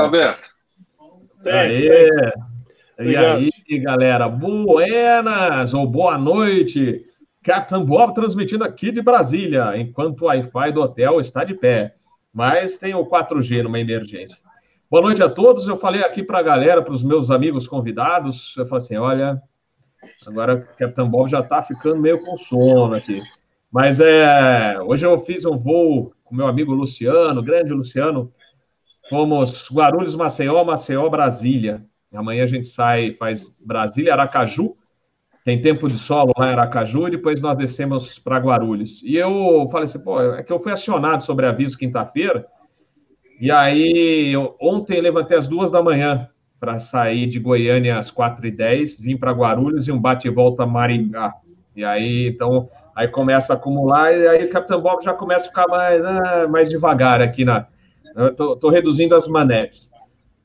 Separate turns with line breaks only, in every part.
Alberto?
Thanks, thanks. E aí, galera, buenas ou boa noite. Captain Bob transmitindo aqui de Brasília, enquanto o Wi-Fi do hotel está de pé. Mas tem o 4G numa emergência. Boa noite a todos. Eu falei aqui para a galera, para os meus amigos convidados, eu falei assim: olha, agora o Capitão Bob já está ficando meio com sono aqui. Mas é, hoje eu fiz um voo com meu amigo Luciano, grande Luciano. Fomos Guarulhos, Maceió, Maceió, Brasília. Amanhã a gente sai, faz Brasília, Aracaju. Tem tempo de solo lá em Aracaju e depois nós descemos para Guarulhos. E eu falei assim, pô, é que eu fui acionado sobre aviso quinta-feira. E aí, eu, ontem levantei às duas da manhã para sair de Goiânia às quatro e dez, vim para Guarulhos e um bate e volta Maringá. E aí, então, aí começa a acumular e aí o Capitão Bob já começa a ficar mais, ah, mais devagar aqui na. Tô reduzindo as manetes.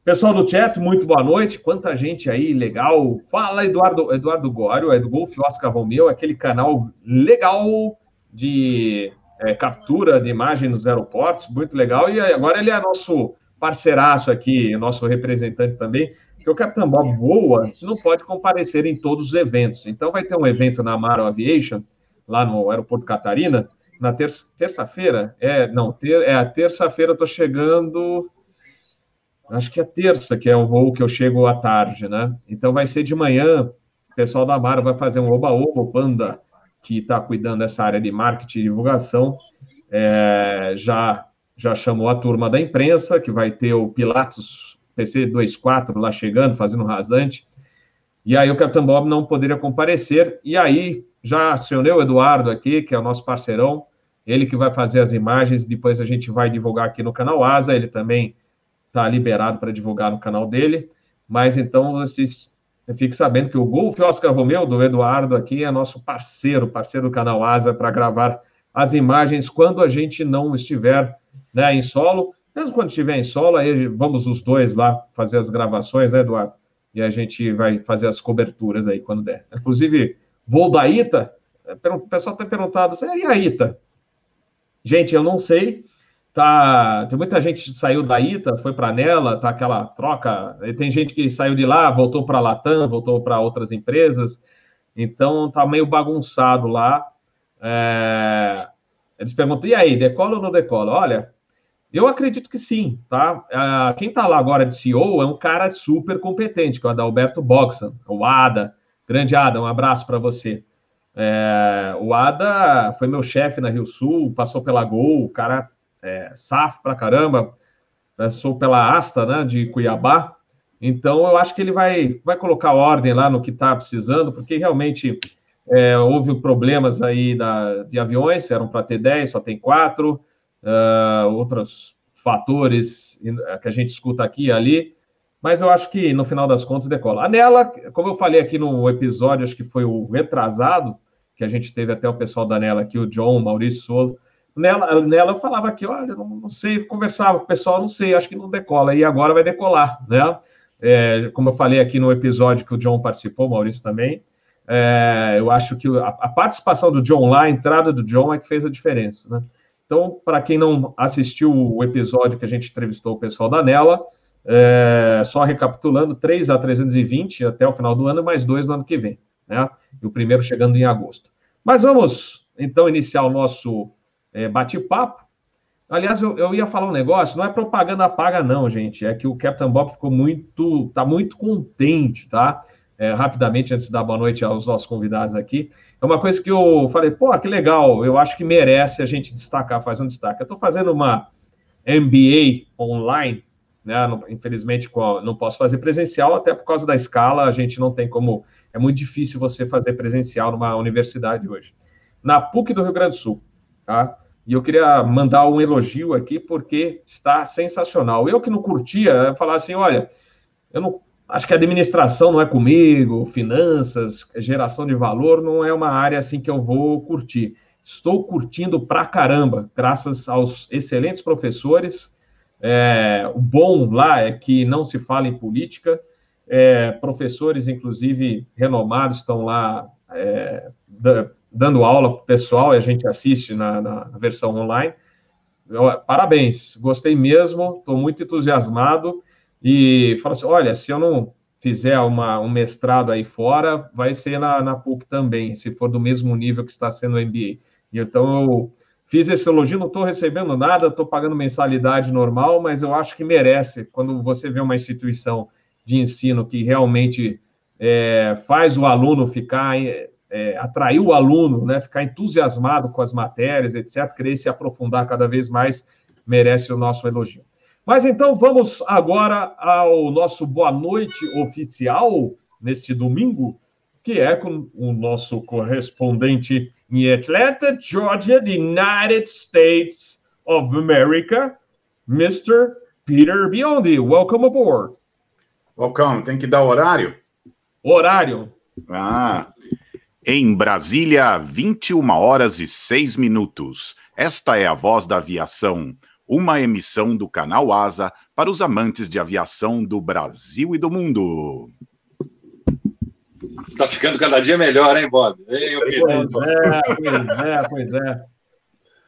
Pessoal do chat, muito boa noite. Quanta gente aí, legal. Fala, Eduardo, Eduardo Gório, é do Golf Oscar Romeu, aquele canal legal de é, captura de imagem nos aeroportos, muito legal. E agora ele é nosso parceiraço aqui, nosso representante também, que o Capitão Bob voa, não pode comparecer em todos os eventos. Então vai ter um evento na Amaro Aviation, lá no aeroporto Catarina, na terça-feira. É, não, ter, é a terça-feira tô chegando acho que é terça, que é o voo que eu chego à tarde, né? Então vai ser de manhã, o pessoal da Mara vai fazer um oba-oba, Panda, que está cuidando dessa área de marketing e divulgação, é, já, já chamou a turma da imprensa, que vai ter o Pilatos PC24 lá chegando, fazendo rasante, e aí o Capitão Bob não poderia comparecer, e aí já acionei o Eduardo aqui, que é o nosso parceirão, ele que vai fazer as imagens, depois a gente vai divulgar aqui no canal Asa, ele também está liberado para divulgar no canal dele. Mas então vocês fiquem sabendo que o Golf Oscar Romeu, do Eduardo aqui, é nosso parceiro, parceiro do canal Asa, para gravar as imagens quando a gente não estiver né, em solo. Mesmo quando estiver em solo, aí vamos os dois lá fazer as gravações, né, Eduardo? E a gente vai fazer as coberturas aí quando der. Inclusive, voo da ITA, o pessoal tem perguntado assim, e a ITA? Gente, eu não sei, Tá, tem muita gente que saiu da ITA, foi para Nela, tá aquela troca. Tem gente que saiu de lá, voltou para a Latam, voltou para outras empresas. Então tá meio bagunçado lá. É... Eles perguntam: e aí, decola ou não decola? Olha, eu acredito que sim, tá? É, quem está lá agora de CEO é um cara super competente, que é o Adalberto Boxan, o Ada. Grande Ada, um abraço para você. É... o Ada foi meu chefe na Rio Sul, passou pela Gol, cara é, safo pra caramba, sou pela Asta, né, de Cuiabá, então eu acho que ele vai, vai colocar ordem lá no que está precisando, porque realmente é, houve problemas aí da, de aviões, eram para ter 10, só tem quatro, uh, outros fatores que a gente escuta aqui e ali, mas eu acho que no final das contas decola. A Nela, como eu falei aqui no episódio, acho que foi o retrasado, que a gente teve até o pessoal da Nela aqui, o John, o Maurício Souza, Nela, nela eu falava aqui, olha, não, não sei, conversava com o pessoal, não sei, acho que não decola, e agora vai decolar, né? É, como eu falei aqui no episódio que o John participou, o Maurício também, é, eu acho que a, a, participação do John lá, a entrada do John é que fez a diferença, né? Então, para quem não assistiu o episódio que a gente entrevistou o pessoal da Nela, é, só recapitulando, 3 a 320 até o final do ano, mais dois no ano que vem, né? E o primeiro chegando em agosto. Mas vamos, então, iniciar o nosso é, bate-papo. Aliás, eu, eu, ia falar um negócio, não é propaganda paga, não, gente. É que o Captain Bob ficou muito, tá muito contente, tá? É, rapidamente, antes de dar boa noite aos nossos convidados aqui. É uma coisa que eu falei, pô, que legal, eu acho que merece a gente destacar, fazer um destaque. Eu estou fazendo uma MBA online, né? Infelizmente, não posso fazer presencial, até por causa da escala, a gente não tem como. É muito difícil você fazer presencial numa universidade hoje. Na PUC do Rio Grande do Sul, tá? E eu queria mandar um elogio aqui, porque está sensacional. Eu que não curtia, falar assim: olha, eu não acho que administração não é comigo, finanças, geração de valor não é uma área assim que eu vou curtir. Estou curtindo pra caramba, graças aos excelentes professores. É, o bom lá é que não se fala em política. É, professores, inclusive renomados, estão lá é, dando aula para o pessoal e a gente assiste na, na versão online. Eu, parabéns, gostei mesmo, estou muito entusiasmado. e fala assim: olha, se eu não fizer uma, um mestrado aí fora, vai ser na, na PUC também, se for do mesmo nível que está sendo o MBA. Então eu fiz esse elogio, não estou recebendo nada, estou pagando mensalidade normal, mas eu acho que merece quando você vê uma instituição de ensino que realmente é, faz o aluno ficar, é, atrair o aluno, né, ficar entusiasmado com as matérias, etc., querer se aprofundar cada vez mais, merece o nosso elogio. Mas então vamos agora ao nosso boa noite oficial neste domingo, que é com o nosso correspondente em Atlanta, Georgia, the United States of America, Mr. Peter Biondi. Welcome aboard.
Welcome. Tem que dar horário?
Horário.
Ah. Em Brasília, 21 horas e 6 minutos. Esta é a voz da aviação, uma emissão do canal Asa para os amantes de aviação do Brasil e do mundo.
Tá ficando cada dia melhor, hein, Bob?
Ei, pois é, pois é, pois é.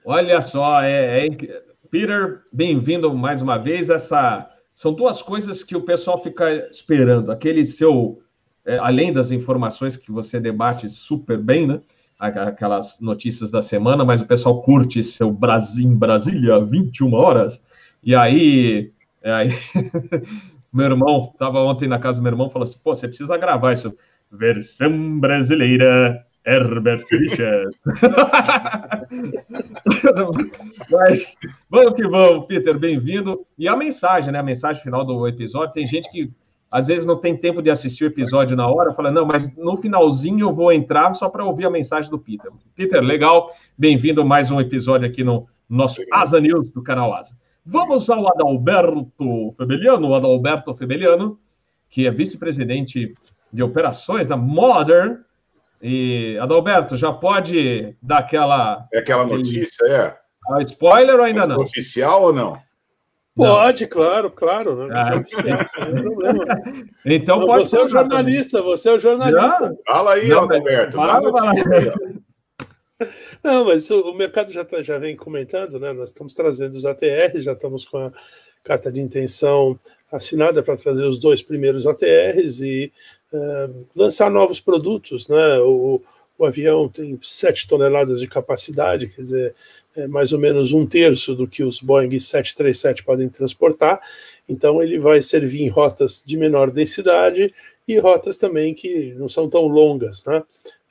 Olha só, é, é... Peter, bem-vindo mais uma vez. Essa são duas coisas que o pessoal fica esperando. Aquele seu, é, além das informações que você debate super bem, né? Aquelas notícias da semana, mas o pessoal curte seu Brasil em Brasília, 21 horas. E aí, é, aí meu irmão estava ontem na casa do meu irmão, falou assim: pô, você precisa gravar isso. Versão brasileira Herbert Richards. Mas vamos que vamos, Peter, bem-vindo. E a mensagem, né? A mensagem final do episódio. Tem gente que às vezes não tem tempo de assistir o episódio na hora, fala, não, mas no finalzinho eu vou entrar só para ouvir a mensagem do Peter. Peter, legal, bem-vindo a mais um episódio aqui no nosso Asa News do canal Asa. Vamos ao Adalberto Febeliano, o Adalberto Febeliano, que é vice-presidente de operações da Modern, e, Adalberto, já pode dar aquela.
É aquela notícia, é?
A spoiler ou ainda Mas não?
Oficial ou não?
Pode, não. claro, claro. Né? Ah.
Então não, pode.
Você é o jornalista, também. você é o jornalista.
Fala aí, não, Adalberto. Fala, fala.
Não, mas o, mercado já, tá, já vem comentando, né? Nós estamos trazendo os ATRs, já estamos com a carta de intenção assinada para trazer os dois primeiros ATRs e lançar novos produtos. Né? O, o, avião tem 7 toneladas de capacidade, quer dizer, é mais ou menos um terço do que os Boeing 737 podem transportar, então ele vai servir em rotas de menor densidade e rotas também que não são tão longas. Né?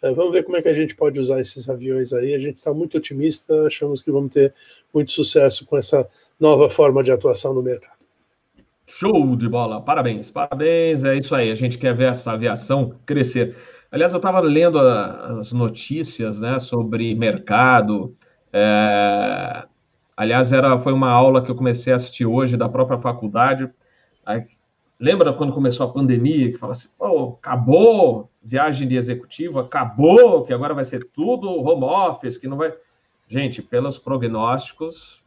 Uh, vamos ver como é que a gente pode usar esses aviões aí. A gente está muito otimista, achamos que vamos ter muito sucesso com essa nova forma de atuação no mercado.
Show de bola, parabéns, parabéns, é isso aí, a gente quer ver essa aviação crescer. Aliás, eu estava lendo a, as notícias né, sobre mercado. É... Aliás, era, foi uma aula que eu comecei a assistir hoje da própria faculdade. Aí, lembra quando começou a pandemia, que fala assim, oh, acabou viagem de executivo, acabou, que agora vai ser tudo home office, que não vai. Gente, pelos prognósticos,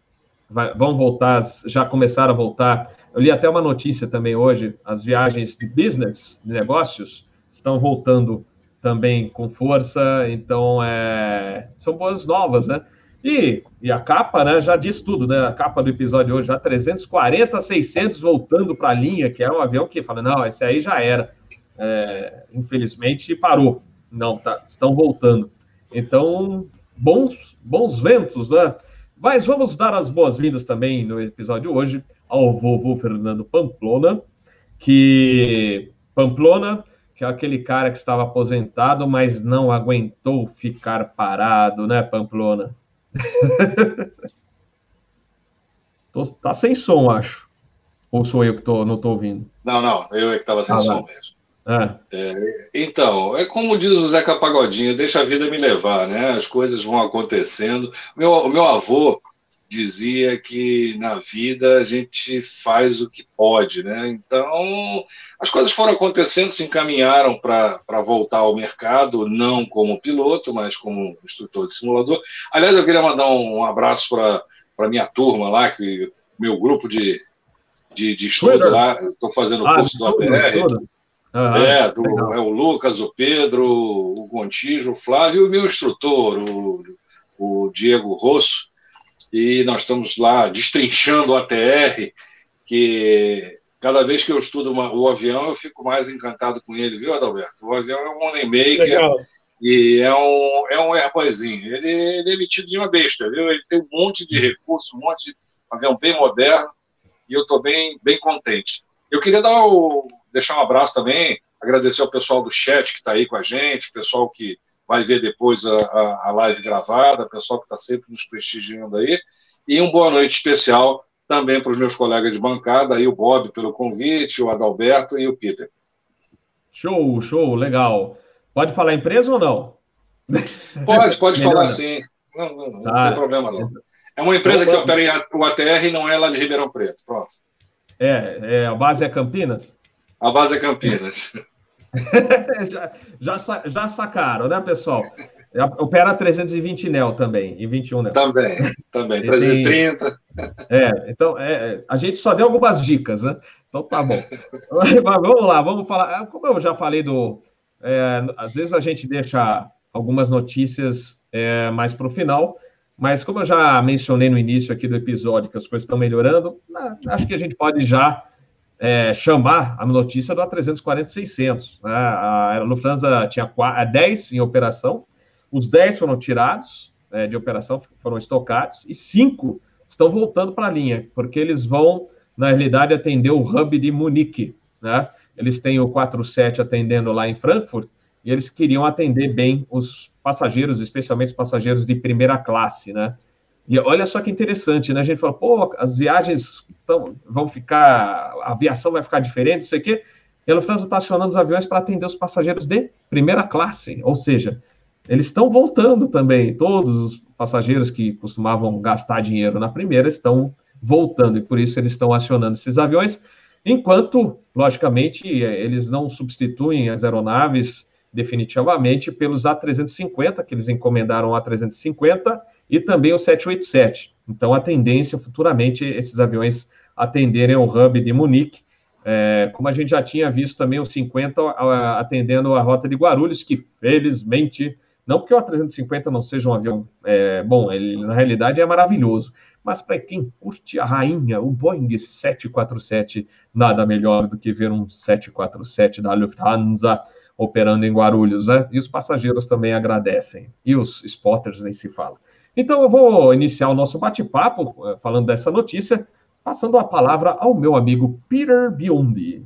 vai, vão voltar, já começaram a voltar eu li até uma notícia também hoje: as viagens de business, de negócios, estão voltando também com força, então é, são boas novas, né? E, e a capa, né, já diz tudo, né? A capa do episódio hoje, já 340, 600 voltando para a linha, que é um avião que fala, não, esse aí já era. É, infelizmente parou. Não, tá, estão voltando. Então, bons, bons ventos, né? Mas vamos dar as boas-vindas também no episódio hoje ao vovô Fernando Pamplona, que Pamplona, que é aquele cara que estava aposentado, mas não aguentou ficar parado, né, Pamplona? tô, tá sem som, acho. Ou sou eu que tô, não estou ouvindo?
Não, não, eu é que estava sem ah, som mesmo. É. É, então, é como diz o Zeca Pagodinho, deixa a vida me levar, né? As coisas vão acontecendo. Meu, o meu avô, dizia que na vida a gente faz o que pode, né? Então, as coisas foram acontecendo, se encaminharam para voltar ao mercado, não como piloto, mas como instrutor de simulador. Aliás, eu queria mandar um abraço para a minha turma lá, que meu grupo de, de, de estudo lá, estou fazendo o ah, curso do. Uhum, é, do, é o Lucas, o Pedro, o Gontijo, o Flávio e o meu instrutor, o, o Diego Rosso e nós estamos lá destrinchando o ATR, que cada vez que eu estudo uma, o avião, eu fico mais encantado com ele, viu, Adalberto? O avião é um moneymaker Legal. e é um, é um airboyzinho. Ele, ele é emitido de uma besta, viu? Ele tem um monte de recursos, um monte de um avião bem moderno e eu estou bem, bem contente. Eu queria dar o, deixar um abraço também, agradecer ao pessoal do chat que está aí com a gente, o pessoal que vai ver depois a, a, a live gravada, o pessoal que está sempre nos prestigiando aí, e um boa noite especial também para os meus colegas de bancada, aí o Bob pelo convite, o Adalberto e o Peter.
Show, show, legal. Pode falar empresa ou não?
Pode, pode falar sim. Não, não, não tem problema não. É uma empresa que opera em o ATR e não é lá de Ribeirão Preto. Pronto.
É, é a base é Campinas?
A base é Campinas.
já, já, já sacaram, né, pessoal? Opera 320 NEL também, e 21 NEL.
Também, também, 330.
É, então, é, a gente só deu algumas dicas, né? Então tá bom. Mas vamos lá, vamos falar. Como eu já falei do. É, às vezes a gente deixa algumas notícias é, mais para o final, mas como eu já mencionei no início aqui do episódio que as coisas estão melhorando, acho que a gente pode já é, chamar a notícia do A340-600. Né? A Lufthansa tinha 10 em operação, os 10 foram tirados é, de operação, foram estocados, e 5 estão voltando para a linha, porque eles vão, na realidade, atender o hub de Munique. Né? Eles têm o 47 atendendo lá em Frankfurt, e eles queriam atender bem os passageiros, especialmente os passageiros de primeira classe, né? E olha só que interessante, né? A gente fala, pô, as viagens tão, vão ficar, a aviação vai ficar diferente, não sei o quê. E a Lufthansa está acionando os aviões para atender os passageiros de primeira classe, ou seja, eles estão voltando também. Todos os passageiros que costumavam gastar dinheiro na primeira estão voltando, e por isso eles estão acionando esses aviões, enquanto, logicamente, eles não substituem as aeronaves definitivamente pelos A350, que eles encomendaram o A350 e também o 787. Então, a tendência futuramente esses aviões atenderem ao hub de Munique, é, como a gente já tinha visto também o 50 atendendo a rota de Guarulhos, que felizmente não que o A350 não seja um avião é, bom, ele na realidade é maravilhoso, mas para quem curte a rainha, o Boeing 747, nada melhor do que ver um 747 da Lufthansa operando em Guarulhos, né? E os passageiros também agradecem, e os spotters nem se fala. Então eu vou iniciar o nosso bate-papo é, falando dessa notícia, passando a palavra ao meu amigo Peter Biondi.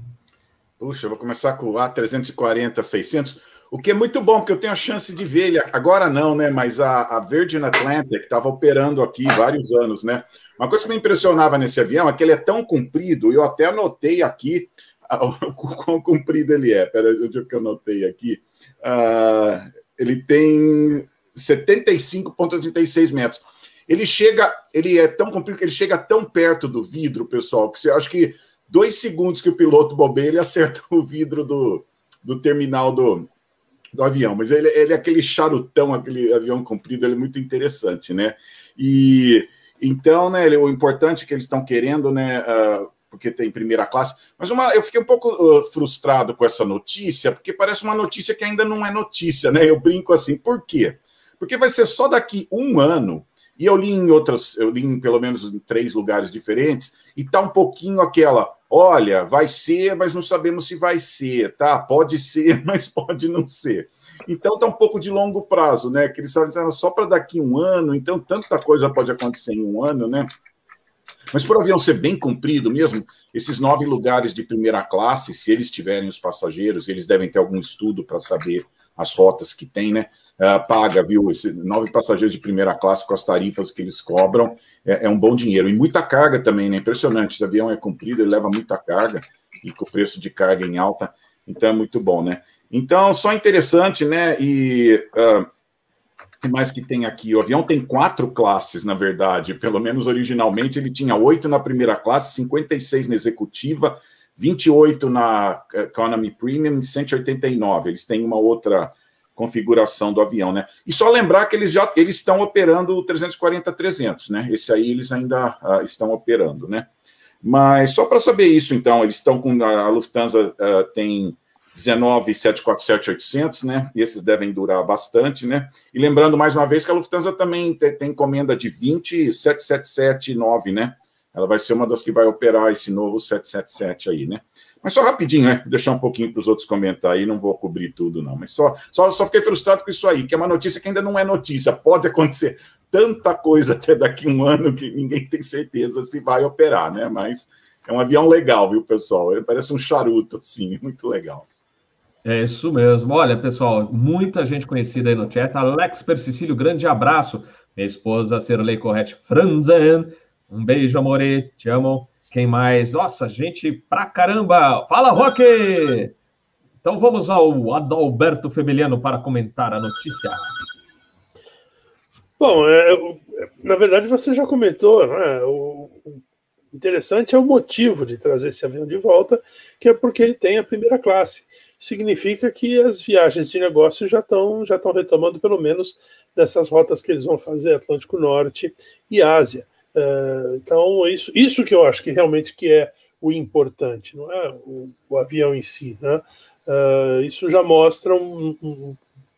Puxa, eu vou começar com o A340-600. O que é muito bom, porque eu tenho a chance de ver ele. Agora não, né? Mas a, a Virgin Atlantic estava operando aqui vários anos, né? Uma coisa que me impressionava nesse avião é que ele é tão comprido, eu até anotei aqui o quão comprido ele é. Peraí, onde é que eu anotei aqui? Uh, ele tem 75,36 metros. Ele chega, ele é tão comprido que ele chega tão perto do vidro, pessoal, que você acha que dois segundos que o piloto bobeia, ele acerta o vidro do, do terminal do, do avião, mas ele, ele é aquele charutão, aquele avião comprido, ele é muito interessante, né? E então, né, ele, o importante que eles estão querendo, né, uh, porque tem primeira classe, mas uma, eu fiquei um pouco uh, frustrado com essa notícia, porque parece uma notícia que ainda não é notícia, né? Eu brinco assim, por quê? Porque vai ser só daqui um ano, e eu li em outras, eu li em pelo menos em três lugares diferentes, e tá um pouquinho aquela, olha, vai ser, mas não sabemos se vai ser, tá? Pode ser, mas pode não ser. Então tá um pouco de longo prazo, né? Que eles falam só para daqui um ano, então tanta coisa pode acontecer em um ano, né? Mas por avião ser bem comprido mesmo, esses nove lugares de primeira classe, se eles tiverem os passageiros, eles devem ter algum estudo para saber as rotas que tem, né? Uh, paga, viu? Esse, nove passageiros de primeira classe com as tarifas que eles cobram é, é, um bom dinheiro. E muita carga também, né? Impressionante. Esse avião é comprido, ele leva muita carga e com o preço de carga em alta, então é muito bom, né? Então, só interessante, né? E uh, que mais que tem aqui? O avião tem quatro classes, na verdade. Pelo menos originalmente ele tinha oito na primeira classe, 56 na executiva, 28 na Economy Premium e 189. Eles têm uma outra configuração do avião, né? E só lembrar que eles já eles estão operando o 340-300, né? Esse aí eles ainda uh, estão operando, né? Mas só para saber isso, então, eles estão com a Lufthansa uh, tem 19 747-800, né? E esses devem durar bastante, né? E lembrando mais uma vez que a Lufthansa também tem, tem encomenda de 20 777-9, né? ela vai ser uma das que vai operar esse novo 777 aí, né? Mas só rapidinho, né? Deixar um pouquinho para os outros comentar aí, não vou cobrir tudo, não. Mas só, só, só fiquei frustrado com isso aí, que é uma notícia que ainda não é notícia. Pode acontecer tanta coisa até daqui um ano que ninguém tem certeza se vai operar, né? Mas é um avião legal, viu, pessoal? Ele parece um charuto, assim, muito legal.
É isso mesmo. Olha, pessoal, muita gente conhecida aí no chat. Alex Persicílio, grande abraço. Minha esposa, Serlei Correte Franzen. Um beijo, amore. Te amo. Quem mais? Nossa, gente pra caramba. Fala, Roque! Então vamos ao Adalberto Febeliano para comentar a notícia.
Bom, é, na verdade você já comentou, né? O interessante é o motivo de trazer esse avião de volta, que é porque ele tem a primeira classe. Significa que as viagens de negócio já estão já estão retomando pelo menos nessas rotas que eles vão fazer Atlântico Norte e Ásia. Uh, então isso isso que eu acho que realmente que é o importante, não é o, o avião em si, né? Uh, isso já mostra um, um,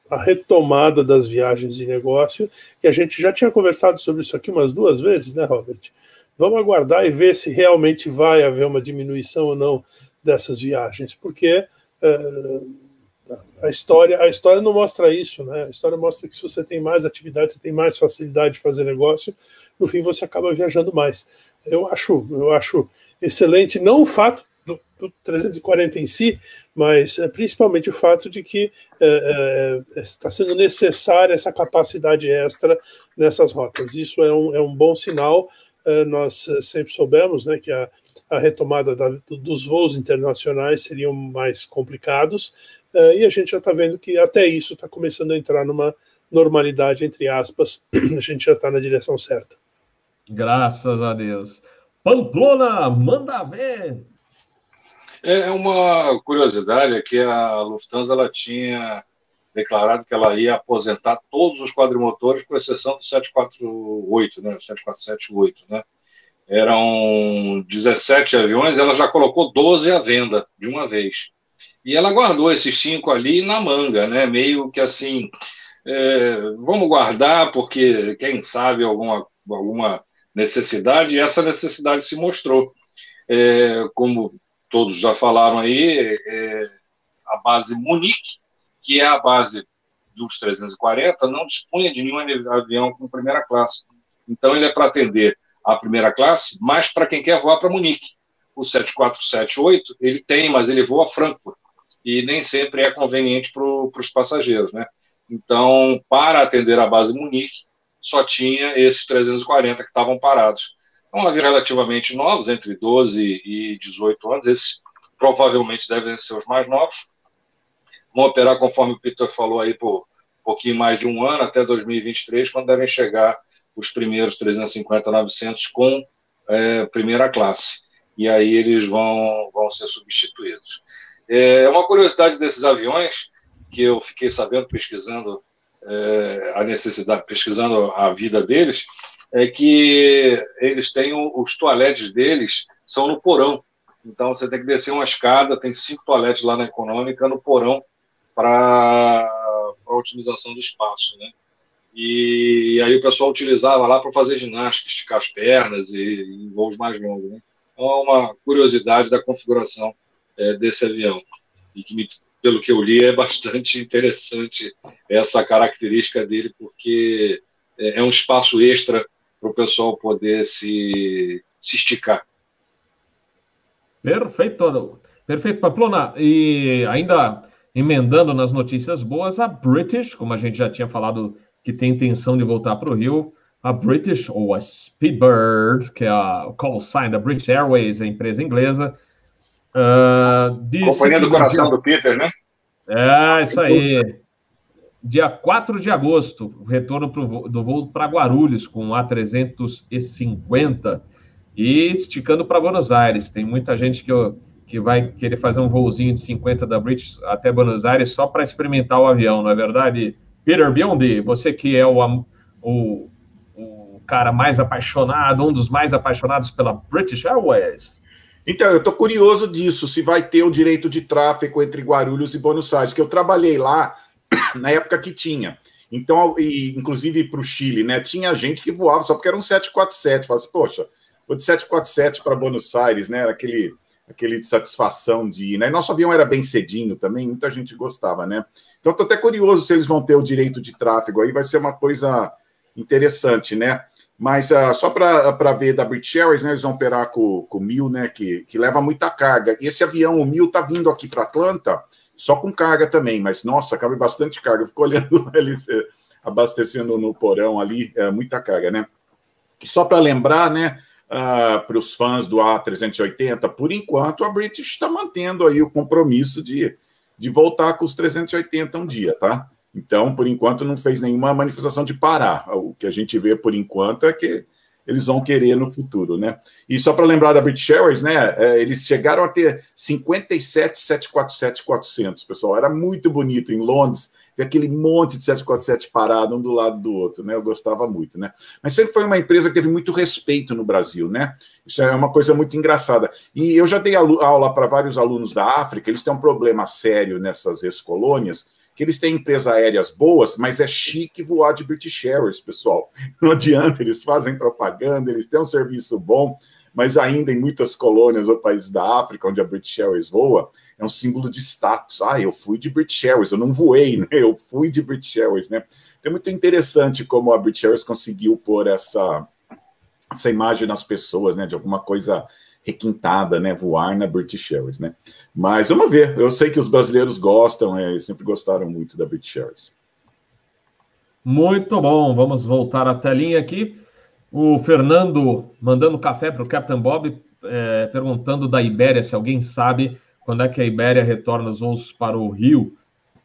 a retomada das viagens de negócio, e a gente já tinha conversado sobre isso aqui umas duas vezes, né, Robert? Vamos aguardar e ver se realmente vai haver uma diminuição ou não dessas viagens, porque uh, a história, a história não mostra isso, né? A história mostra que se você tem mais atividade, você tem mais facilidade de fazer negócio, no fim você acaba viajando mais. Eu acho, eu acho excelente, não o fato do, do 340 em si, mas é, principalmente o fato de que é, é, está sendo necessária essa capacidade extra nessas rotas. Isso é um, é um bom sinal. Nós sempre soubemos né, que a, a retomada da, dos voos internacionais seriam mais complicados, e a gente já está vendo que até isso está começando a entrar numa normalidade, entre aspas, a gente já está na direção certa.
Graças a Deus. Pamplona, manda ver!
É, é uma curiosidade é que a Lufthansa ela tinha declarado que ela ia aposentar todos os quadrimotores, com exceção do 748, né? 7478, né? Eram 17 aviões, ela já colocou 12 à venda de uma vez. E ela guardou esses cinco ali na manga, né? Meio que assim, é, vamos guardar porque quem sabe alguma, alguma necessidade, e essa necessidade se mostrou. É, como todos já falaram aí, é, a base Munique, que é a base dos 340, não dispunha de nenhum avião com primeira classe. Então, ele é para atender a primeira classe, mas para quem quer voar para Munique. O 7478, ele tem, mas ele voa a Frankfurt. E nem sempre é conveniente para os passageiros, né? Então, para atender a base Munique, só tinha esses 340 que estavam parados. São aviões relativamente novos, entre 12 e 18 anos. Esses provavelmente devem ser os mais novos. Vão operar, conforme o Peter falou aí, por um pouquinho mais de um ano, até 2023, quando devem chegar os primeiros 350, 900 com é, primeira classe. E aí eles vão, vão ser substituídos. É uma curiosidade desses aviões, que eu fiquei sabendo pesquisando é, a necessidade, pesquisando a vida deles, é que eles têm os toaletes deles são no porão. Então você tem que descer uma escada, tem cinco toaletes lá na econômica no porão para a otimização do espaço, né? E aí o pessoal utilizava lá para fazer ginástica, esticar as pernas e, e voos mais longos, né? Então é uma curiosidade da configuração é, desse avião e que me, pelo que eu li é bastante interessante essa característica dele porque é, é um espaço extra para o pessoal poder se, se esticar.
Perfeito, perfeito, Pamplona. E ainda emendando nas notícias boas, a British, como a gente já tinha falado, que tem intenção de voltar para o Rio, a British, ou a Speedbird, que é a call sign da British Airways, a empresa inglesa.
Uh, Companhia do coração do Peter, né?
É, isso aí dia 4 de agosto, retorno do voo para Guarulhos com A350 e esticando para Buenos Aires. Tem muita gente que, que vai querer fazer um voozinho de 50 da British até Buenos Aires só para experimentar o avião, não é verdade? Peter Biondi, você que é o, o, o cara mais apaixonado, um dos mais apaixonados pela British Airways.
Então, eu estou curioso disso, se vai ter o direito de tráfego entre Guarulhos e Buenos Aires, que eu trabalhei lá na época que tinha. Então, e, inclusive para o Chile, né? Tinha gente que voava só porque era um 747. Fala assim, poxa, o de 747 para Buenos Aires, né? Era aquele, aquele de satisfação de ir, né? Nosso avião era bem cedinho também, muita gente gostava, né? Então, estou até curioso se eles vão ter o direito de tráfego aí, vai ser uma coisa interessante, né? Mas uh, só para ver da British Airways, né? Eles vão operar com, com o Mil, né? Que, que leva muita carga. E esse avião, o Mil, tá vindo aqui para Atlanta só com carga também, mas nossa, cabe bastante carga. Eu fico olhando eles eh, abastecendo no porão ali, é muita carga, né? E só para lembrar, né? Uh, ah, para os fãs do A380, por enquanto a British está mantendo aí o compromisso de, de voltar com os 380 um dia, tá? Então, por enquanto, não fez nenhuma manifestação de parar. O que a gente vê por enquanto é que eles vão querer no futuro, né? E só para lembrar da British Airways, né? É, eles chegaram a ter 57 747-400, pessoal. Era muito bonito em Londres, ver aquele monte de 747 parado um do lado do outro, né? Eu gostava muito, né? Mas sempre foi uma empresa que teve muito respeito no Brasil, né? Isso é uma coisa muito engraçada. E eu já dei aula para vários alunos da África, eles têm um problema sério nessas ex-colônias que eles têm empresas aéreas boas, mas é chique voar de British Airways, pessoal. Não adianta, eles fazem propaganda, eles têm um serviço bom, mas ainda em muitas colônias ou países da África, onde a British Airways voa, é um símbolo de status. Ah, eu fui de British Airways, eu não voei, né? Eu fui de British Airways, né? Então é muito interessante como a British Airways conseguiu pôr essa, essa imagem nas pessoas, né? De alguma coisa requintada, né? Voar na British Airways, né? Mas vamos ver. Eu sei que os brasileiros gostam, é, sempre gostaram muito da British Airways.
Muito bom. Vamos voltar à telinha aqui. O Fernando mandando café para o Captain Bob, é, perguntando da Ibéria, se alguém sabe quando é que a Ibéria retorna os voos para o Rio.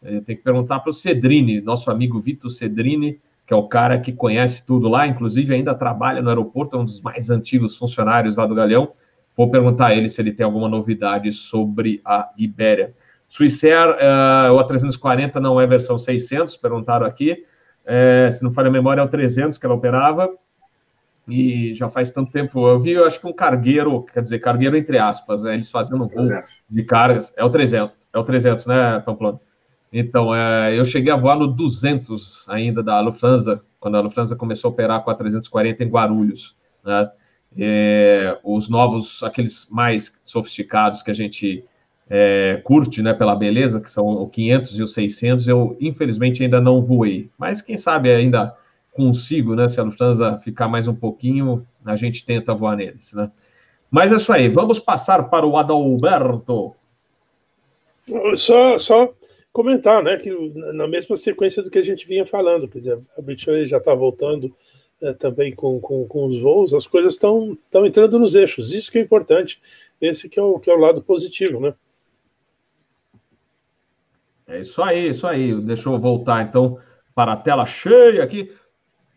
É, tem que perguntar para o Cedrini, nosso amigo Vitor Cedrini, que é o cara que conhece tudo lá, inclusive ainda trabalha no aeroporto, é um dos mais antigos funcionários lá do Galeão. Vou perguntar a ele se ele tem alguma novidade sobre a Ibéria. Swissair, uh, o A340 não é versão 600, perguntaram aqui. É, se não falha a memória, é o 300 que ela operava. E já faz tanto tempo. Eu vi, eu acho que um cargueiro, quer dizer, cargueiro entre aspas, né, eles fazendo voo de cargas. É o 300, é o 300, né, Pamplona? Então, é, eu cheguei a voar no 200 ainda da Lufthansa, quando a Lufthansa começou a operar com a 340 em Guarulhos. Né? É, os novos, aqueles mais sofisticados que a gente é, curte, né, pela beleza, que são o 500 e o 600, eu infelizmente ainda não voei, mas quem sabe ainda consigo, né, se a Lufthansa ficar mais um pouquinho, a gente tenta voar neles, né. Mas é isso aí, vamos passar para o Adalberto.
Só, só comentar, né, que na mesma sequência do que a gente vinha falando, quer dizer, a British já está voltando é, também com, com, com, os voos, as coisas estão entrando nos eixos. Isso que é importante. Esse que é o, que é o lado positivo, né?
É isso aí, isso aí. Deixa eu voltar então para a tela cheia aqui.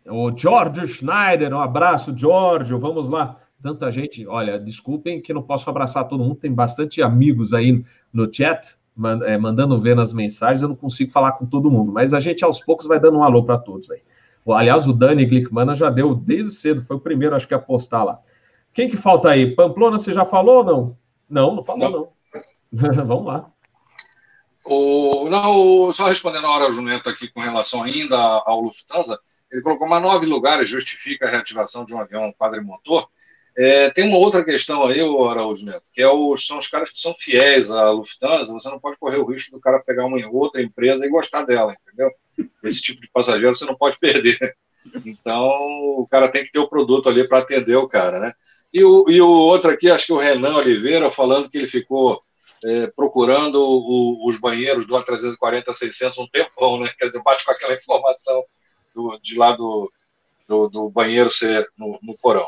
O George Schneider, um abraço, George. Vamos lá. Tanta gente, olha, desculpem que não posso abraçar todo mundo, tem bastante amigos aí no chat, é, mandando ver nas mensagens, eu não consigo falar com todo mundo, mas a gente aos poucos vai dando um alô para todos aí. Aliás, o Dani Glickman já deu desde cedo, foi o primeiro, acho que, a postar lá. Quem que falta aí? Pamplona, você já falou ou não? Não, não falou, não. não. Vamos lá.
O, não, só respondendo a hora Juneto aqui com relação ainda ao Lufthansa, ele colocou mais nove lugares, justifica a reativação de um avião quadrimotor. É, tem uma outra questão aí, o Araújo Neto, que é o, são os caras que são fiéis à Lufthansa, você não pode correr o risco do cara pegar uma outra empresa e gostar dela, entendeu? Esse tipo de passageiro você não pode perder. Então, o cara tem que ter o produto ali para atender o cara, né? E o, e o outro aqui, acho que o Renan Oliveira, falando que ele ficou é, procurando o, os banheiros do A340-600 um tempão, né? Quer dizer, bate com aquela informação do, de lá do, do, do banheiro ser no, no porão.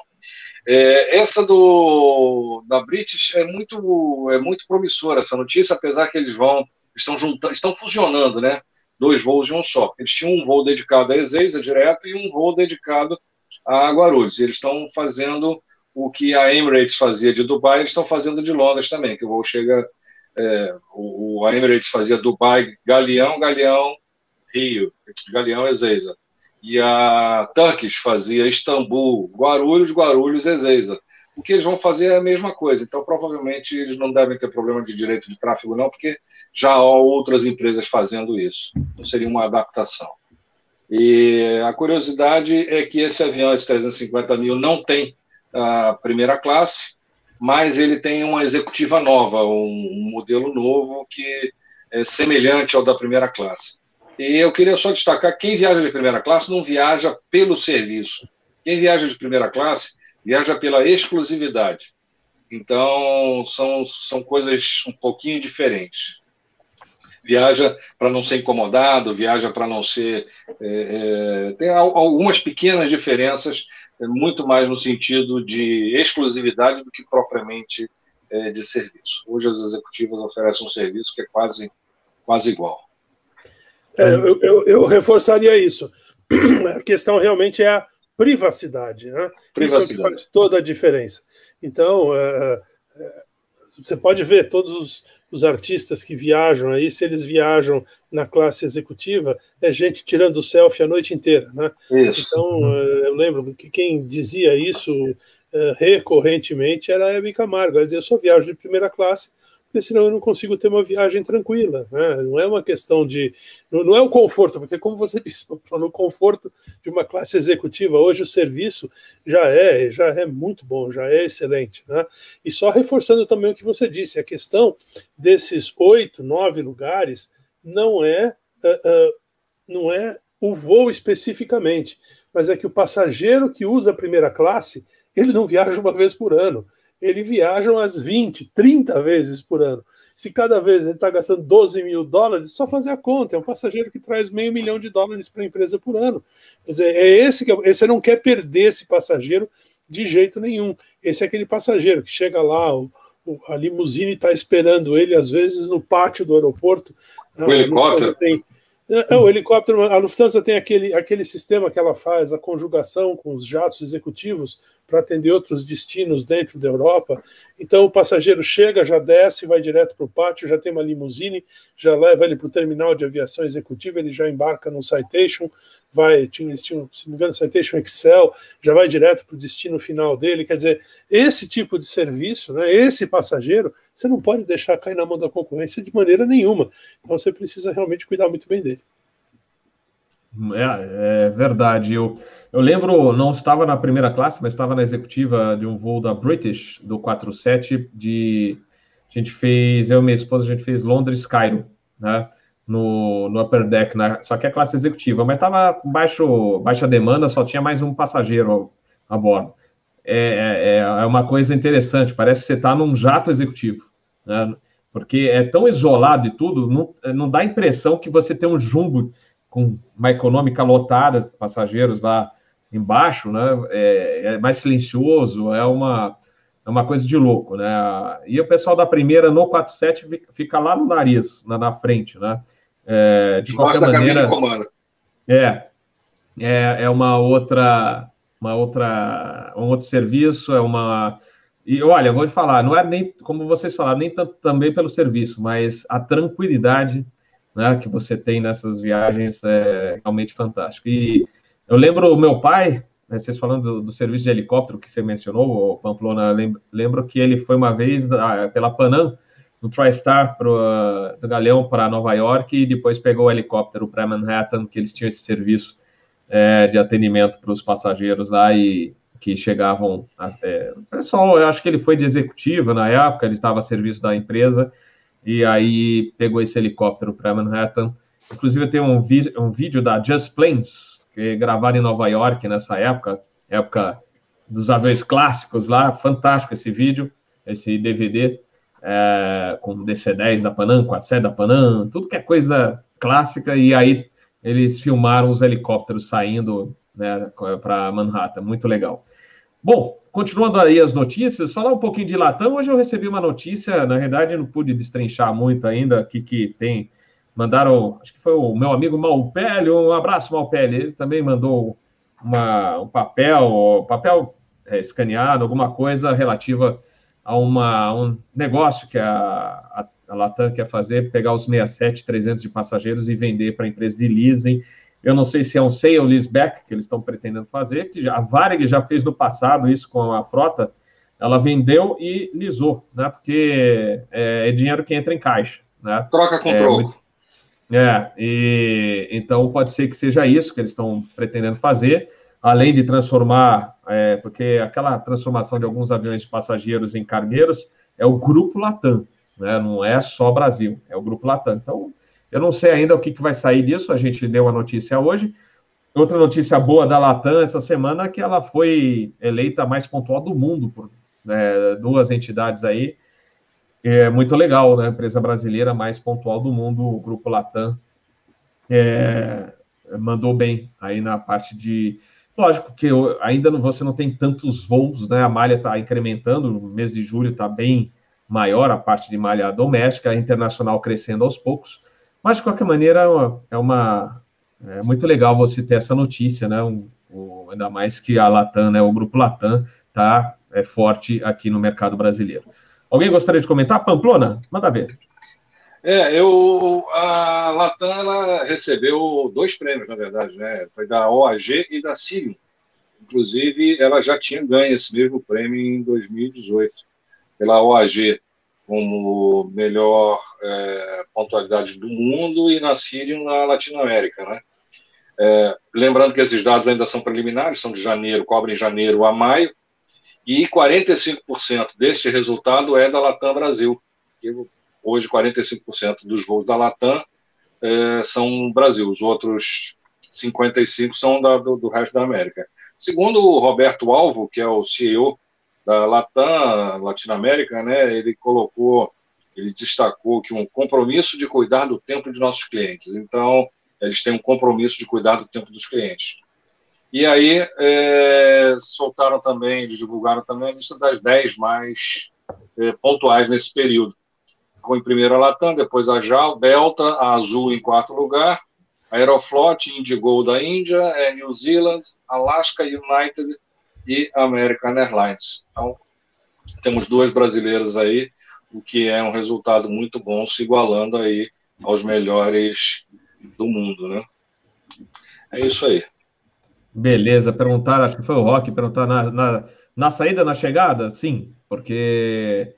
É, essa do da British é muito é muito promissora essa notícia, apesar que eles vão estão juntando, estão fusionando, né? Dois voos de um só. Eles tinham um voo dedicado a Ezeiza direto e um voo dedicado a Guarulhos. Eles estão fazendo o que a Emirates fazia de Dubai, eles estão fazendo de Londres também, que o voo chega é, o, a Emirates fazia Dubai, Galeão, Galeão, Rio, Galeão, Ezeiza e a Turkish fazia Istambul, Guarulhos, Guarulhos, Ezeiza. O que eles vão fazer é a mesma coisa. Então, provavelmente, eles não devem ter problema de direito de tráfego, não, porque já há outras empresas fazendo isso. Então, seria uma adaptação. E a curiosidade é que esse avião, esse 350 mil, não tem a primeira classe, mas ele tem uma executiva nova, um, modelo novo que é semelhante ao da primeira classe. E eu queria só destacar: quem viaja de primeira classe não viaja pelo serviço. Quem viaja de primeira classe viaja pela exclusividade. Então, são, são coisas um pouquinho diferentes. Viaja para não ser incomodado, viaja para não ser. É, é, tem algumas pequenas diferenças, é, muito mais no sentido de exclusividade do que propriamente é, de serviço. Hoje as executivas oferecem um serviço que é quase, quase igual.
É, eu, eu, eu, reforçaria isso. A questão realmente é a privacidade. Né? Privacidade. Isso é o que faz toda a diferença. Então, é, é, você pode ver todos os, os, artistas que viajam aí, se eles viajam na classe executiva, é gente tirando selfie a noite inteira. Né? Isso. Então, é, eu lembro que quem dizia isso é, recorrentemente era a Hebe Camargo. Ela dizia, eu só viajo de primeira classe porque senão eu não consigo ter uma viagem tranquila. Né? Não é uma questão de. Não, não, é o conforto, porque, como você disse, no conforto de uma classe executiva, hoje o serviço já é, já é muito bom, já é excelente. Né? E só reforçando também o que você disse, a questão desses oito, nove lugares não é. Uh, uh, não é o voo especificamente, mas é que o passageiro que usa a primeira classe, ele não viaja uma vez por ano ele viaja umas 20, 30 vezes por ano. Se cada vez ele está gastando 12 mil dólares, só fazer a conta. É um passageiro que traz meio milhão de dólares para a empresa por ano. Quer dizer, é esse que é, você não quer perder esse passageiro de jeito nenhum. Esse é aquele passageiro que chega lá, o, o, a limusine está esperando ele, às vezes, no pátio do aeroporto.
O helicóptero.
Tem, é, é, o helicóptero, a Lufthansa tem aquele, aquele sistema que ela faz, a conjugação com os jatos executivos para atender outros destinos dentro da Europa. Então o passageiro chega, já desce, vai direto para o pátio, já tem uma limusine, já leva ele para o terminal de aviação executiva, ele já embarca no Citation, vai, tinha, se não me engano, Citation Excel, já vai direto para o destino final dele. Quer dizer, esse tipo de serviço, né, esse passageiro, você não pode deixar cair na mão da concorrência de maneira nenhuma. Então você precisa realmente cuidar muito bem dele.
É, é verdade. Eu, eu lembro, não estava na primeira classe, mas estava na executiva de um voo da British, do 47, de. A gente fez, eu e minha esposa, a gente fez Londres-Cairo, né? No, no upper deck, né? só que é classe executiva, mas estava baixo, baixa demanda, só tinha mais um passageiro a bordo. É, é, é uma coisa interessante, parece que você está num jato executivo, né? porque é tão isolado de tudo, não, não dá a impressão que você tem um jumbo com uma econômica lotada, passageiros lá embaixo, né? É, é, mais silencioso, é uma, é uma coisa de louco, né? E o pessoal da primeira no 47 fica lá no nariz, na, na frente, né? É, de qualquer maneira. É, é, é uma outra uma outra, um outro serviço, é uma. E olha, vou te falar, não é nem, como vocês falaram, nem tanto também pelo serviço, mas a tranquilidade né, que você tem nessas viagens é realmente fantástico. E eu lembro o meu pai, né, vocês falando do, do, serviço de helicóptero que você mencionou, o Pamplona, lembro, lembro que ele foi uma vez da, pela Panam, no TriStar pro, uh, do Galeão para Nova York e depois pegou o helicóptero para Manhattan, que eles tinham esse serviço é, de atendimento para os passageiros lá e que chegavam. É, pessoal, eu acho que ele foi de executiva na época, ele estava a serviço da empresa e aí pegou esse helicóptero para Manhattan. Inclusive, tem um, um vídeo da Just Planes, que gravaram em Nova York nessa época, época dos aviões clássicos lá. Fantástico esse vídeo, esse DVD, é, com DC-10 da Panam, 47 da Panam, tudo que é coisa clássica. E aí eles filmaram os helicópteros saindo né, para Manhattan, muito legal. Bom, continuando aí as notícias, falar um pouquinho de Latam. Hoje eu recebi uma notícia, na verdade não pude destrinchar muito ainda, aqui que tem, mandaram, acho que foi o meu amigo Malpelli, um abraço Malpelli, ele também mandou uma, um papel, papel é, escaneado, alguma coisa relativa a uma, um negócio que a, a a Latam quer fazer, pegar os 67, 300 de passageiros e vender para a empresa de leasing. Eu não sei se é um sale leaseback que eles estão pretendendo fazer, que a Varig já fez no passado isso com a frota, ela vendeu e lisou, né? Porque é, é dinheiro que entra em caixa, né?
Troca com
é,
troco.
É, e então pode ser que seja isso que eles estão pretendendo fazer, além de transformar é, porque aquela transformação de alguns aviões de passageiros em cargueiros é o Grupo Latam, né? não é só Brasil, é o Grupo Latam. Então, eu não sei ainda o que, que vai sair disso, a gente deu a notícia hoje. Outra notícia boa da Latam essa semana é que ela foi eleita mais pontual do mundo por né, duas entidades aí. É muito legal, né? Empresa brasileira mais pontual do mundo, o Grupo Latam. É, mandou bem aí na parte de. Lógico que ainda não, você não tem tantos voos, né? A malha está incrementando, no mês de julho está bem maior a parte de malha doméstica, a internacional crescendo aos poucos. Mas, de qualquer maneira, é uma. É muito legal você ter essa notícia, né? Um, ainda mais que a Latam, né? O grupo Latam está é, forte aqui no mercado brasileiro. Alguém gostaria de comentar? Pamplona? Manda ver.
É, eu, a Latam recebeu dois prêmios, na verdade, né? Foi da OAG e da Cilium. Inclusive, ela já tinha ganho esse mesmo prêmio em 2018 pela OAG como melhor é, pontualidade do mundo e na Cilium na Latinoamérica, né? É, lembrando que esses dados ainda são preliminares, são de janeiro, cobrem janeiro a maio, e 45% deste resultado é da Latam Brasil, Hoje, 45% dos voos da Latam é, são Brasil, os outros 55% são da, do, do, resto da América. Segundo o Roberto Alvo, que é o CEO da Latam Latinoamérica, né, ele colocou, ele destacou que um compromisso de cuidar do tempo de nossos clientes. Então, eles têm um compromisso de cuidar do tempo dos clientes. E aí, é, soltaram também, divulgaram também a lista das 10 mais é, pontuais nesse período ficou em primeiro a Latam, depois a JAL, Delta, a Azul em quarto lugar, Aeroflot, Indigo da Índia, New Zealand, Alaska United e American Airlines. Então, temos duas brasileiras aí, o que é um resultado muito bom, se igualando aí aos melhores do mundo, né? É isso aí.
Beleza, perguntaram, acho que foi o Rock, perguntar na, na, na saída, na chegada? Sim, porque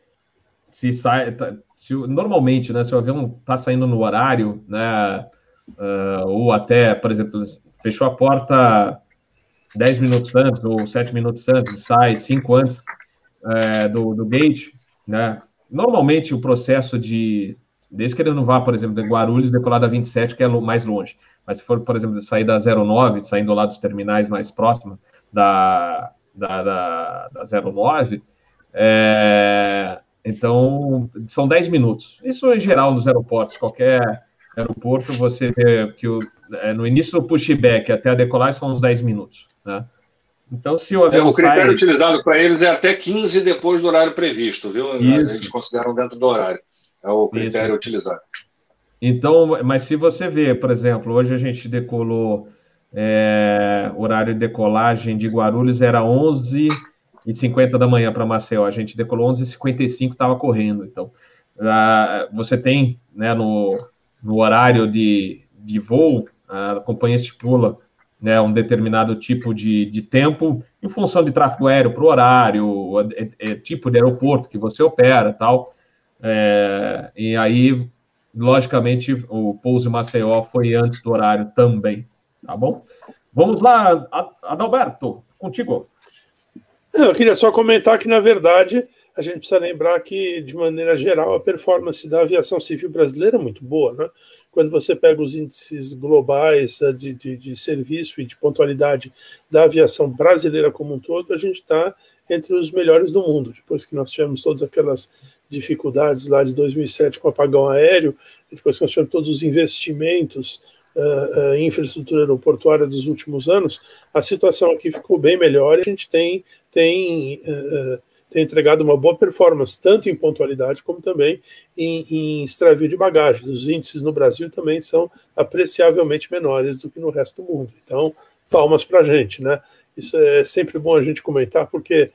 se sai, tá, se normalmente, né, se o avião está saindo no horário, né, uh, ou até, por exemplo, fechou a porta 10 minutos antes ou 7 minutos antes, sai 5 antes uh, do, do gate, né, normalmente o processo de, desde que ele não vá, por exemplo, de Guarulhos, decolar da 27, que é mais longe, mas se for, por exemplo, sair da 09, saindo lá dos terminais mais próximos da, da, da, da 09, é, então, são 10 minutos. Isso em geral nos aeroportos, qualquer aeroporto, você vê que o, é, no início do pushback até a decolagem são uns 10 minutos. Né?
Então, se o avião é, O critério sai... utilizado para eles é até 15 depois do horário previsto, viu? Isso. Eles consideram dentro do horário. É o critério Isso. utilizado.
Então, mas se você vê, por exemplo, hoje a gente decolou, é, horário de decolagem de Guarulhos era 11 e 50 da manhã para Maceió. A gente decolou 11h55, estava correndo. Então, uh, você tem né, no, no horário de, de voo, a companhia estipula né, um determinado tipo de, de tempo em função de tráfego aéreo para o horário, é, é, tipo de aeroporto que você opera tal. É, e aí, logicamente, o pouso em Maceió foi antes do horário também, tá bom? Vamos lá, Adalberto, contigo.
Eu queria só comentar que, na verdade, a gente precisa lembrar que, de maneira geral, a performance da aviação civil brasileira é muito boa. Né? Quando você pega os índices globais eh, de, de, de serviço e de pontualidade da aviação brasileira como um todo, a gente está entre os melhores do mundo. Depois que nós tivemos todas aquelas dificuldades lá de 2007 com o apagão aéreo, depois que nós tivemos todos os investimentos uh, infraestrutura aeroportuária dos últimos anos, a situação aqui ficou bem melhor e a gente tem, tem, uh, tem entregado uma boa performance, tanto em pontualidade como também em, em extravio de bagagens. Os índices no Brasil também são apreciavelmente menores do que no resto do mundo. Então, palmas para a gente, né? Isso é sempre bom a gente comentar, porque,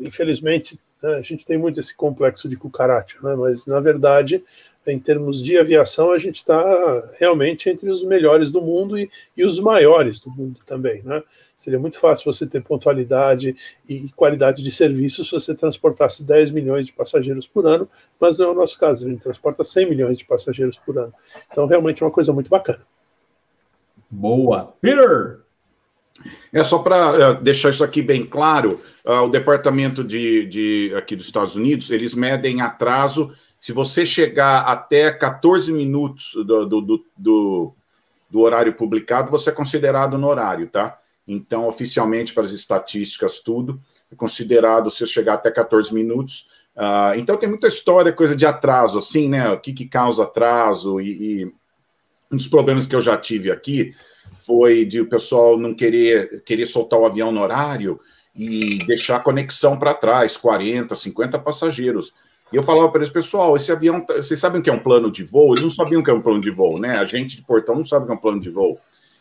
infelizmente, né, a gente tem muito esse complexo de cucaracha, né? mas, na verdade, em termos de aviação, a gente está realmente entre os melhores do mundo e, e, os maiores do mundo também. Né? Seria muito fácil você ter pontualidade e qualidade de serviço se você transportasse 10 milhões de passageiros por ano, mas não é o nosso caso, a gente transporta 100 milhões de passageiros por ano. Então, realmente é uma coisa muito bacana.
Boa. Peter!
É só para uh, deixar isso aqui bem claro, uh, o departamento de, de aqui dos Estados Unidos eles medem atraso. Se você chegar até 14 minutos do, do, do, do, horário publicado, você é considerado no horário, tá? Então, oficialmente, para as estatísticas, tudo é considerado se chegar até 14 minutos. Uh, então, tem muita história, coisa de atraso, assim, né? O que, que causa atraso e, e um dos problemas que eu já tive aqui foi de o pessoal não querer, querer soltar o avião no horário e deixar a conexão para trás, 40, 50 passageiros. E eu falava para eles, pessoal, esse avião, tá, vocês sabem o que é um plano de voo? Eles não sabiam o que é um plano de voo, né? A gente de portão não sabe o que é um plano de voo.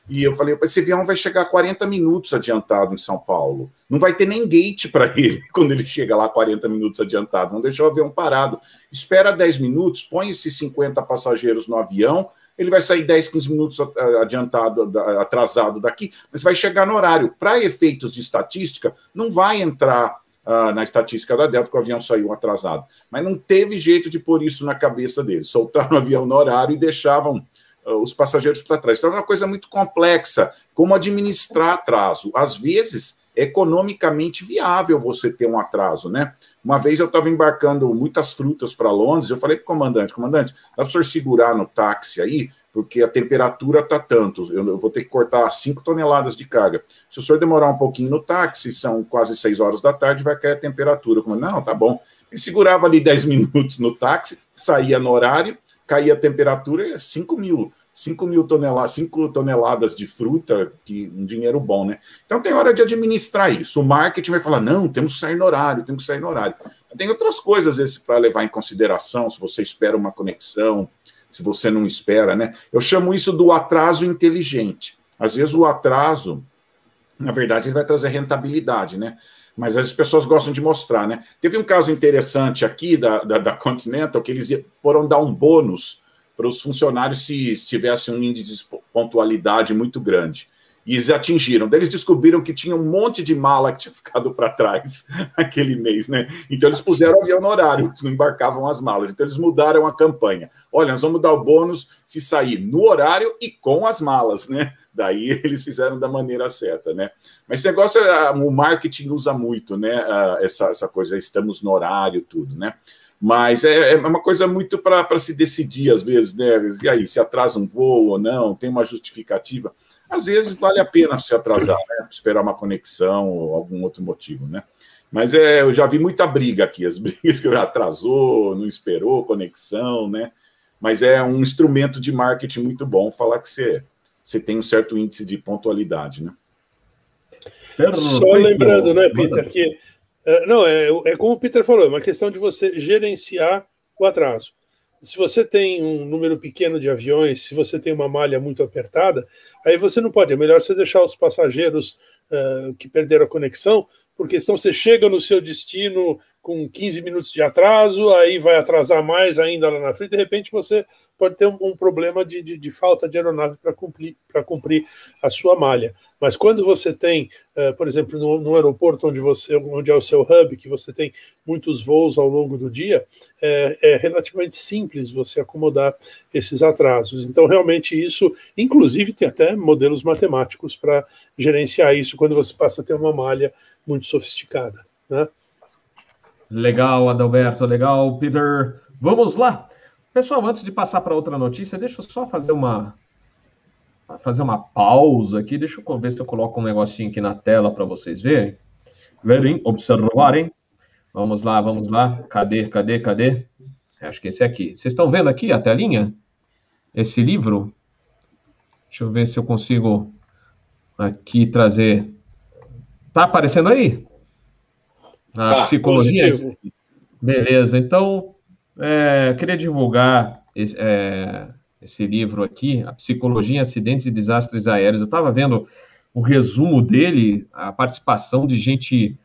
E eu falei, esse avião vai chegar 40 minutos adiantado em São Paulo. Não vai ter nem gate para ele quando ele chega lá 40 minutos adiantado. Vão deixar o avião parado. Espera 10 minutos, põe esses 50 passageiros no avião, ele vai sair 10, 15 minutos adiantado, atrasado daqui, mas vai chegar no horário. Para efeitos de estatística, não vai entrar uh, na estatística da Delta que o avião saiu atrasado. Mas não teve jeito de pôr isso na cabeça deles. Soltaram o avião no horário e deixavam uh, os passageiros para trás. Então é uma coisa muito complexa. Como administrar atraso? Às vezes economicamente viável você ter um atraso, né? Uma vez eu estava embarcando muitas frutas para Londres, eu falei para o comandante, comandante, dá para o senhor segurar no táxi aí, porque a temperatura está tanto, eu vou ter que cortar 5 toneladas de carga. Se o senhor demorar um pouquinho no táxi, são quase 6 horas da tarde, vai cair a temperatura. Como, não, tá bom. Ele segurava ali 10 minutos no táxi, saía no horário, caía a temperatura, 5 mil. 5 mil toneladas, 5 toneladas de fruta, que um dinheiro bom, né? Então tem hora de administrar isso. O marketing vai falar: não, temos que sair no horário, temos que sair no horário. Tem outras coisas para levar em consideração, se você espera uma conexão, se você não espera, né? Eu chamo isso do atraso inteligente. Às vezes o atraso, na verdade, ele vai trazer rentabilidade, né? Mas as pessoas gostam de mostrar, né? Teve um caso interessante aqui da, da, da Continental que eles foram dar um bônus para os funcionários se, se um índice de pontualidade muito grande. E atingiram. Daí eles descobriram que tinha um monte de mala que tinha ficado para trás aquele mês, né? Então eles puseram o avião no horário, não embarcavam as malas. Então eles mudaram a campanha. Olha, nós vamos dar o bônus se sair no horário e com as malas, né? Daí eles fizeram da maneira certa, né? Mas esse negócio, o marketing usa muito, né? Essa, essa coisa, estamos no horário, tudo, né? Mas é, é uma coisa muito para se decidir, às vezes, né? E aí, se atrasa um voo ou não, tem uma justificativa. Às vezes vale a pena se atrasar, né? Esperar uma conexão ou algum outro motivo, né? Mas é, eu já vi muita briga aqui, as brigas que atrasou, não esperou conexão, né? Mas é um instrumento de marketing muito bom falar que você, você tem um certo índice de pontualidade, né?
Só lembrando, né, Peter, que é, não, é, é como o Peter falou, é uma questão de você gerenciar o atraso. Se você tem um número pequeno de aviões, se você tem uma malha muito apertada, aí você não pode. É melhor você deixar os passageiros uh, que perderam a conexão, porque senão você chega no seu destino com 15 minutos de atraso, aí vai atrasar mais ainda lá na frente, de repente você pode ter um, problema de, de, de, falta de aeronave para cumprir, cumprir a sua malha. Mas quando você tem, uh, por exemplo, no, no, aeroporto onde, você, onde é o seu hub, que você tem muitos voos ao longo do dia, é, é relativamente simples você acomodar esses atrasos. Então, realmente, isso, inclusive, tem até modelos matemáticos para gerenciar isso quando você passa a ter uma malha muito sofisticada. Né?
Legal, Adalberto, legal, Peter. Vamos lá. Pessoal, antes de passar para outra notícia, deixa eu só fazer uma fazer uma pausa aqui. Deixa eu ver se eu coloco um negocinho aqui na tela para vocês verem. Verem, observarem. Vamos lá, vamos lá. Cadê, cadê, cadê? Acho que esse aqui. Vocês estão vendo aqui a telinha? Esse livro? Deixa eu ver se eu consigo aqui trazer. Tá aparecendo aí? A ah, psicologia. Positivo. Beleza, então é, queria divulgar esse, é, esse, livro aqui, A Psicologia em Acidentes e Desastres Aéreos. Eu estava vendo o resumo dele, a participação de gente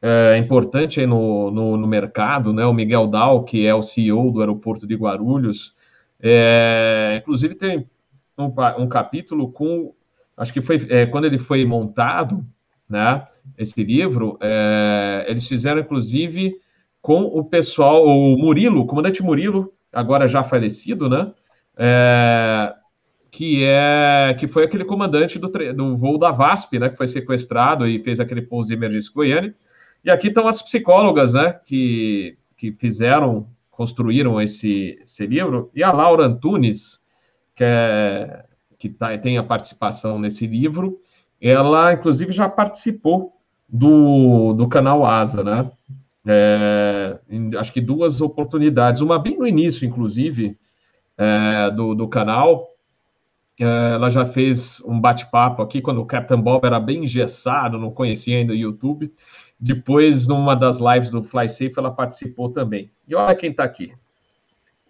é, importante no, no, no, mercado, né? O Miguel Dal, que é o CEO do aeroporto de Guarulhos. É, inclusive tem um, um, capítulo com, acho que foi é, quando ele foi montado, né? Esse livro, é, eles fizeram inclusive com o pessoal, o Murilo, o comandante Murilo, agora já falecido, né? É, que é que foi aquele comandante do, do voo da VASP, né, que foi sequestrado e fez aquele pouso de emergência em Goiânia. E aqui estão as psicólogas, né, que, que fizeram, construíram esse, esse livro, e a Laura Antunes, que, é, que tá, tem a participação nesse livro, ela, inclusive, já participou do, do canal Asa, né? É, em, acho que duas oportunidades, uma bem no início, inclusive, é, do, do canal. É, ela já fez um bate-papo aqui quando o Captain Bob era bem engessado, não conhecia ainda o YouTube. Depois, numa das lives do Fly Safe, ela participou também. E olha quem está aqui.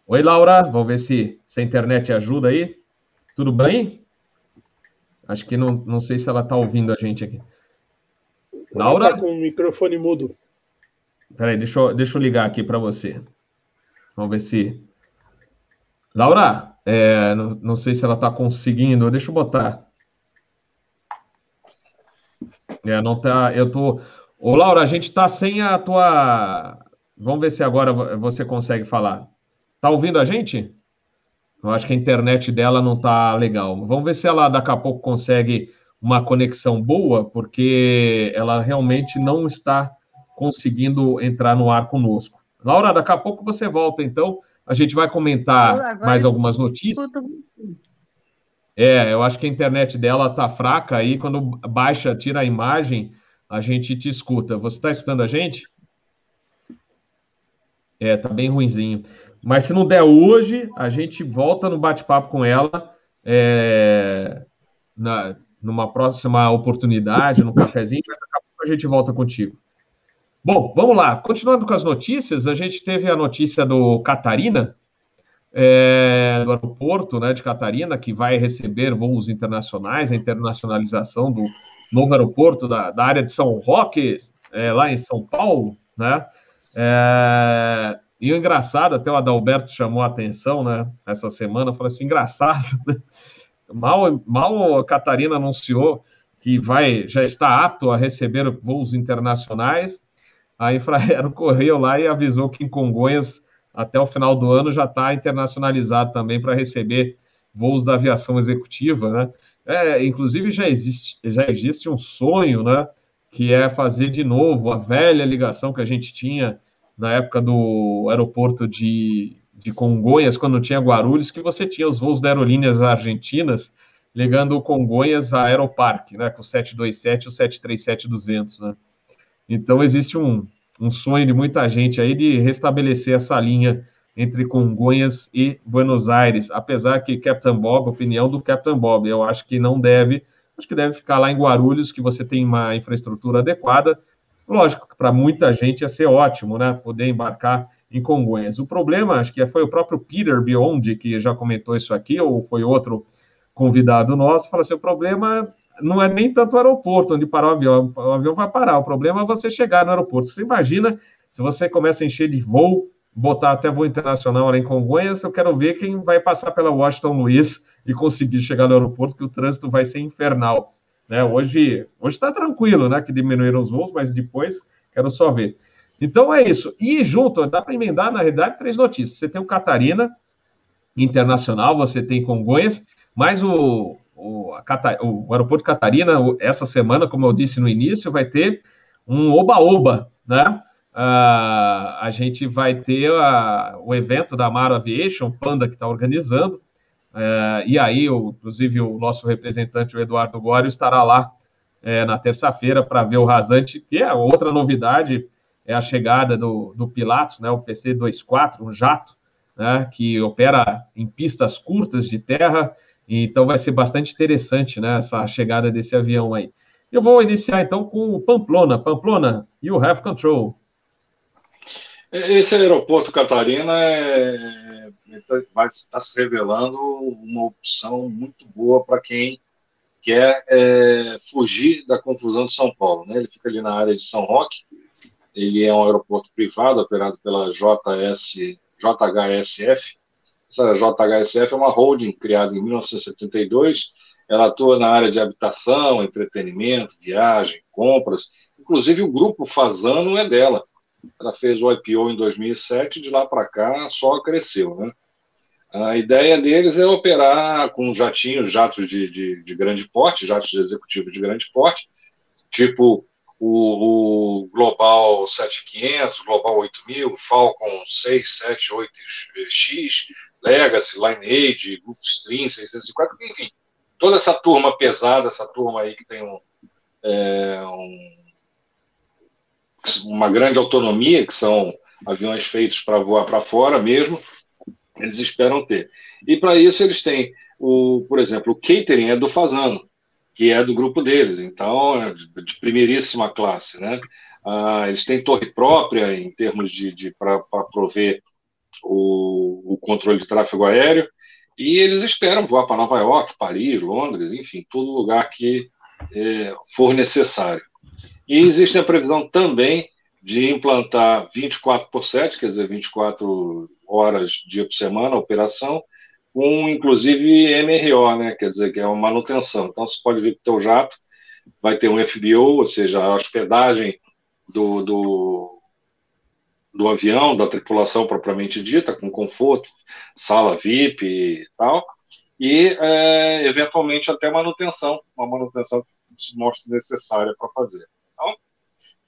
Oi, Laura. Vamos ver se, se a internet ajuda aí. Tudo bem? Acho que não, não sei se ela está ouvindo a gente aqui.
Laura? Com o microfone mudo.
Peraí, deixa eu, deixa eu ligar aqui para você. Vamos ver se. Laura, é, não, não sei se ela está conseguindo. Deixa eu botar. É, não tá. Eu tô. Ô, Laura, a gente está sem a tua. Vamos ver se agora você consegue falar. Tá ouvindo a gente? Eu acho que a internet dela não tá legal. Vamos ver se ela daqui a pouco consegue uma conexão boa, porque ela realmente não está conseguindo entrar no ar conosco. Laura, daqui a pouco você volta, então. A gente vai comentar mais algumas notícias. É, eu acho que a internet dela tá fraca aí. Quando baixa, tira a imagem, a gente te escuta. Você está escutando a gente? É, tá bem ruinzinho. Mas se não der hoje, a gente volta no bate-papo com ela é, na, numa próxima oportunidade, no cafezinho, mas daqui a pouco a gente volta contigo. Bom, vamos lá. Continuando com as notícias, a gente teve a notícia do Catarina, é, do aeroporto né, de Catarina, que vai receber voos internacionais, a internacionalização do novo aeroporto da, da área de São Roque, é, lá em São Paulo, né? É, e o engraçado, até o Adalberto chamou a atenção, né, essa semana, falou assim, engraçado, né? Mal, mal a Catarina anunciou que vai, já está apto a receber voos internacionais, a Infraero correu lá e avisou que em Congonhas, até o final do ano, já está internacionalizado também para receber voos da aviação executiva, né? É, inclusive já existe, já existe um sonho, né? Que é fazer de novo a velha ligação que a gente tinha na época do aeroporto de, de Congonhas, quando tinha Guarulhos, que você tinha os voos da aerolíneas argentinas ligando Congonhas a Aeroparque, né? Com o 727 e o 737-200, né? Então, existe um, um sonho de muita gente aí de restabelecer essa linha entre Congonhas e Buenos Aires, apesar que Captain Bob, opinião do Captain Bob, eu acho que não deve, acho que deve ficar lá em Guarulhos, que você tem uma infraestrutura adequada. Lógico que para muita gente ia ser ótimo, né, poder embarcar em Congonhas. O problema, acho que foi o próprio Peter Biondi que já comentou isso aqui, ou foi outro convidado nosso, fala assim, o problema não é nem tanto o aeroporto onde parar o avião. O avião vai parar. O problema é você chegar no aeroporto. Você imagina se você começa a encher de voo, botar até voo internacional lá em Congonhas, eu quero ver quem vai passar pela Washington Luiz e conseguir chegar no aeroporto, que o trânsito vai ser infernal. Né? Hoje está tranquilo, né? Que diminuíram os voos, mas depois quero só ver. Então é isso. E junto, dá para emendar, na realidade, três notícias. Você tem o Catarina Internacional, você tem Congonhas, mas o, o, o aeroporto Catarina, essa semana, como eu disse no início, vai ter um oba-oba, né? Uh, a gente vai ter uh, o evento da Amaro Aviation, Panda, que está organizando, uh, e aí, inclusive, o nosso representante, o Eduardo Gório, estará lá é, na terça-feira para ver o rasante, que é outra novidade, é a chegada do, do Pilatos, né, o PC-24, um jato, né, que opera em pistas curtas de terra, então vai ser bastante interessante, né, essa chegada desse avião aí. Eu vou iniciar então com o Pamplona. Pamplona, you have control.
Esse aeroporto Catarina é, vai estar se revelando uma opção muito boa para quem quer é, fugir da confusão de São Paulo. Né? Ele fica ali na área de São Roque. Ele é um aeroporto privado operado pela JS, JHSF, essa JHSF é uma holding criada em 1972. Ela atua na área de habitação, entretenimento, viagem, compras. Inclusive, o grupo Fazano é dela. Ela fez o IPO em 2007, de lá para cá só cresceu. Né? A ideia deles é operar com jatinhos, jatos de, de, de grande porte, jatos de executivo de grande porte, tipo o, o, Global 7500, Global 8000, Falcon 6, 7, 8X, Legacy, Lineage, Gulfstream 650, enfim, toda essa turma pesada, essa turma aí que tem um, é, um, uma grande autonomia, que são aviões feitos para voar para fora mesmo, eles esperam ter. E para isso eles têm, o, por exemplo, o catering é do Fazano, que é do grupo deles, então é de primeiríssima classe, né? Ah, eles têm torre própria em termos de, de para prover o, o, controle de tráfego aéreo e eles esperam voar para Nova York, Paris, Londres, enfim, todo lugar que é, for necessário. E existe a previsão também de implantar 24 por 7, quer dizer, 24 horas dia por semana operação, com inclusive MRO, né? Quer dizer, que é uma manutenção. Então você pode vir com o teu jato, vai ter um FBO, ou seja, a hospedagem do, do, do avião, da tripulação propriamente dita, com conforto, sala VIP e tal, e é, eventualmente até manutenção, uma manutenção que se mostra necessária para fazer.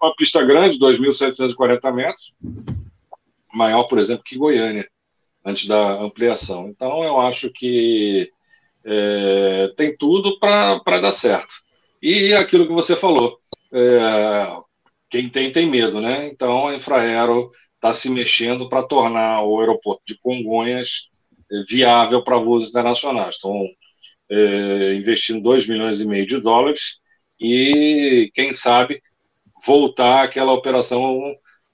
Uma pista grande, 2.740 metros, maior, por exemplo, que Goiânia, antes da ampliação. Então, eu acho que é, tem tudo para dar certo. E aquilo que você falou, é, quem tem, tem medo, né? Então, a Infraero está se mexendo para tornar o aeroporto de Congonhas é, viável para voos internacionais. Estão é, investindo 2 milhões e meio de dólares e, quem sabe, voltar àquela operação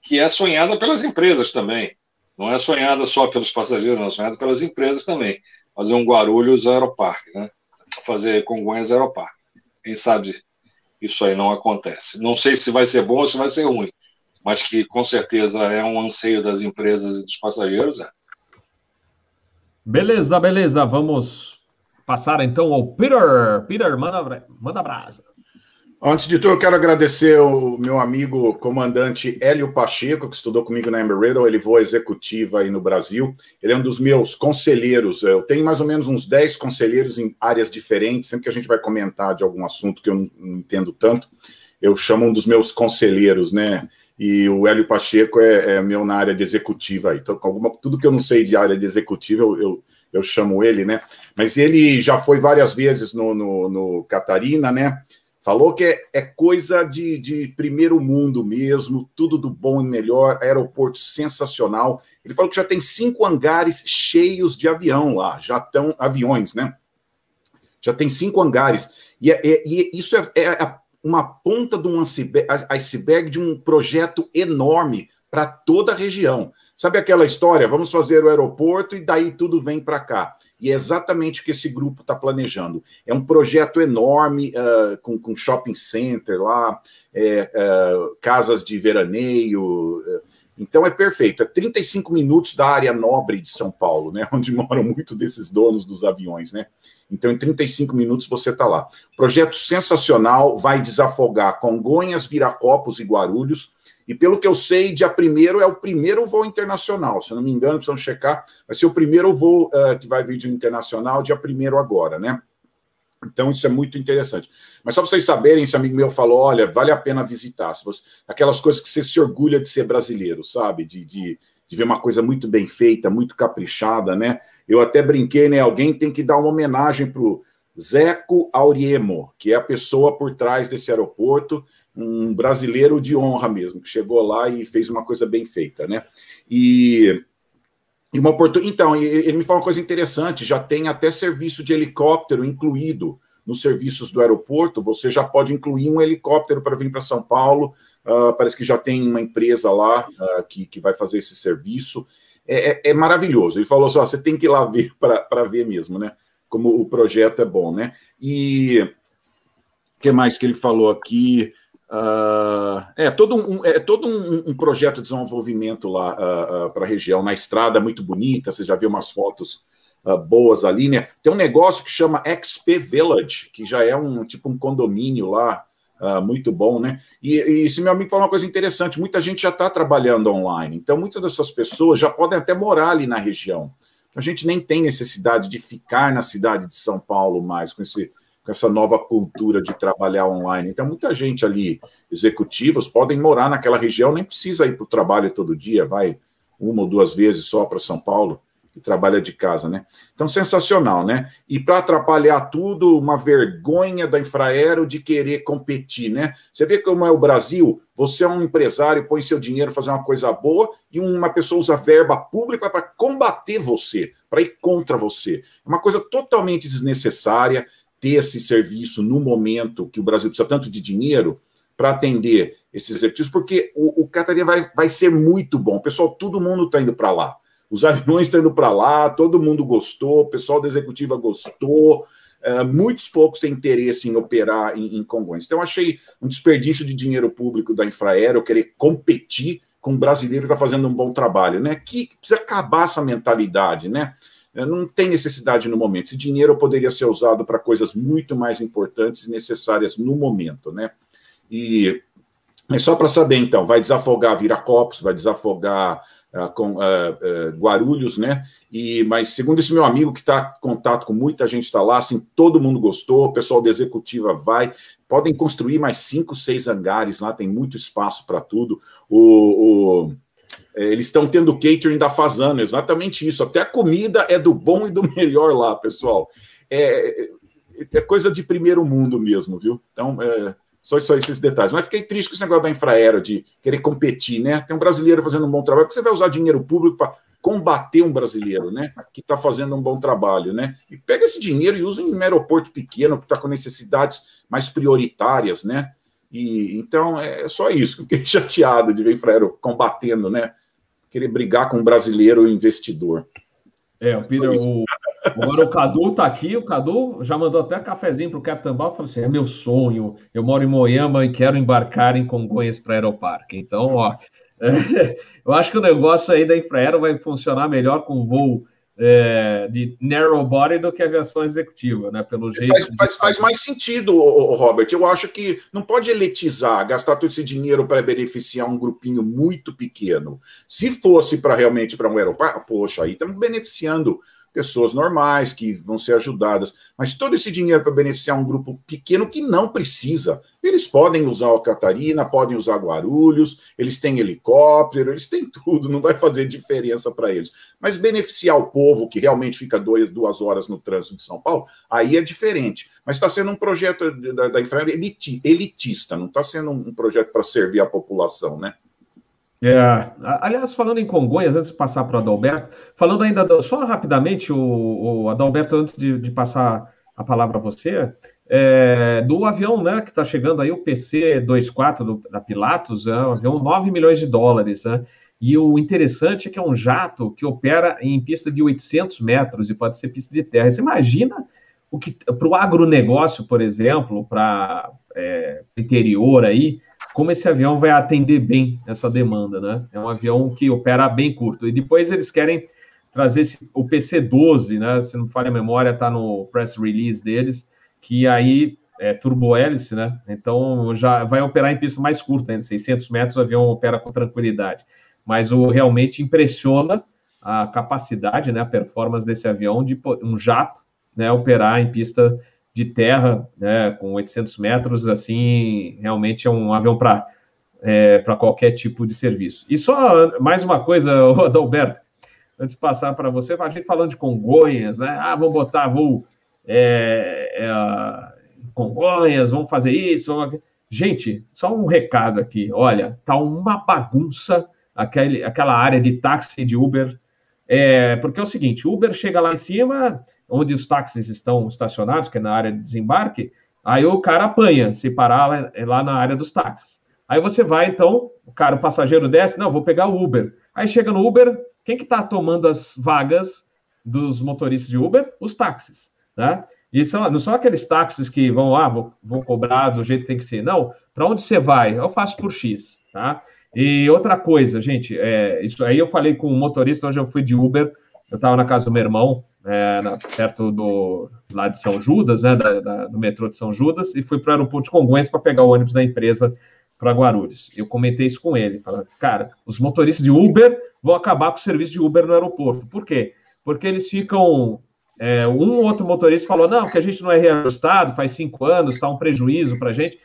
que é sonhada pelas empresas também. Não é sonhada só pelos passageiros, não, é sonhada pelas empresas também. Fazer um Guarulhos Aeroparque, né? Fazer Congonhas Aeroparque. Quem sabe isso aí não acontece. Não sei se vai ser bom ou se vai ser ruim, mas que com certeza é um anseio das empresas e dos passageiros. É.
Beleza, beleza. Vamos passar então ao Peter. Peter, manda, manda brasa.
Antes de tudo, eu quero agradecer o meu amigo comandante Hélio Pacheco, que estudou comigo na Embry-Riddle, ele voa executiva aí no Brasil. Ele é um dos meus conselheiros. Eu tenho mais ou menos uns 10 conselheiros em áreas diferentes. Sempre que a gente vai comentar de algum assunto que eu não, não entendo tanto, eu chamo um dos meus conselheiros, né? E o Hélio Pacheco é, é meu na área de executiva aí. Então, alguma, tudo que eu não sei de área de executiva, eu, eu, eu chamo ele, né? Mas ele já foi várias vezes no, no, no Catarina, né? Falou que é, é coisa de, de, primeiro mundo mesmo, tudo do bom e melhor, aeroporto sensacional. Ele falou que já tem cinco hangares cheios de avião lá, já estão aviões, né? Já tem cinco hangares. E, é, é, e isso é, é, uma ponta de um iceberg de um projeto enorme para toda a região. Sabe aquela história? Vamos fazer o aeroporto e daí tudo vem para cá. E é exatamente o que esse grupo está planejando. É um projeto enorme, uh, com, com, shopping center lá, é, uh, casas de veraneio. Uh, então é perfeito. É 35 minutos da área nobre de São Paulo, né? Onde moram muito desses donos dos aviões, né? Então, em 35 minutos você está lá. Projeto sensacional, vai desafogar Congonhas, Viracopos e Guarulhos e pelo que eu sei, dia primeiro é o primeiro voo internacional. Se eu não me engano, precisam checar. Vai ser o primeiro voo uh, que vai vir de internacional, dia primeiro agora, né? Então, isso é muito interessante. Mas só para vocês saberem, esse amigo meu falou: olha, vale a pena visitar. Se você, aquelas coisas que você se orgulha de ser brasileiro, sabe? De, de, de ver uma coisa muito bem feita, muito caprichada, né? Eu até brinquei, né? Alguém tem que dar uma homenagem para o Zeco Auriemo, que é a pessoa por trás desse aeroporto um brasileiro de honra mesmo, que chegou lá e fez uma coisa bem feita, né? E, e uma oportunidade. Então, ele me falou uma coisa interessante: já tem até serviço de helicóptero incluído nos serviços do aeroporto. Você já pode incluir um helicóptero para vir para São Paulo. Uh, parece que já tem uma empresa lá uh, que, que vai fazer esse serviço. É, é, é maravilhoso. Ele falou só: você tem que ir lá ver para ver mesmo, né? Como o projeto é bom, né? E o que mais que ele falou aqui? Uh, é todo, um, é todo um, um projeto de desenvolvimento lá uh, ah, uh, ah, para a região, na estrada muito bonita, você já viu umas fotos boas ali, né? Tem um negócio que chama XP Village, que já é um tipo um condomínio lá, muito bom, né? E, e esse meu amigo falou uma coisa interessante: muita gente já está trabalhando online, então muitas dessas pessoas já podem até morar ali na região. A gente nem tem necessidade de ficar na cidade de São Paulo mais com, esse, com essa nova cultura de trabalhar online. Então, muita gente ali, executivos, podem morar naquela região, nem precisa ir para o trabalho todo dia, vai uma ou duas vezes só para São Paulo e trabalha de casa, né? Então, sensacional, né? E para atrapalhar tudo, uma vergonha da Infraero de querer competir, né? Você vê como é o Brasil, você é um empresário, põe seu dinheiro fazer uma coisa boa e uma pessoa usa verba pública para combater você, para ir contra você. É uma coisa totalmente desnecessária ter esse serviço no momento que o Brasil precisa tanto de dinheiro para atender esses executivos, porque o, o Catarina vai, vai ser muito bom. Pessoal, todo mundo está indo para lá. Os aviões estão indo para lá, todo mundo gostou, o pessoal da executiva gostou, uh, muitos poucos têm interesse em operar em, em Congonhas. Então, achei um desperdício de dinheiro público da Infraero querer competir com um brasileiro que está fazendo um bom trabalho, né? Que precisa acabar essa mentalidade, né? Não tem necessidade no momento. Esse dinheiro poderia ser usado para coisas muito mais importantes e necessárias no momento, né? E mas só para saber, então, vai desafogar Viracopos, vai desafogar uh, com uh, uh, Guarulhos, né? E, mas segundo esse meu amigo que está em contato com muita gente está lá, assim, todo mundo gostou, o pessoal da executiva vai, podem construir mais cinco, seis hangares lá, tem muito espaço para tudo. O, o eles estão tendo catering da Fazano, exatamente isso. Até a comida é do bom e do melhor lá, pessoal. É, é coisa de primeiro mundo mesmo, viu? Então, é, só, só esses detalhes. Mas fiquei triste com esse negócio da Infraero, de querer competir, né? Tem um brasileiro fazendo um bom trabalho, porque você vai usar dinheiro público para combater um brasileiro, né? Que está fazendo um bom trabalho, né? E pega esse dinheiro e usa em um aeroporto pequeno, que está com necessidades mais prioritárias, né? E então é só isso. Fiquei chateado de ver Infraero combatendo, né? Querer brigar com um brasileiro investidor.
É, o Peter, o, Agora o Cadu tá aqui, o Cadu já mandou até cafezinho pro Capitão Bal, falou assim: é meu sonho, eu moro em Moema e quero embarcar em Congonhas para Aeroparque. Então, ó, é, eu acho que o negócio aí da Infraero vai funcionar melhor com voo é, de narrow body do que aviação executiva, né? Pelo jeito.
Faz, faz, faz mais sentido, Robert. Eu acho que não pode elitizar, gastar todo esse dinheiro para beneficiar um grupinho muito pequeno. Se fosse para realmente para um aeroporto, poxa, aí estamos beneficiando pessoas normais que vão ser ajudadas, mas todo esse dinheiro para beneficiar um grupo pequeno que não precisa. Eles podem usar o Catarina, podem usar Guarulhos, eles têm helicóptero, eles têm tudo, não vai fazer diferença para eles. Mas beneficiar o povo que realmente fica dois, duas horas no trânsito de São Paulo, aí é diferente. Mas está sendo um projeto da, da elitista, não está sendo um projeto para servir a população, né?
É, aliás, falando em Congonhas, antes de passar para o Adalberto, falando ainda, só rapidamente, o, o Adalberto, antes de, de, passar a palavra a você, é, do avião né, que está chegando aí, o PC-24 da Pilatus, é um avião 9 milhões de dólares, né? E o interessante é que é um jato que opera em pista de 800 metros e pode ser pista de terra. Você imagina o que para o agronegócio, por exemplo, para é, interior aí, como esse avião vai atender bem essa demanda, né? É um avião que opera bem curto. E depois eles querem trazer esse, o PC-12, né? Se não falha a memória, está no press release deles, que aí é turbo-hélice, né? Então já vai operar em pista mais curta, ainda 600 metros o avião opera com tranquilidade. Mas o realmente impressiona a capacidade, né, a performance desse avião de um jato, né, operar em pista de terra, né, com 800 metros, assim, realmente é um avião para é, para qualquer tipo de serviço. E só mais uma coisa, Adalberto, antes de passar para você, a gente falando de Congonhas, né? Ah, vamos botar voo é, é, Congonhas, vamos fazer isso. Vamos... Gente, só um recado aqui. Olha, tá uma bagunça aquele, aquela área de táxi de Uber. É, porque é o seguinte, Uber chega lá em cima, onde os táxis estão estacionados, que é na área de desembarque, aí o cara apanha, se parar lá, é lá na área dos táxis. Aí você vai, então, o cara, o passageiro desce, não, vou pegar o Uber. Aí chega no Uber, quem que está tomando as vagas dos motoristas de Uber? Os táxis, né? E são, não são aqueles táxis que vão, ah, vou, vou cobrar do jeito que tem que ser. Não, para onde você vai? Eu faço por X, tá? E outra coisa, gente, é, isso aí eu falei com um motorista, hoje eu fui de Uber, eu estava na casa do meu irmão, é, na, perto do lá de São Judas, né, da, da, do metrô de São Judas, e fui para o aeroporto de Congonhas para pegar o ônibus da empresa para Guarulhos. Eu comentei isso com ele, falando, cara, os motoristas de Uber vão acabar com o serviço de Uber no aeroporto. Por quê? porque eles ficam. É, um outro motorista falou: não, que a gente não é reajustado, faz cinco anos, está um prejuízo para a gente.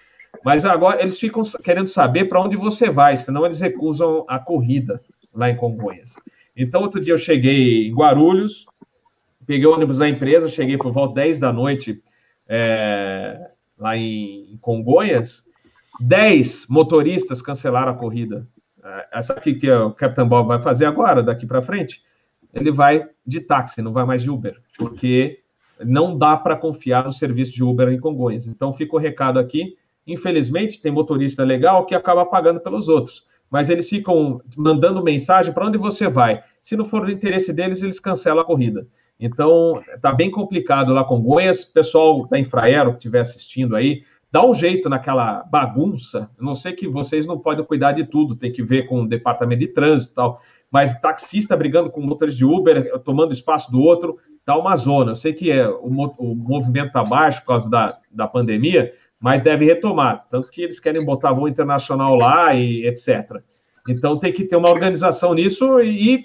Mas agora eles ficam querendo saber para onde você vai, senão eles recusam a corrida lá em Congonhas. Então, outro dia eu cheguei em Guarulhos, peguei o ônibus da empresa, cheguei por volta 10 da noite é, lá em, Congonhas. 10 motoristas cancelaram a corrida. É, sabe o que, que o Capitão Bob vai fazer agora, daqui para frente? Ele vai de táxi, não vai mais de Uber, porque não dá para confiar no serviço de Uber em Congonhas. Então, fica o recado aqui. Infelizmente, tem motorista legal que acaba pagando pelos outros mas eles ficam mandando mensagem para onde você vai. Se não for do interesse deles, eles cancelam a corrida. Então, tá bem complicado lá com Goiás. Pessoal da Infraero que estiver assistindo aí, dá um jeito naquela bagunça. Eu não sei que vocês não podem cuidar de tudo, tem que ver com o departamento de trânsito e tal. Mas taxista brigando com motores de Uber, tomando espaço do outro, tá uma zona. Eu sei que é, o, o movimento está baixo por causa da, da pandemia, mas deve retomar. Tanto que eles querem botar voo internacional lá e etc. Então tem que ter uma organização nisso e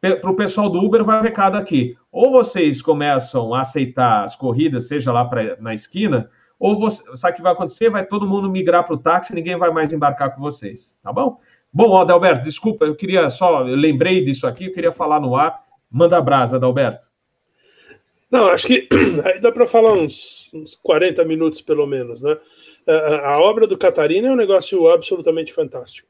para o pessoal do Uber vai recado aqui. Ou vocês começam a aceitar as corridas, seja lá pra, na esquina, ou você, sabe o que vai acontecer? Vai todo mundo migrar para o táxi, ninguém vai mais embarcar com vocês, tá bom? Bom, Adalberto, desculpa, eu queria só, eu lembrei disso aqui, eu queria falar no ar. Manda brasa, Adalberto.
Não, acho que aí dá para falar uns, uns 40 minutos pelo menos, né? A, obra do Catarina é um negócio absolutamente fantástico.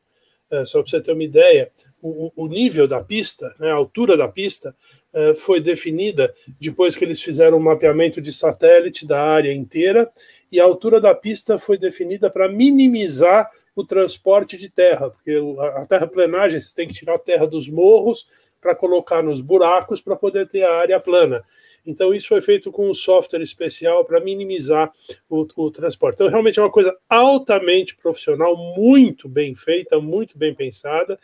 É, só para você ter uma ideia, o, o, nível da pista, né, a altura da pista, é, foi definida depois que eles fizeram um mapeamento de satélite da área inteira, e a altura da pista foi definida para minimizar o transporte de terra, porque a terraplenagem você tem que tirar a terra dos morros para colocar nos buracos para poder ter a área plana. Então, isso foi feito com um software especial para minimizar o, o, transporte. Então, realmente é uma coisa altamente profissional, muito bem feita, muito bem pensada,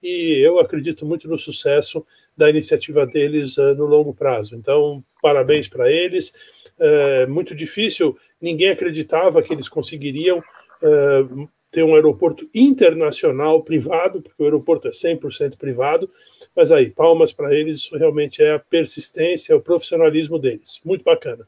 e eu acredito muito no sucesso da iniciativa deles uh, no longo prazo. Então, parabéns para eles. É muito difícil, ninguém acreditava que eles conseguiriam. Uh, ter um aeroporto internacional privado, porque o aeroporto é 100% privado, mas aí, palmas para eles, isso realmente é a persistência, é o profissionalismo deles. Muito bacana.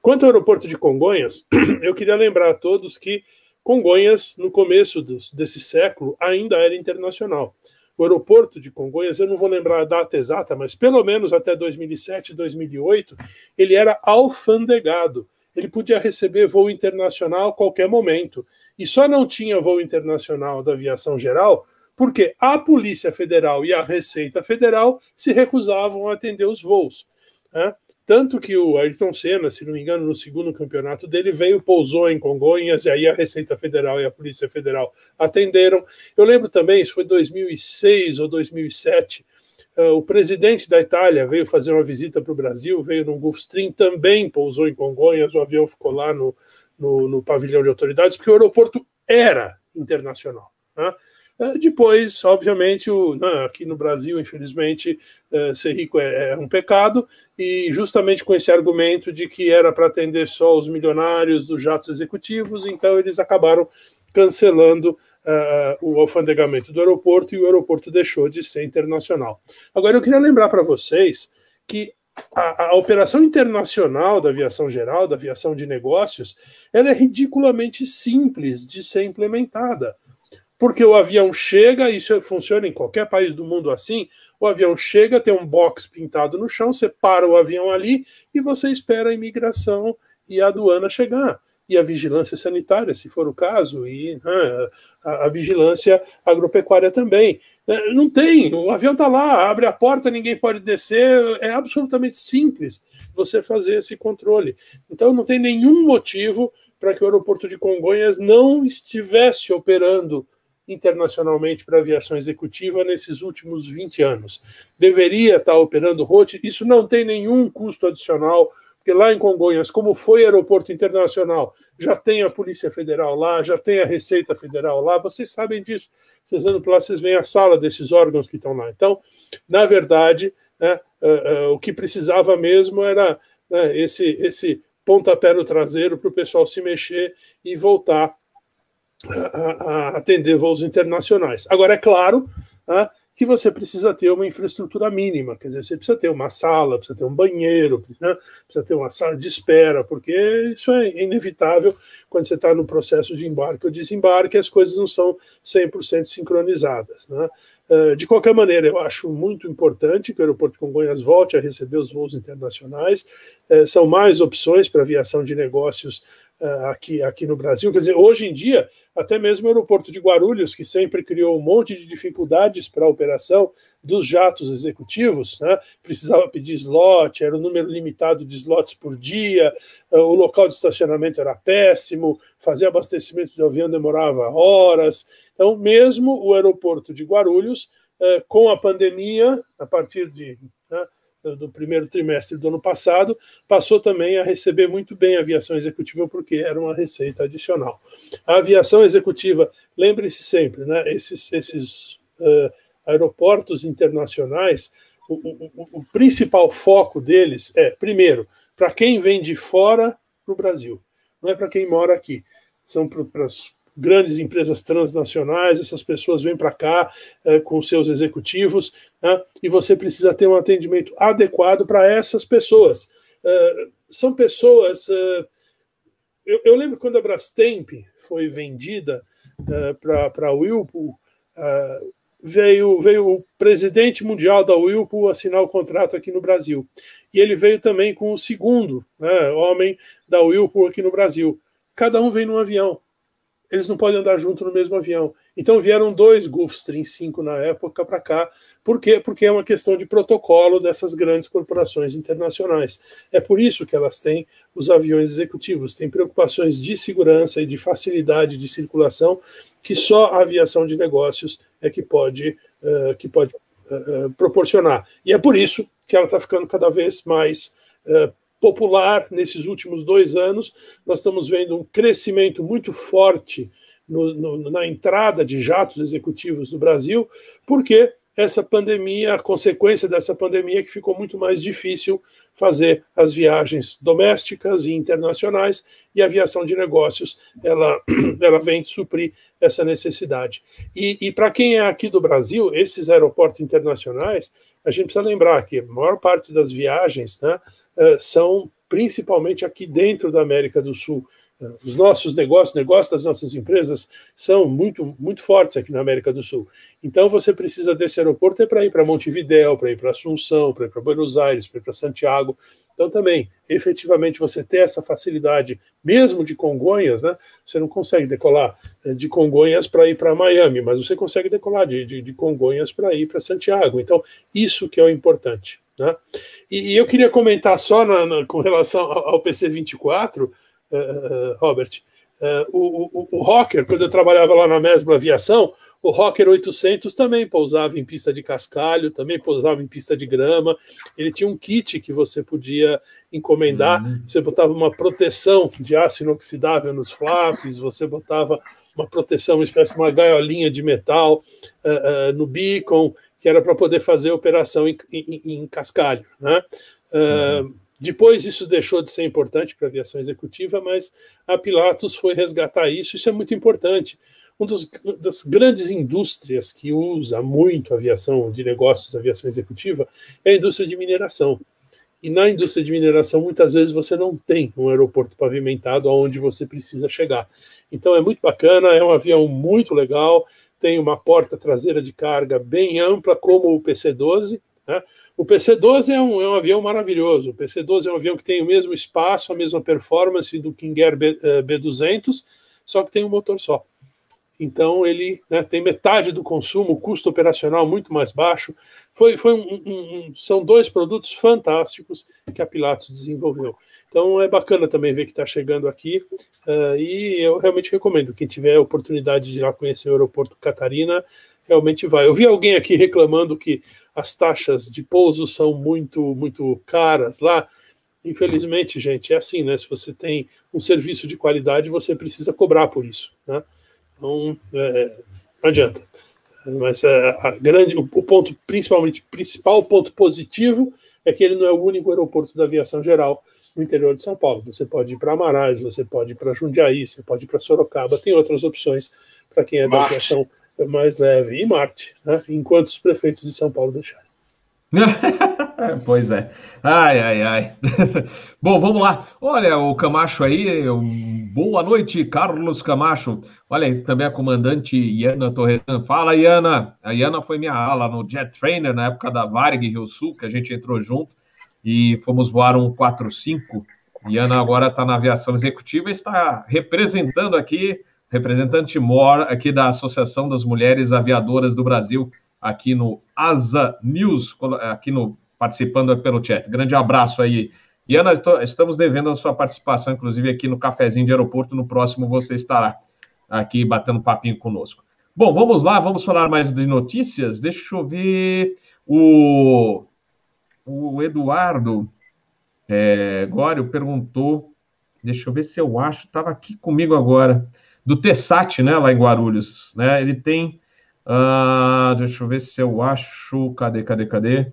Quanto ao aeroporto de Congonhas, eu queria lembrar a todos que Congonhas, no começo dos, desse século, ainda era internacional. O aeroporto de Congonhas, eu não vou lembrar a data exata, mas pelo menos até 2007, 2008, ele era alfandegado ele podia receber voo internacional a qualquer momento. E só não tinha voo internacional da aviação geral porque a Polícia Federal e a Receita Federal se recusavam a atender os voos. Né? Tanto que o Ayrton Senna, se não me engano, no segundo campeonato dele, veio, pousou em Congonhas, e aí a Receita Federal e a Polícia Federal atenderam. Eu lembro também, isso foi 2006 ou 2007, Uh, o presidente da Itália veio fazer uma visita para o Brasil, veio no Gulfstream, também pousou em Congonhas, o avião ficou lá no, no, no pavilhão de autoridades, porque o aeroporto era internacional. Né? Uh, depois, obviamente, o, não, aqui no Brasil, infelizmente, uh, ser rico é, é, um pecado, e justamente com esse argumento de que era para atender só os milionários dos jatos executivos, então eles acabaram cancelando uh, o alfandegamento do aeroporto e o aeroporto deixou de ser internacional. Agora, eu queria lembrar para vocês que a, a, operação internacional da aviação geral, da aviação de negócios, ela é ridiculamente simples de ser implementada. Porque o avião chega, isso funciona em qualquer país do mundo assim, o avião chega, tem um box pintado no chão, você para o avião ali e você espera a imigração e a aduana chegar e a vigilância sanitária, se for o caso, e né, a, a, vigilância agropecuária também. É, não tem, o avião está lá, abre a porta, ninguém pode descer, é absolutamente simples você fazer esse controle. Então não tem nenhum motivo para que o aeroporto de Congonhas não estivesse operando internacionalmente para aviação executiva nesses últimos 20 anos. Deveria estar operando rote, isso não tem nenhum custo adicional porque lá em Congonhas, como foi aeroporto internacional, já tem a Polícia Federal lá, já tem a Receita Federal lá, vocês sabem disso. Vocês andam por lá, vocês veem a sala desses órgãos que estão lá. Então, na verdade, né, uh, uh, o que precisava mesmo era né, esse, esse pontapé no traseiro para o pessoal se mexer e voltar a, a, atender voos internacionais. Agora, é claro né, que você precisa ter uma infraestrutura mínima, quer dizer, você precisa ter uma sala, precisa ter um banheiro, precisa, precisa ter uma sala de espera, porque isso é inevitável quando você está no processo de embarque ou desembarque, as coisas não são 100% sincronizadas. Né? Eh, de qualquer maneira, eu acho muito importante que o aeroporto de Congonhas volte a receber os voos internacionais. Eh, são mais opções para aviação de negócios aqui, aqui no Brasil. Quer dizer, hoje em dia, até mesmo o aeroporto de Guarulhos, que sempre criou um monte de dificuldades para a operação dos jatos executivos, né? precisava pedir slot, era um número limitado de slots por dia, o local de estacionamento era péssimo, fazer abastecimento de avião demorava horas. Então, mesmo o aeroporto de Guarulhos, eh, com a pandemia, a partir de, do primeiro trimestre do ano passado, passou também a receber muito bem a aviação executiva, porque era uma receita adicional. A aviação executiva, lembre-se sempre, né, esses, esses uh, aeroportos internacionais, o, o, o, principal foco deles é, primeiro, para quem vem de fora para o Brasil, não é para quem mora aqui. São para grandes empresas transnacionais, essas pessoas vêm para cá é, com seus executivos, né, e você precisa ter um atendimento adequado para essas pessoas. É, são pessoas. É, eu, eu, lembro quando a Brastemp foi vendida é, para a Whirlpool, é, veio, veio o presidente mundial da Whirlpool assinar o contrato aqui no Brasil. E ele veio também com o segundo né, homem da Whirlpool aqui no Brasil. Cada um vem num avião eles não podem andar junto no mesmo avião. Então vieram dois Gulfstream 5 na época para cá. Por quê? Porque é uma questão de protocolo dessas grandes corporações internacionais. É por isso que elas têm os aviões executivos, têm preocupações de segurança e de facilidade de circulação que só a aviação de negócios é que pode, uh, que pode uh, proporcionar. E é por isso que ela está ficando cada vez mais uh, popular nesses últimos dois anos. Nós estamos vendo um crescimento muito forte no, no, na entrada de jatos executivos no Brasil, porque essa pandemia, a consequência dessa pandemia, é que ficou muito mais difícil fazer as viagens domésticas e internacionais, e a aviação de negócios ela, ela vem suprir essa necessidade. E, e para quem é aqui do Brasil, esses aeroportos internacionais, a gente precisa lembrar que a maior parte das viagens né, são principalmente aqui dentro da América do Sul. Eh, os nossos negócios, negócios das nossas empresas são muito, muito fortes aqui na América do Sul. Então você precisa desse aeroporto é para ir para Montevidéu, para ir para Assunção, para ir para Buenos Aires, para ir para Santiago. Então também, efetivamente, você ter essa facilidade, mesmo de Congonhas, né? Você não consegue decolar eh, de Congonhas para ir para Miami, mas você consegue decolar de, de, de Congonhas para ir para Santiago. Então, isso que é o importante. Né? E, e, eu queria comentar só na, na, com relação ao, ao PC24, uh, uh, Robert, uh, o, o, o Rocker, quando eu trabalhava lá na mesma aviação, o Rocker 800 também pousava em pista de cascalho, também pousava em pista de grama. Ele tinha um kit que você podia encomendar. Uhum. Você botava uma proteção de aço inoxidável nos flaps, você botava uma proteção, uma espécie de uma gaiolinha de metal uh, uh, no beacon que era para poder fazer operação em, em, em cascalho. Né? Uh, Depois isso deixou de ser importante para a aviação executiva, mas a Pilatus foi resgatar isso, isso é muito importante. Uma das grandes indústrias que usa muito aviação de negócios, aviação executiva, é a indústria de mineração. E na indústria de mineração, muitas vezes você não tem um aeroporto pavimentado aonde você precisa chegar. Então é muito bacana, é um avião muito legal, tem uma porta traseira de carga bem ampla, como o PC-12. Né? O PC-12 é um, é um avião maravilhoso. O PC-12 é um avião que tem o mesmo espaço, a mesma performance do King Air B, uh, B200, só que tem um motor só. Então ele né, tem metade do consumo, custo operacional muito mais baixo. Foi, foi um, um, um, são dois produtos fantásticos que a Pilatus desenvolveu. Então é bacana também ver que está chegando aqui. Uh, e eu realmente recomendo, quem tiver a oportunidade de ir lá conhecer o aeroporto Catarina, realmente vai. Eu vi alguém aqui reclamando que as taxas de pouso são muito, muito caras lá. Infelizmente, gente, é assim, né? Se você tem um serviço de qualidade, você precisa cobrar por isso, né? Então, é, não adianta. Mas é, a grande, o, o ponto, principalmente, principal ponto positivo é que ele não é o único aeroporto da aviação geral no interior de São Paulo. Você pode ir para Amarais, você pode ir para Jundiaí, você pode ir para Sorocaba, tem outras opções para quem é da aviação mais leve. E Marte, né? enquanto os prefeitos de São Paulo deixarem.
pois é. Ai, ai, ai. Bom, vamos lá. Olha, o Camacho aí, boa noite, Carlos Camacho. Olha, também a comandante Iana Torresan. Fala, Iana. A Iana foi minha ala no Jet Trainer na época da Varg Rio Sul, que a gente entrou junto e fomos voar um 45. Iana agora está na aviação executiva e está representando aqui, representante mor aqui da Associação das Mulheres Aviadoras do Brasil aqui no Asa News, aqui no participando pelo chat. Grande abraço aí. E Ana, estamos devendo a sua participação, inclusive aqui no cafezinho de aeroporto. No próximo você estará aqui batendo papinho conosco. Bom, vamos lá, vamos falar mais de notícias. Deixa eu ver o, o Eduardo é, Gório perguntou. Deixa eu ver se eu acho, estava aqui comigo agora, do Tessat, né, lá em Guarulhos. Né? Ele tem Uh, deixa eu ver se eu acho. Cadê, cadê, cadê?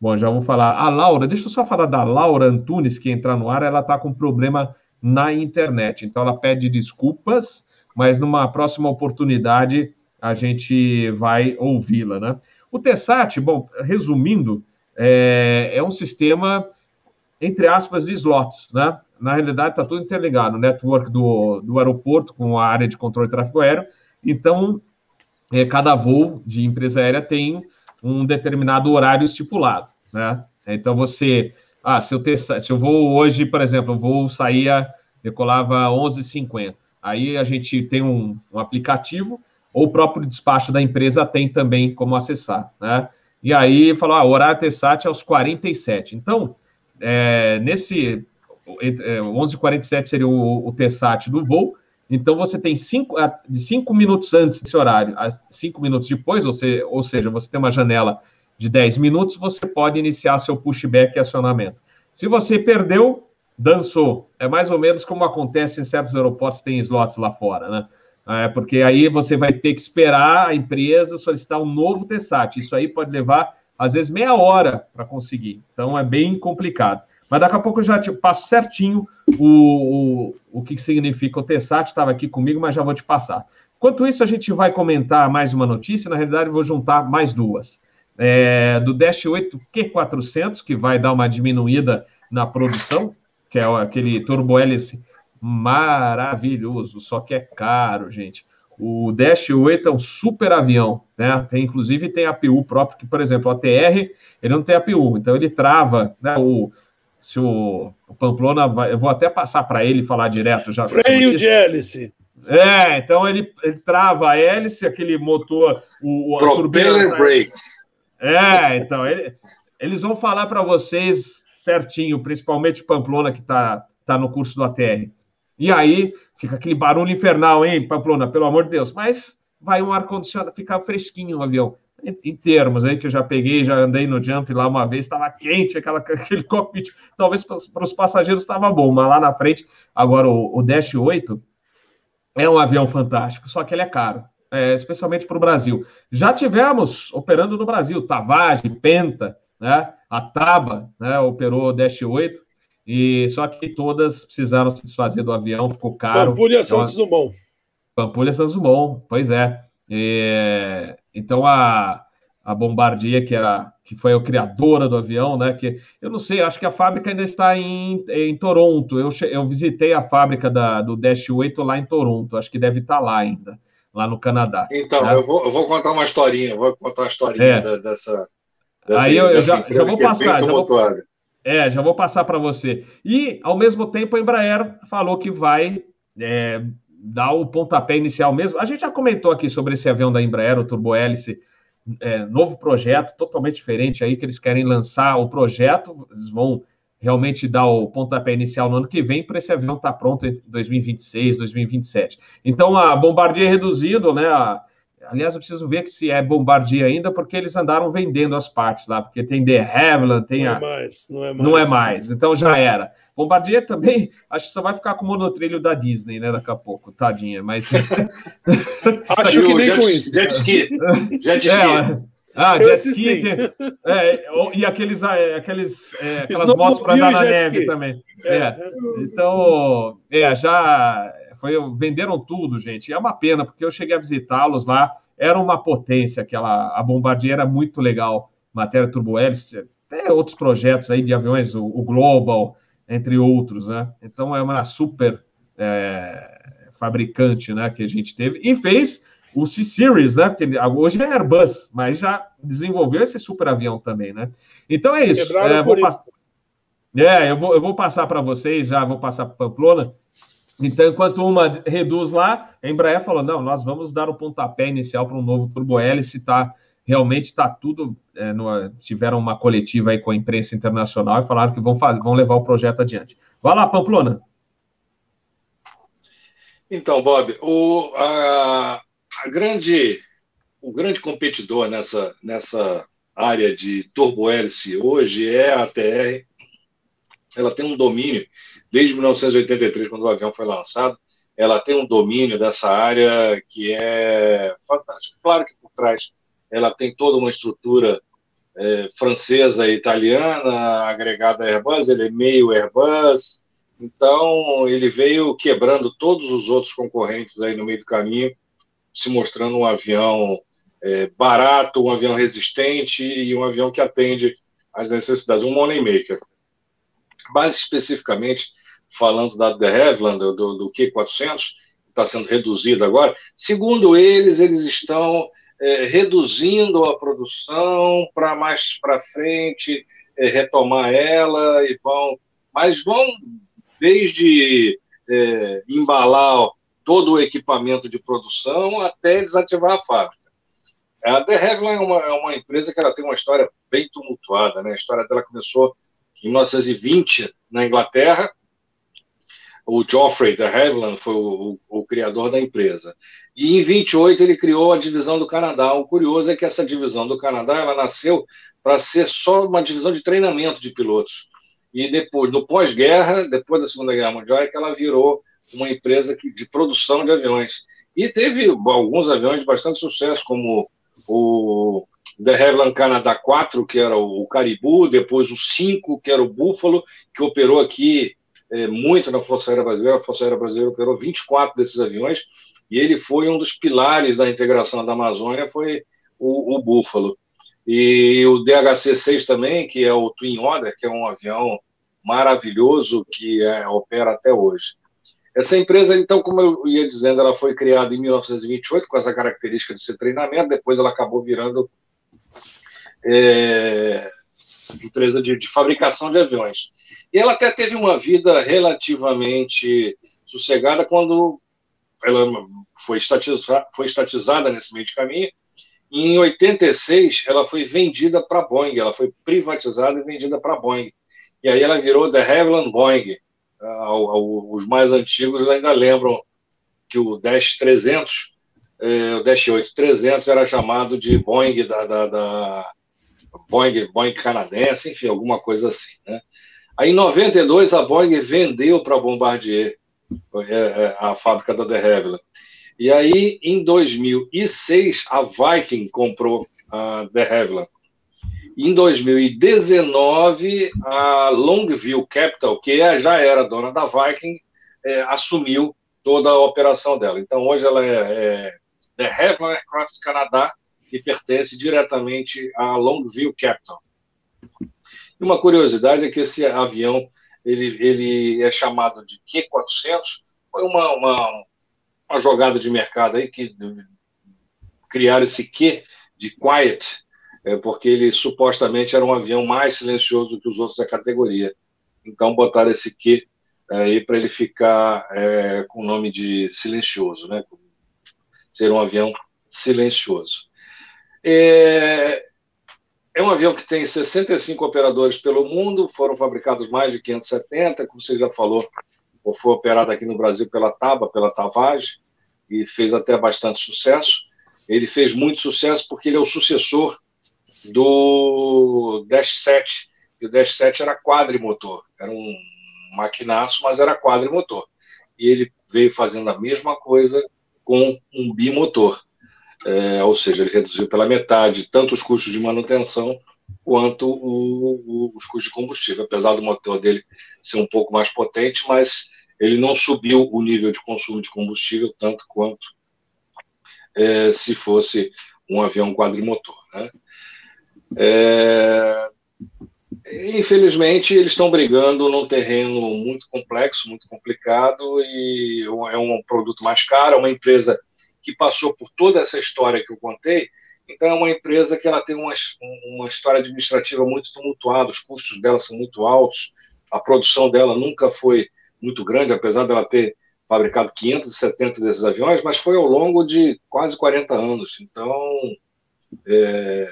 Bom, já vou falar. A Laura, deixa eu só falar da Laura Antunes, que entrar no ar, ela está com problema na internet. Então, ela pede desculpas, mas numa próxima oportunidade a gente vai ouvi-la, né? O TESAT, bom, resumindo, é, é um sistema, entre aspas, de slots, né? Na realidade, está tudo interligado, o network do, do aeroporto com a área de controle de tráfego aéreo. Então, é, cada voo de empresa aérea tem um determinado horário estipulado, né? Então você, ah, se eu ter, se eu vou hoje, por exemplo, eu vou sair, decolava 11h50. Aí a gente tem um, um, aplicativo, ou o próprio despacho da empresa tem também como acessar, né? E aí falou, ah, o horário TESAT é aos 47. Então, é, nesse 11h47 é, seria o, o TESAT do voo, então você tem cinco, de minutos antes desse horário, cinco minutos depois, ou, ou seja, você tem uma janela de 10 minutos, você pode iniciar seu pushback e acionamento. Se você perdeu, dançou. É mais ou menos como acontece em certos aeroportos, tem slots lá fora, né? É, porque aí você vai ter que esperar a empresa solicitar um novo TESAT. Isso aí pode levar, às vezes, meia hora para conseguir. Então, é bem complicado. Mas daqui a pouco eu já te passo certinho o, o, o que significa o TESAT, estava aqui comigo, mas já vou te passar. Enquanto isso, a gente vai comentar mais uma notícia, na realidade, vou juntar mais duas. É, do Dash 8 Q400, que vai dar uma diminuída na produção, que é aquele turbo hélice maravilhoso, só que é caro, gente. O Dash 8 é um super avião, né? Tem, inclusive tem APU próprio, que, por exemplo, o ATR, ele não tem APU, então ele trava, né? O, se o, o Pamplona vai, eu vou até passar para ele falar direto já.
Freio de hélice.
É, então ele, ele trava a hélice, aquele motor, o,
o propeller tá- brake.
É, então ele, eles vão falar para vocês certinho, principalmente Pamplona que está tá no curso do ATR. E aí fica aquele barulho infernal, hein, Pamplona, pelo amor de Deus. Mas vai um ar condicionado, fica fresquinho o avião em termos aí que eu já peguei, já andei no jump lá uma vez, estava quente aquela, aquele cockpit, talvez para os passageiros estava bom, mas lá na frente, agora o, o Dash 8 é um avião fantástico, só que ele é caro, é, especialmente para o Brasil. Já tivemos operando no Brasil, Tavage, Penta, né, a Taba, né, operou o Dash 8, e só que todas precisaram se desfazer do avião, ficou caro.
Pampulha Santos então, Dumont.
Pampulha Santos Dumont, pois é. É, então a, a Bombardier, que era que foi a criadora do avião, né? Que eu não sei, acho que a fábrica ainda está em, em Toronto. Eu, eu visitei a fábrica da, do Dash 8 lá em Toronto, acho que deve estar lá ainda, lá no Canadá.
Então, né? eu, vou, eu vou contar uma historinha, vou contar uma historinha é. da, dessa,
Aí eu, eu já, já vou é passar. Já vou, é, já vou passar para você. E, ao mesmo tempo, a Embraer falou que vai é, dar o pontapé inicial mesmo. A gente já comentou aqui sobre esse avião da Embraer, o Turbo Hélice, é, novo projeto, totalmente diferente aí, que eles querem lançar o projeto, eles vão realmente dar o pontapé inicial no ano que vem para esse avião estar tá pronto em 2026, 2027. Então, a Bombardier reduzido, né, a, Aliás, eu preciso ver que se é Bombardier ainda, porque eles andaram vendendo as partes lá, porque tem The Havilland, tem
não
a.
É mais, não é mais.
Não é mais, então já era. Bombardier também, acho que só vai ficar com o monotrilho da Disney, né, daqui a pouco, tadinha, mas.
acho que nem com isso.
Jet ski. Jet ski. É,
ah, jet ski. Tem, é, e aqueles, é, aqueles, é, aquelas motos para andar na neve ski. também. É. é. Então, é, já foi, venderam tudo, gente. E é uma pena, porque eu cheguei a visitá-los lá. era uma potência, aquela a Bombardier era muito legal, matéria turbohélice, até outros projetos aí de aviões, o, o Global, entre outros, né? Então é uma super é, fabricante, né, que a gente teve e fez o C-Series, né? Porque hoje é Airbus, mas já desenvolveu esse super avião também, né? Então é isso. É, vou pass... é, eu vou, eu vou passar para vocês, já vou passar para Pamplona. Então, enquanto uma reduz lá, a Embraer falou: não, nós vamos dar o pontapé inicial para um novo turbo-hélice, tá? Realmente está tudo. É, no, tiveram uma coletiva aí com a imprensa internacional e falaram que vão, fazer, vão levar o projeto adiante. Vai lá, Pamplona.
Então, Bob, o, a, a grande, o grande competidor nessa, nessa área de turbo-hélice hoje é a TR. Ela tem um domínio, desde 1983, quando o avião foi lançado, ela tem um domínio dessa área que é fantástico. Claro que por trás ela tem toda uma estrutura é, francesa e italiana agregada a Airbus, ele é meio Airbus, então ele veio quebrando todos os outros concorrentes aí no meio do caminho se mostrando um avião é, barato, um avião resistente e um avião que atende às necessidades, um moneymaker. Mais especificamente, falando da de Havilland, do, do Q400, que está sendo reduzido agora, segundo eles, eles estão é, reduzindo a produção para mais para frente é, retomar ela e vão, mas vão desde é, embalar todo o equipamento de produção até desativar a fábrica. A The Revlon é uma, é uma empresa que ela tem uma história bem tumultuada. Né? A história dela começou em 1920 na Inglaterra. O Geoffrey de Havilland foi o, o, o, criador da empresa. E em 28 ele criou a divisão do Canadá. O curioso é que essa divisão do Canadá ela nasceu para ser só uma divisão de treinamento de pilotos. E depois, no pós-guerra, depois da Segunda Guerra Mundial, é que ela virou uma empresa de produção de aviões. E teve alguns aviões de bastante sucesso, como o The Havilland Canada 4, que era o Caribou, depois o 5, que era o Buffalo, que operou aqui é, muito na Força Aérea Brasileira. A Força Aérea Brasileira operou 24 desses aviões, e ele foi um dos pilares da integração da Amazônia, foi o, o Buffalo. E o DHC-6 também, que é o Twin Otter, que é um avião maravilhoso que é, opera até hoje. Essa empresa, então, como eu ia dizendo, ela foi criada em 1928 com essa característica de ser treinamento, depois ela acabou virando é, empresa de, de, fabricação de aviões. E ela até teve uma vida relativamente sossegada quando ela foi, estatiza, foi estatizada nesse meio de caminho. Em 86, ela foi vendida para a Boeing, ela foi privatizada e vendida para a Boeing. E aí ela virou The Havilland Boeing os mais antigos ainda lembram que o Dash 300, é, o Dash 8 300 era chamado de Boeing da, da, da Boeing, Boeing canadense, enfim, alguma coisa assim, né? Aí, em 92, a Boeing vendeu para a Bombardier é, é, a fábrica da De Havilland. E aí, em 2006, a Viking comprou a De Havilland. Em 2019, a Longview Capital, que é, já era dona da Viking, é, assumiu toda a operação dela. Então, hoje ela é, é, é Havilland Aircraft Canadá e pertence diretamente à Longview Capital. E uma curiosidade é que esse avião ele, ele é chamado de Q400, foi uma, uma, uma jogada de mercado aí que criaram esse Q de Quiet, é, porque ele supostamente era um avião mais silencioso que os outros da categoria. Então botaram esse Q é, aí para ele ficar é, com o nome de silencioso, né? Ser um avião silencioso. É, é um avião que tem 65 operadores pelo mundo, foram fabricados mais de 570, como você já falou, foi operado aqui no Brasil pela TABA, pela Tavage, e fez até bastante sucesso. Ele fez muito sucesso porque ele é o sucessor do Dash 7. E o Dash 7 era quadrimotor, era um maquinaço, mas era quadrimotor. E ele veio fazendo a mesma coisa com um bimotor. É, ou seja, ele reduziu pela metade tanto os custos de manutenção quanto o, o, os custos de combustível, apesar do motor dele ser um pouco mais potente, mas ele não subiu o nível de consumo de combustível tanto quanto é, se fosse um avião quadrimotor. Né? É, infelizmente, eles estão brigando num terreno muito complexo, muito complicado, e é um produto mais caro, é uma empresa que passou por toda essa história que eu contei, então é uma empresa que ela tem uma, uma história administrativa muito tumultuada, os custos dela são muito altos, a produção dela nunca foi muito grande, apesar dela ter fabricado 570 desses aviões, mas foi ao longo de quase 40 anos. Então, é,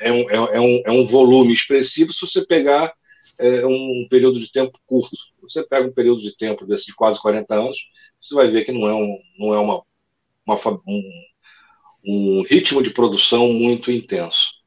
é, um, é, um, é um volume expressivo se você pegar é, um período de tempo curto. Você pega um período de tempo desse de quase 40 anos, você vai ver que não é, um, não é uma, uma um, um ritmo de produção muito intenso.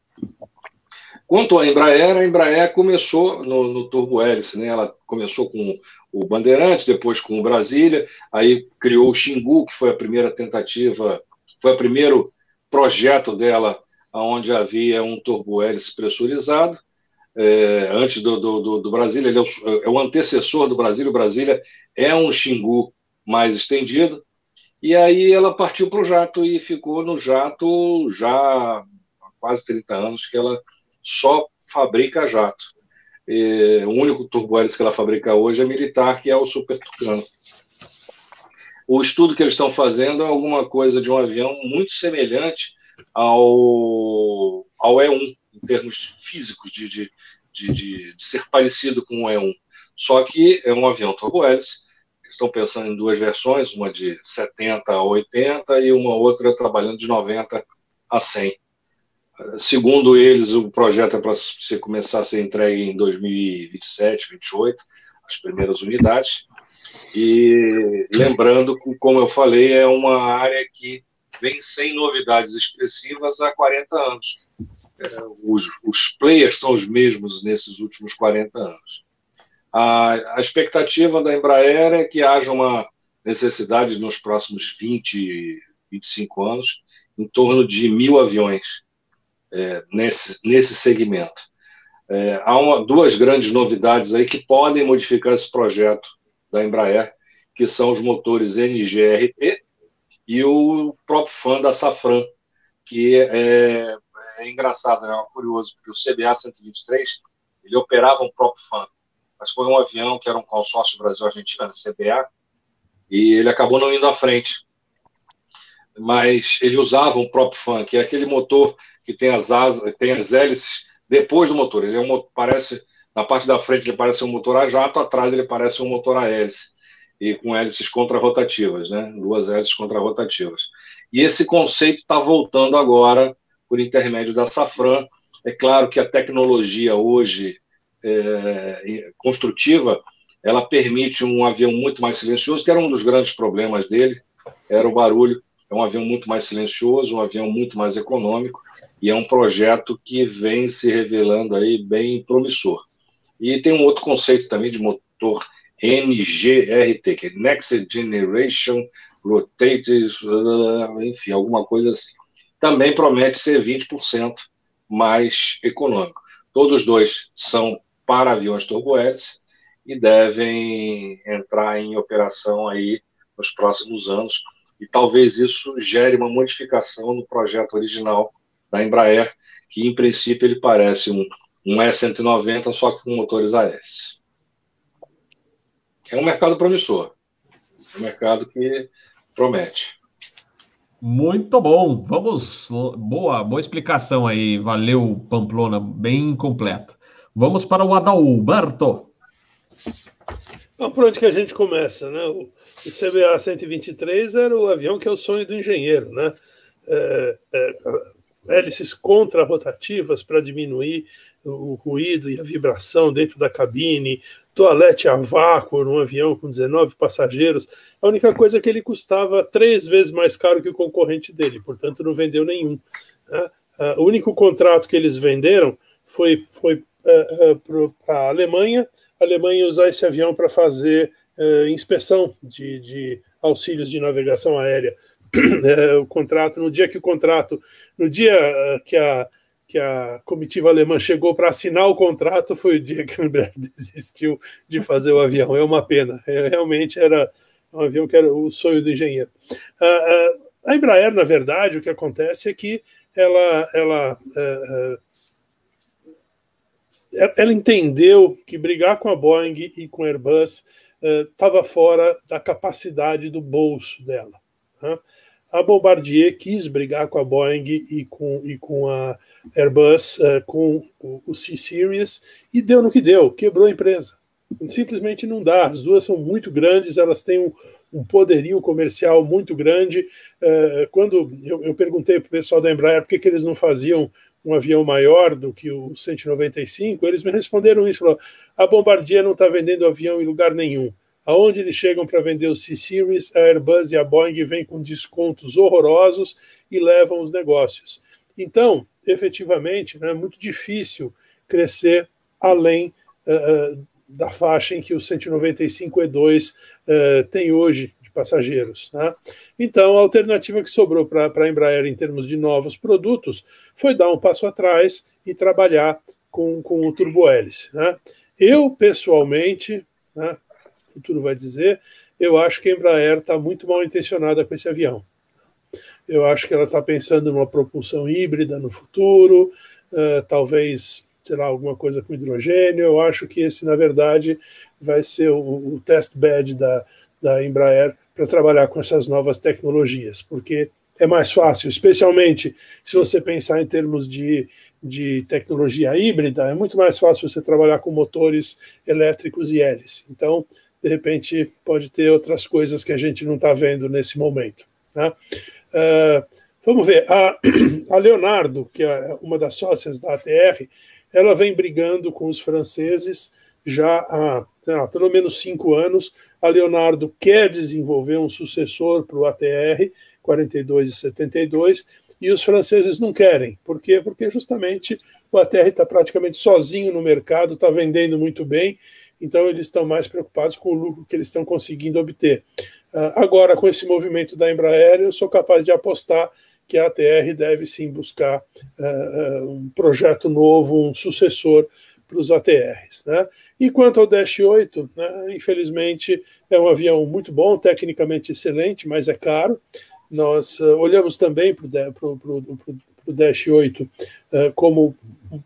Quanto à Embraer, a Embraer começou no, no turbo hélice, né? Ela começou com o Bandeirantes, depois com o Brasília, aí criou o Xingu, que foi a primeira tentativa, foi o primeiro projeto dela onde havia um turbo hélice pressurizado. É, antes do, do, do, Brasília, ele é o, é o, antecessor do Brasília. O Brasília é um Xingu mais estendido. E aí ela partiu para o jato e ficou no jato já há quase 30 anos que ela só fabrica jato. E, o único turbo-hélice que ela fabrica hoje é militar, que é o Super Tucano. O estudo que eles estão fazendo é alguma coisa de um avião muito semelhante ao, ao E1, em termos físicos, de, de, de, de, ser parecido com o E1. Só que é um avião turbo-hélice. Estão pensando em duas versões, uma de 70 a 80 e uma outra trabalhando de 90 a 100. Segundo eles, o projeto é para você começar a ser entregue em 2027, 2028, as primeiras unidades. E lembrando que, como eu falei, é uma área que vem sem novidades expressivas há 40 anos. É, os, os players são os mesmos nesses últimos 40 anos. A, a expectativa da Embraer é que haja uma necessidade nos próximos 20, 25 anos em torno de mil aviões é, nesse, nesse segmento. É, há uma, duas grandes novidades aí que podem modificar esse projeto da Embraer, que são os motores NGRT e o próprio fã da Safran, que é, é engraçado, né? é curioso, porque o CBA 123 ele operava um próprio fã, mas foi um avião que era um consórcio Brasil-Argentina, CBA, e ele acabou não indo à frente. Mas ele usava um próprio fã, que é aquele motor que tem as asas, tem as hélices depois do motor. Ele é um, parece na parte da frente ele parece um motor a jato, atrás ele parece um motor a hélice e com hélices contrarrotativas, né? Duas hélices contrarrotativas. E esse conceito está voltando agora por intermédio da Safran. É claro que a tecnologia hoje é, construtiva ela permite um avião muito mais silencioso, que era um dos grandes problemas dele, era o barulho. É um avião muito mais silencioso, um avião muito mais econômico e é um projeto que vem se revelando aí bem promissor. E tem um outro conceito também de motor NGRT, que é Next Generation Rotated, enfim, alguma coisa assim. Também promete ser 20% mais econômico. Todos dois são para aviões turbohélice e devem entrar em operação aí nos próximos anos. E talvez isso gere uma modificação no projeto original da Embraer, que em princípio ele parece um, um E190, só que com motores AS. É um mercado promissor. É um mercado que promete.
Muito bom. Vamos. Boa, boa explicação aí. Valeu, Pamplona, bem completa. Vamos para o Adalberto.
Então, por onde que a gente começa, né? O, CBA 123 era o avião que é o sonho do engenheiro, né? É, é, hélices contrarrotativas para diminuir o ruído e a vibração dentro da cabine, toalete a vácuo num avião com 19 passageiros. A única coisa é que ele custava três vezes mais caro que o concorrente dele, portanto não vendeu nenhum. Né? Uh, o único contrato que eles venderam foi, foi para a Alemanha, a Alemanha usar esse avião para fazer inspeção de, de auxílios de navegação aérea. é, o contrato, no dia que o contrato, no dia ah, que a, que a comitiva alemã chegou para assinar o contrato, foi o dia que a Embraer desistiu de fazer o avião. É uma pena. É, realmente era um avião que era o sonho do engenheiro. Uh, uh, A Embraer, na verdade, o que acontece é que ela, ela, é, ela entendeu que brigar com a Boeing e com a Airbus estava é, fora da capacidade do bolso dela. Né? A Bombardier quis brigar com a Boeing e com, e com a Airbus, uh, com o, o C-Series, e deu no que deu, quebrou a empresa. Simplesmente não dá. As duas são muito grandes, elas têm um, um poderio comercial muito grande. Uh, quando eu, eu perguntei para o pessoal da Embraer por que, que eles não faziam um avião maior do que o 195, eles me responderam isso: a Bombardier não está vendendo avião em lugar nenhum. Aonde eles chegam para vender o C-Series, a Airbus e a Boeing vêm com descontos horrorosos e levam os negócios. Então, efetivamente, né, é muito difícil crescer além uh, da faixa em que o 195E2 uh, tem hoje passageiros. Né? Então, a alternativa que sobrou para a Embraer em termos de novos produtos foi dar um passo atrás e trabalhar com, com o turbo-hélice. Né? Eu, pessoalmente, né, o futuro vai dizer, eu acho que a Embraer está muito mal intencionada com esse avião. Eu acho que ela está pensando numa propulsão híbrida no futuro, uh, talvez, sei lá, alguma coisa com hidrogênio. Eu acho que esse, na verdade, vai ser o, o test bed da, da Embraer para trabalhar com essas novas tecnologias, porque é mais fácil, especialmente se você pensar em termos de, de tecnologia híbrida, é muito mais fácil você trabalhar com motores elétricos e hélice. Então, de repente, pode ter outras coisas que a gente não está vendo nesse momento. Né? Uh, vamos ver, a, a, Leonardo, que é uma das sócias da ATR, ela vem brigando com os franceses já há, há pelo menos cinco anos. A Leonardo quer desenvolver um sucessor para o ATR 42 e 72 e os franceses não querem. Por quê? Porque justamente o ATR está praticamente sozinho no mercado, está vendendo muito bem, então eles estão mais preocupados com o lucro que eles estão conseguindo obter. Uh, agora, com esse movimento da Embraer, eu sou capaz de apostar que a ATR deve sim buscar uh, um projeto novo, um sucessor para os ATRs. Né? E quanto ao Dash 8, né, infelizmente é um avião muito bom, tecnicamente excelente, mas é caro. Nós uh, olhamos também para o Dash 8 como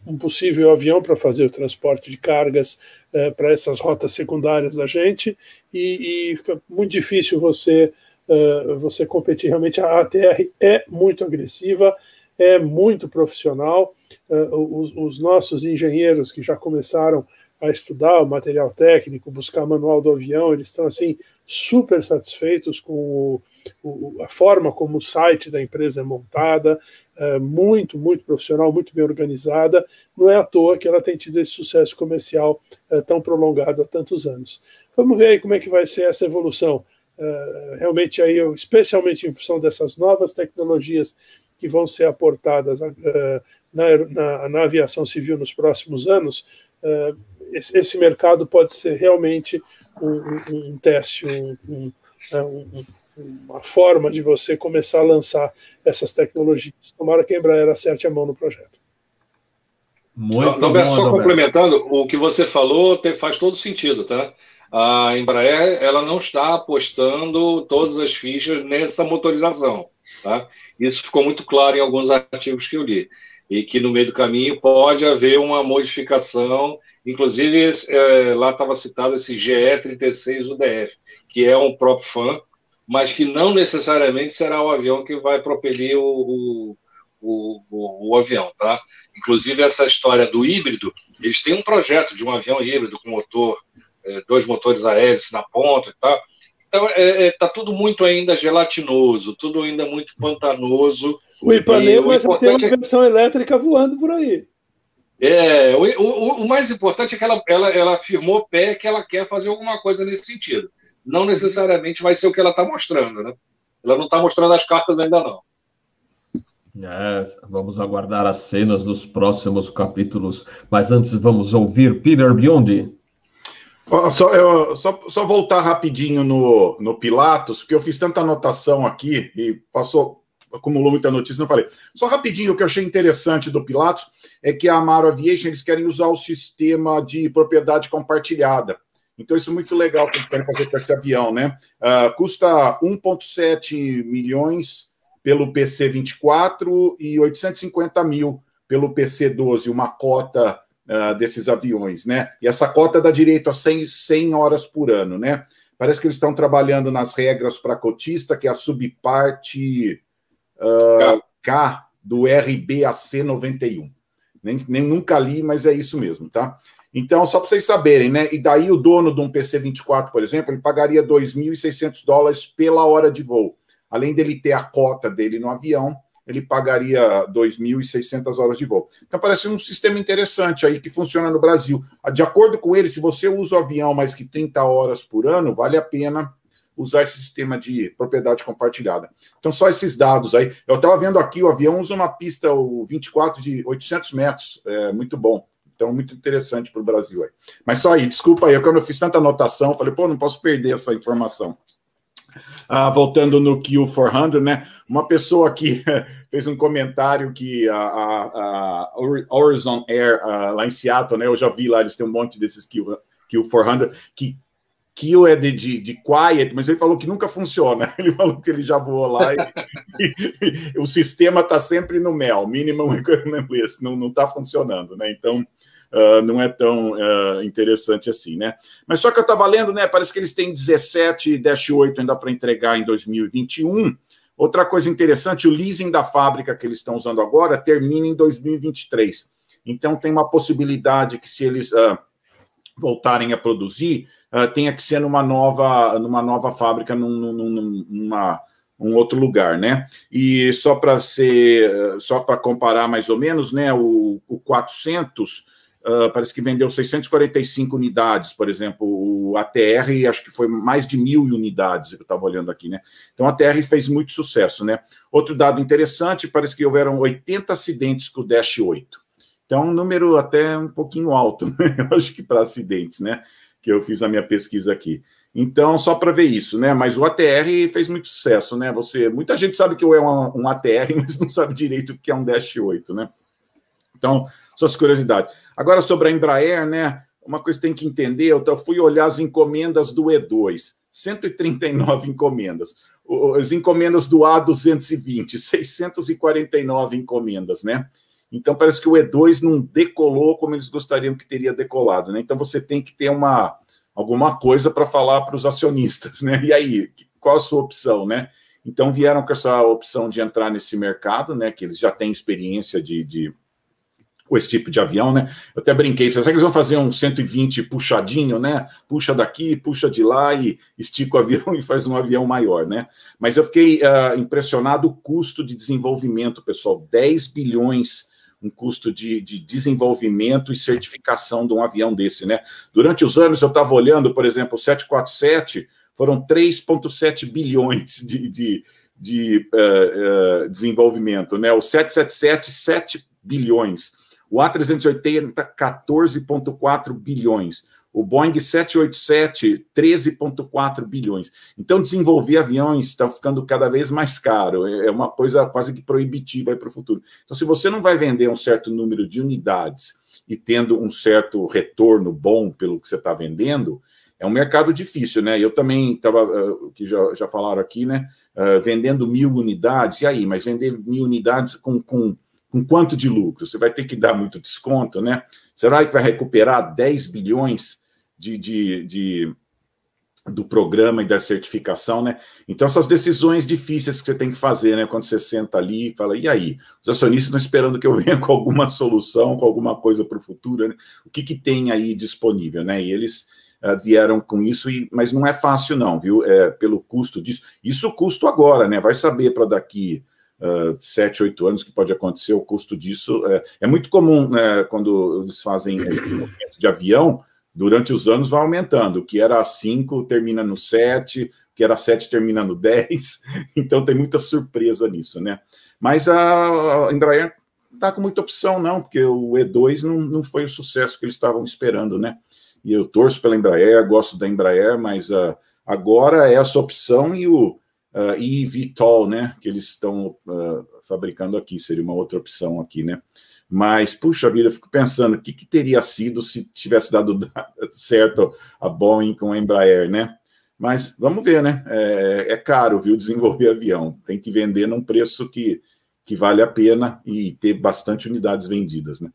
um possível avião para fazer o transporte de cargas é, para essas rotas secundárias da gente e, e fica muito difícil você, uh, você competir. Realmente a ATR é muito agressiva, é muito profissional. Uh, os, os, nossos engenheiros que já começaram a estudar o material técnico, buscar manual do avião, eles estão assim super satisfeitos com o, o, a forma como o site da empresa é montada, é, muito, muito profissional, muito bem organizada. Não é à toa que ela tem tido esse sucesso comercial é, tão prolongado há tantos anos. Vamos ver aí como é que vai ser essa evolução. É, realmente aí, especialmente em função dessas novas tecnologias que vão ser aportadas é, na, na, na, aviação civil nos próximos anos, é, esse, esse, mercado pode ser realmente um, um, um teste, um, um, uma forma de você começar a lançar essas tecnologias. Tomara que a Embraer acerte a mão no projeto.
Muito Roberto, bom, só Roberto. complementando, o que você falou faz todo sentido, tá? A Embraer ela não está apostando todas as fichas nessa motorização, tá? Isso ficou muito claro em alguns artigos que eu li e que no meio do caminho pode haver uma modificação, inclusive é, lá estava citado esse GE36 UDF, que é um prop fan, mas que não necessariamente será o avião que vai propelir o, o, o, o avião, tá? Inclusive essa história do híbrido, eles têm um projeto de um avião híbrido com motor, é, dois motores a hélice na ponta e tal, então, está é, é, tá tudo muito ainda gelatinoso, tudo ainda muito pantanoso.
O Ipanema já tem uma é versão é... elétrica voando por aí.
É, o, o, o, mais importante é que ela, ela, ela afirmou pé que ela quer fazer alguma coisa nesse sentido. Não necessariamente vai ser o que ela está mostrando, né? Ela não está mostrando as cartas ainda não.
É, vamos aguardar as cenas dos próximos capítulos. Mas antes vamos ouvir Peter Biondi.
Só, eu, só, só voltar rapidinho no, no Pilatos, porque eu fiz tanta anotação aqui e passou, acumulou muita notícia, não falei. Só rapidinho, o que eu achei interessante do Pilatos é que a Amaro Aviation eles querem usar o sistema de propriedade compartilhada. Então, isso é muito legal que eles querem fazer com esse avião, né? Uh, custa 1,7 milhões pelo PC-24 e 850 mil pelo PC-12, uma cota uh, desses aviões, né? E essa cota dá direito a 100, 100 horas por ano, né? Parece que eles estão trabalhando nas regras para cotista, que é a subparte uh, K do RBAC 91. Nem, nem nunca li, mas é isso mesmo, tá? Então, só para vocês saberem, né? E daí o dono de um PC-24, por exemplo, ele pagaria 2.600 dólares pela hora de voo. Além dele ter a cota dele no avião, ele pagaria 2.600 horas de voo. Então, parece um sistema interessante aí que funciona no Brasil. De acordo com ele, se você usa o avião mais que 30 horas por ano, vale a pena usar esse sistema de propriedade compartilhada. Então, só esses dados aí. Eu estava vendo aqui, o avião usa uma pista o 24 de 800 metros, é muito bom. Então, muito interessante para o Brasil aí. Mas só aí, desculpa aí, quando eu fiz tanta anotação, falei, pô, não posso perder essa informação. Ah, voltando no Q400, né? Uma pessoa aqui fez um comentário que a, a, a Horizon Air uh, lá em Seattle, né? Eu já vi lá, eles têm um monte desses Q, Q400 que Kill é de, de, de, quiet, mas ele falou que nunca funciona. Ele falou que ele já voou lá e, e, e o sistema está sempre no mel, minimum requirement list, não está funcionando, né? Então, uh, não é tão uh, interessante assim, né? Mas só que eu estava lendo, né? Parece que eles têm 17-8 ainda para entregar em 2021. Outra coisa interessante, o leasing da fábrica que eles estão usando agora termina em 2023. Então tem uma possibilidade que se eles uh, voltarem a produzir, uh, tenha que ser numa nova, numa nova fábrica, num, num, numa um outro lugar, né? E só para ser, só para comparar mais ou menos, né? O, o 400 Uh, parece que vendeu 645 unidades, por exemplo, o ATR, acho que foi mais de mil unidades, eu estava olhando aqui, né? Então, a ATR fez muito sucesso, né? Outro dado interessante, parece que houveram 80 acidentes com o Dash 8. Então, um número até um pouquinho alto, né? eu acho que para acidentes, né? Que eu fiz a minha pesquisa aqui. Então, só para ver isso, né? Mas o ATR fez muito sucesso, né? Você, muita gente sabe que é um, um ATR, mas não sabe direito o que é um Dash 8, né? Então, suas curiosidades. Agora, sobre a Embraer, né? Uma coisa que tem que entender, eu fui olhar as encomendas do E2, 139 encomendas. As encomendas do A220, 649 encomendas, né? Então parece que o E2 não decolou como eles gostariam que teria decolado, né? Então você tem que ter uma alguma coisa para falar para os acionistas, né? E aí, qual a sua opção, né? Então vieram com essa opção de entrar nesse mercado, né? Que eles já têm experiência de, de com esse tipo de avião, né? Eu até brinquei, será que eles vão fazer um 120 puxadinho, né? Puxa daqui, puxa de lá e estica o avião e faz um avião maior, né? Mas eu fiquei uh, impressionado o custo de desenvolvimento, pessoal, 10 bilhões um custo de, de, desenvolvimento e certificação de um avião desse, né? Durante os anos eu estava olhando, por exemplo, o 747 foram 3,7 bilhões de, de, de uh, uh, desenvolvimento, né? O 777, 7 bilhões. O A380, 14,4 bilhões. O Boeing 787, 13,4 bilhões. Então, desenvolver aviões está ficando cada vez mais caro. É uma coisa quase que proibitiva para o futuro. Então, se você não vai vender um certo número de unidades e tendo um certo retorno bom pelo que você está vendendo, é um mercado difícil, né? Eu também estava, uh, que já, já falaram aqui, né? Uh, vendendo mil unidades, e aí? Mas vender mil unidades com, com com quanto de lucro? Você vai ter que dar muito desconto, né? Será que vai recuperar 10 bilhões de, de, de do programa e da certificação, né? Então, essas decisões difíceis que você tem que fazer, né? Quando você senta ali e fala, e aí? Os acionistas estão esperando que eu venha com alguma solução, com alguma coisa para o futuro, né? O que, que tem aí disponível, né? E eles uh, vieram com isso, e, mas não é fácil, não, viu? É, pelo custo disso. Isso custo agora, né? Vai saber para daqui uh, sete, oito anos que pode acontecer, o custo disso é, é muito comum né, quando eles fazem movimentos de avião, durante os anos vai aumentando, o que era 5 termina no 7, o que era 7 termina no 10, então tem muita surpresa nisso, né? Mas a, Embraer está com muita opção, não, porque o E2 não, não foi o sucesso que eles estavam esperando, né? E eu torço pela Embraer, gosto da Embraer, mas uh, agora é essa opção e o, uh, e eVTOL, né, que eles estão uh, fabricando aqui, seria uma outra opção aqui, né? Mas, puxa vida, eu fico pensando, o que, que teria sido se tivesse dado certo a Boeing com a Embraer, né? Mas vamos ver, né? É, é, caro, viu, desenvolver avião. Tem que vender num preço que, que vale a pena e ter bastante unidades vendidas, né?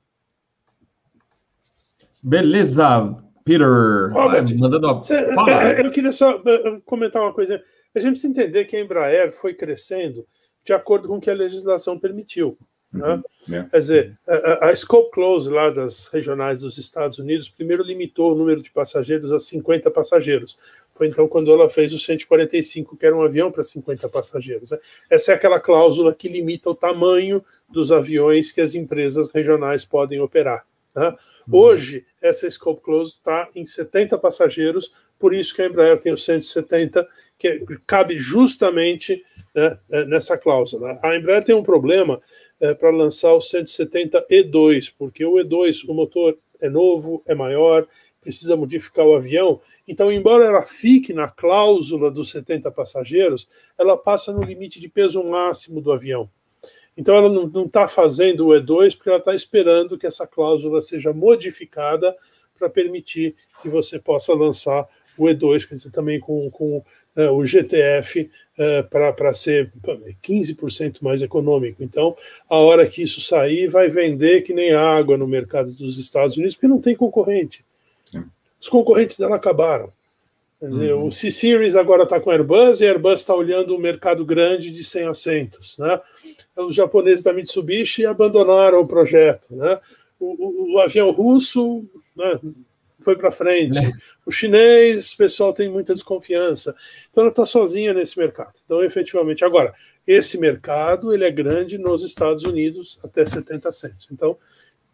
Beleza, Peter. Robert, mandando...
Cê, é, eu queria só eh, comentar uma coisa. A gente precisa entender que a Embraer foi crescendo de acordo com o que a legislação permitiu. Né? Uhum, é. Quer dizer, a, a, Scope Close lá das regionais dos Estados Unidos primeiro limitou o número de passageiros a 50 passageiros. Foi então quando ela fez o 145, que era um avião para 50 passageiros. Né? Essa é aquela cláusula que limita o tamanho dos aviões que as empresas regionais podem operar. Né? Uhum. Hoje, essa Scope Close está em 70 passageiros, por isso que a Embraer tem o 170, que cabe justamente né, nessa cláusula. A Embraer tem um problema é, para lançar o 170 E2, porque o E2, o motor é novo, é maior, precisa modificar o avião. Então, embora ela fique na cláusula dos 70 passageiros, ela passa no limite de peso máximo do avião. Então, ela não está fazendo o E2 porque ela está esperando que essa cláusula seja modificada para permitir que você possa lançar o E2, quer dizer, também com, com o GTF uh, para ser 15% mais econômico. Então, a hora que isso sair, vai vender que nem água no mercado dos Estados Unidos, porque não tem concorrente. Os concorrentes dela acabaram. Quer dizer, uhum. o C-Series agora está com a Airbus e a Airbus está olhando um mercado grande de 100 assentos. Né? Os japoneses da Mitsubishi abandonaram o projeto. Né? O, o, o avião russo né, foi para frente. Né? O chinês, o pessoal tem muita desconfiança. Então ela está sozinha nesse mercado. Então, efetivamente, agora, esse mercado ele é grande nos Estados Unidos até 70 centos. Então,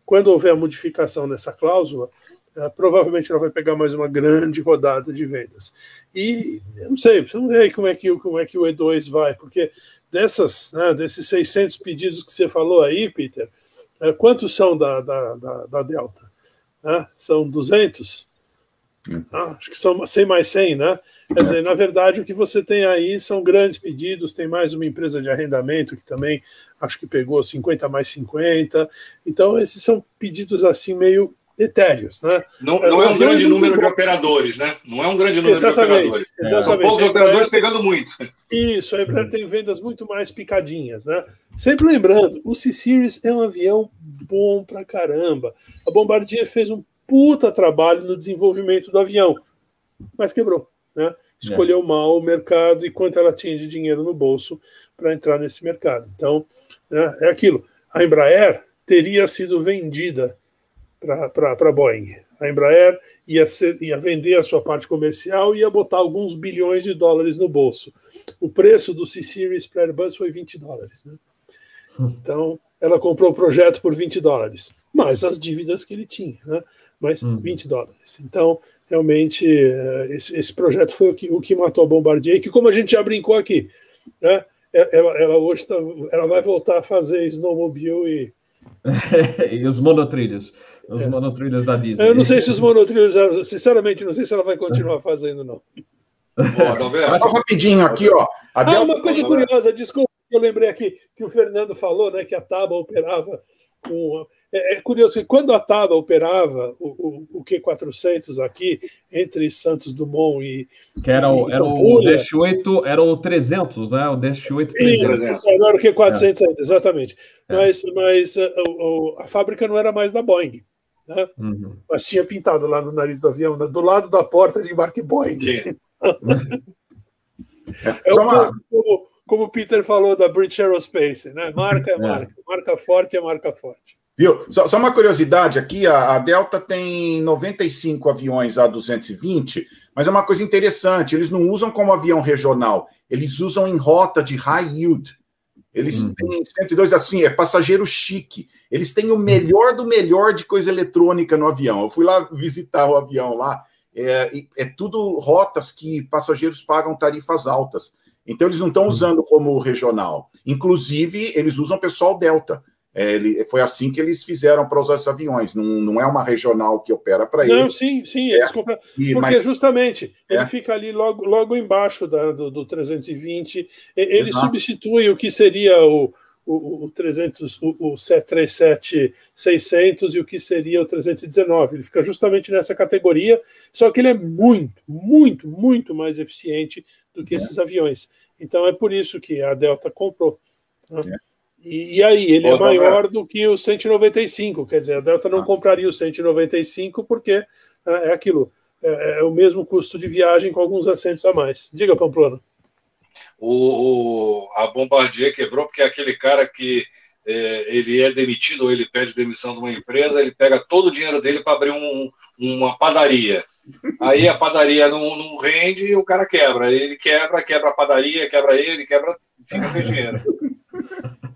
quando houver a modificação dessa cláusula, uh, provavelmente ela vai pegar mais uma grande rodada de vendas. E eu não sei, vamos ver aí como é que, como é que o E2 vai, porque dessas, né, desses 600 pedidos que você falou aí, Peter, uh, quantos são da, da, da, da Delta? Né? são 200, hum. ah, acho que são 100 mais 100, né? Quer dizer, na verdade, o que você tem aí são grandes pedidos. Tem mais uma empresa de arrendamento que também acho que pegou 50 mais 50. Então, esses são pedidos assim meio etéreos, né?
Não, não é um grande número de operadores, né? Não é um grande número exatamente, de operadores. Exatamente. São poucos operadores pegando muito.
Isso, a Embraer tem vendas muito mais picadinhas, né? Sempre lembrando, o C-Series é um avião bom pra caramba. A Bombardier fez um puta trabalho no desenvolvimento do avião, mas quebrou, né? Escolheu é. mal o mercado e quanto ela tinha de dinheiro no bolso para entrar nesse mercado. Então, né, é aquilo. A Embraer teria sido vendida para a Boeing. A Embraer ia, ser, ia vender a sua parte comercial e ia botar alguns bilhões de dólares no bolso. O preço do C-Series para Airbus foi 20 dólares. Né? Então, ela comprou o projeto por 20 dólares, mais as dívidas que ele tinha, né? mas hum. 20 dólares. Então, realmente, eh, esse, esse, projeto foi o que, o que matou a Bombardier, que, como a gente já brincou aqui, né? ela, ela hoje tá, ela vai voltar a fazer snowmobile e
e os monotrilhos. Os é. monotrilhos da Disney.
Eu não sei se os monotrilhos, sinceramente, não sei se ela vai continuar fazazendo, não.
Ó, Só rapidinho aqui, ó.
A ah, uma coisa curiosa, desculpa, eu lembrei aqui que o Fernando falou, né, que a Taba operava com é, é, curioso que quando a Taba operava o, o, o, Q400 aqui, entre Santos Dumont e.
Que era o, era o Dash 8, era o 300, né? O Dash 8 300.
Isso, era o Q400 é. ainda, exatamente. É. Mas, mas a, a, a, fábrica não era mais da Boeing. Né? Uhum. Mas tinha pintado lá no nariz do avião, né? do lado da porta de embarque Boeing. é uma... como, como o Peter falou da British Aerospace, né? Marca é marca, marca forte é marca forte.
Viu? Só, só, uma curiosidade aqui: a, a, Delta tem 95 aviões A220, mas é uma coisa interessante: eles não usam como avião regional, eles usam em rota de high yield. Eles hum. têm 102 assim, é passageiro chique. Eles têm o melhor do melhor de coisa eletrônica no avião. Eu fui lá visitar o avião lá. É, é tudo rotas que passageiros pagam tarifas altas. Então, eles não estão hum. usando como regional. Inclusive, eles usam pessoal Delta. É, ele, foi assim que eles fizeram para usar esses aviões. Não, não é uma regional que opera para eles.
Não, sim, sim, eles é, compram. Porque mas, justamente ele é. fica ali logo, logo embaixo da, do, do 320. Ele Exato. substitui o que seria o, o, o 300, o, o 737-600 e o que seria o 319. Ele fica justamente nessa categoria, só que ele é muito, muito, muito mais eficiente do que é. esses aviões. Então é por isso que a Delta comprou. Né? É. E, e, aí, ele é maior do que o 195, quer dizer, a Delta não ah. compraria o 195 porque é, é aquilo, é, é, o mesmo custo de viagem com alguns assentos a mais. Diga, Pamplona
o, o, a Bombardier quebrou porque é aquele cara que é, ele é demitido ou ele pede demissão de uma empresa, ele pega todo o dinheiro dele para abrir um, uma padaria. Aí a padaria não, não rende e o cara quebra. Ele quebra, quebra a padaria, quebra ele, quebra, fica sem dinheiro.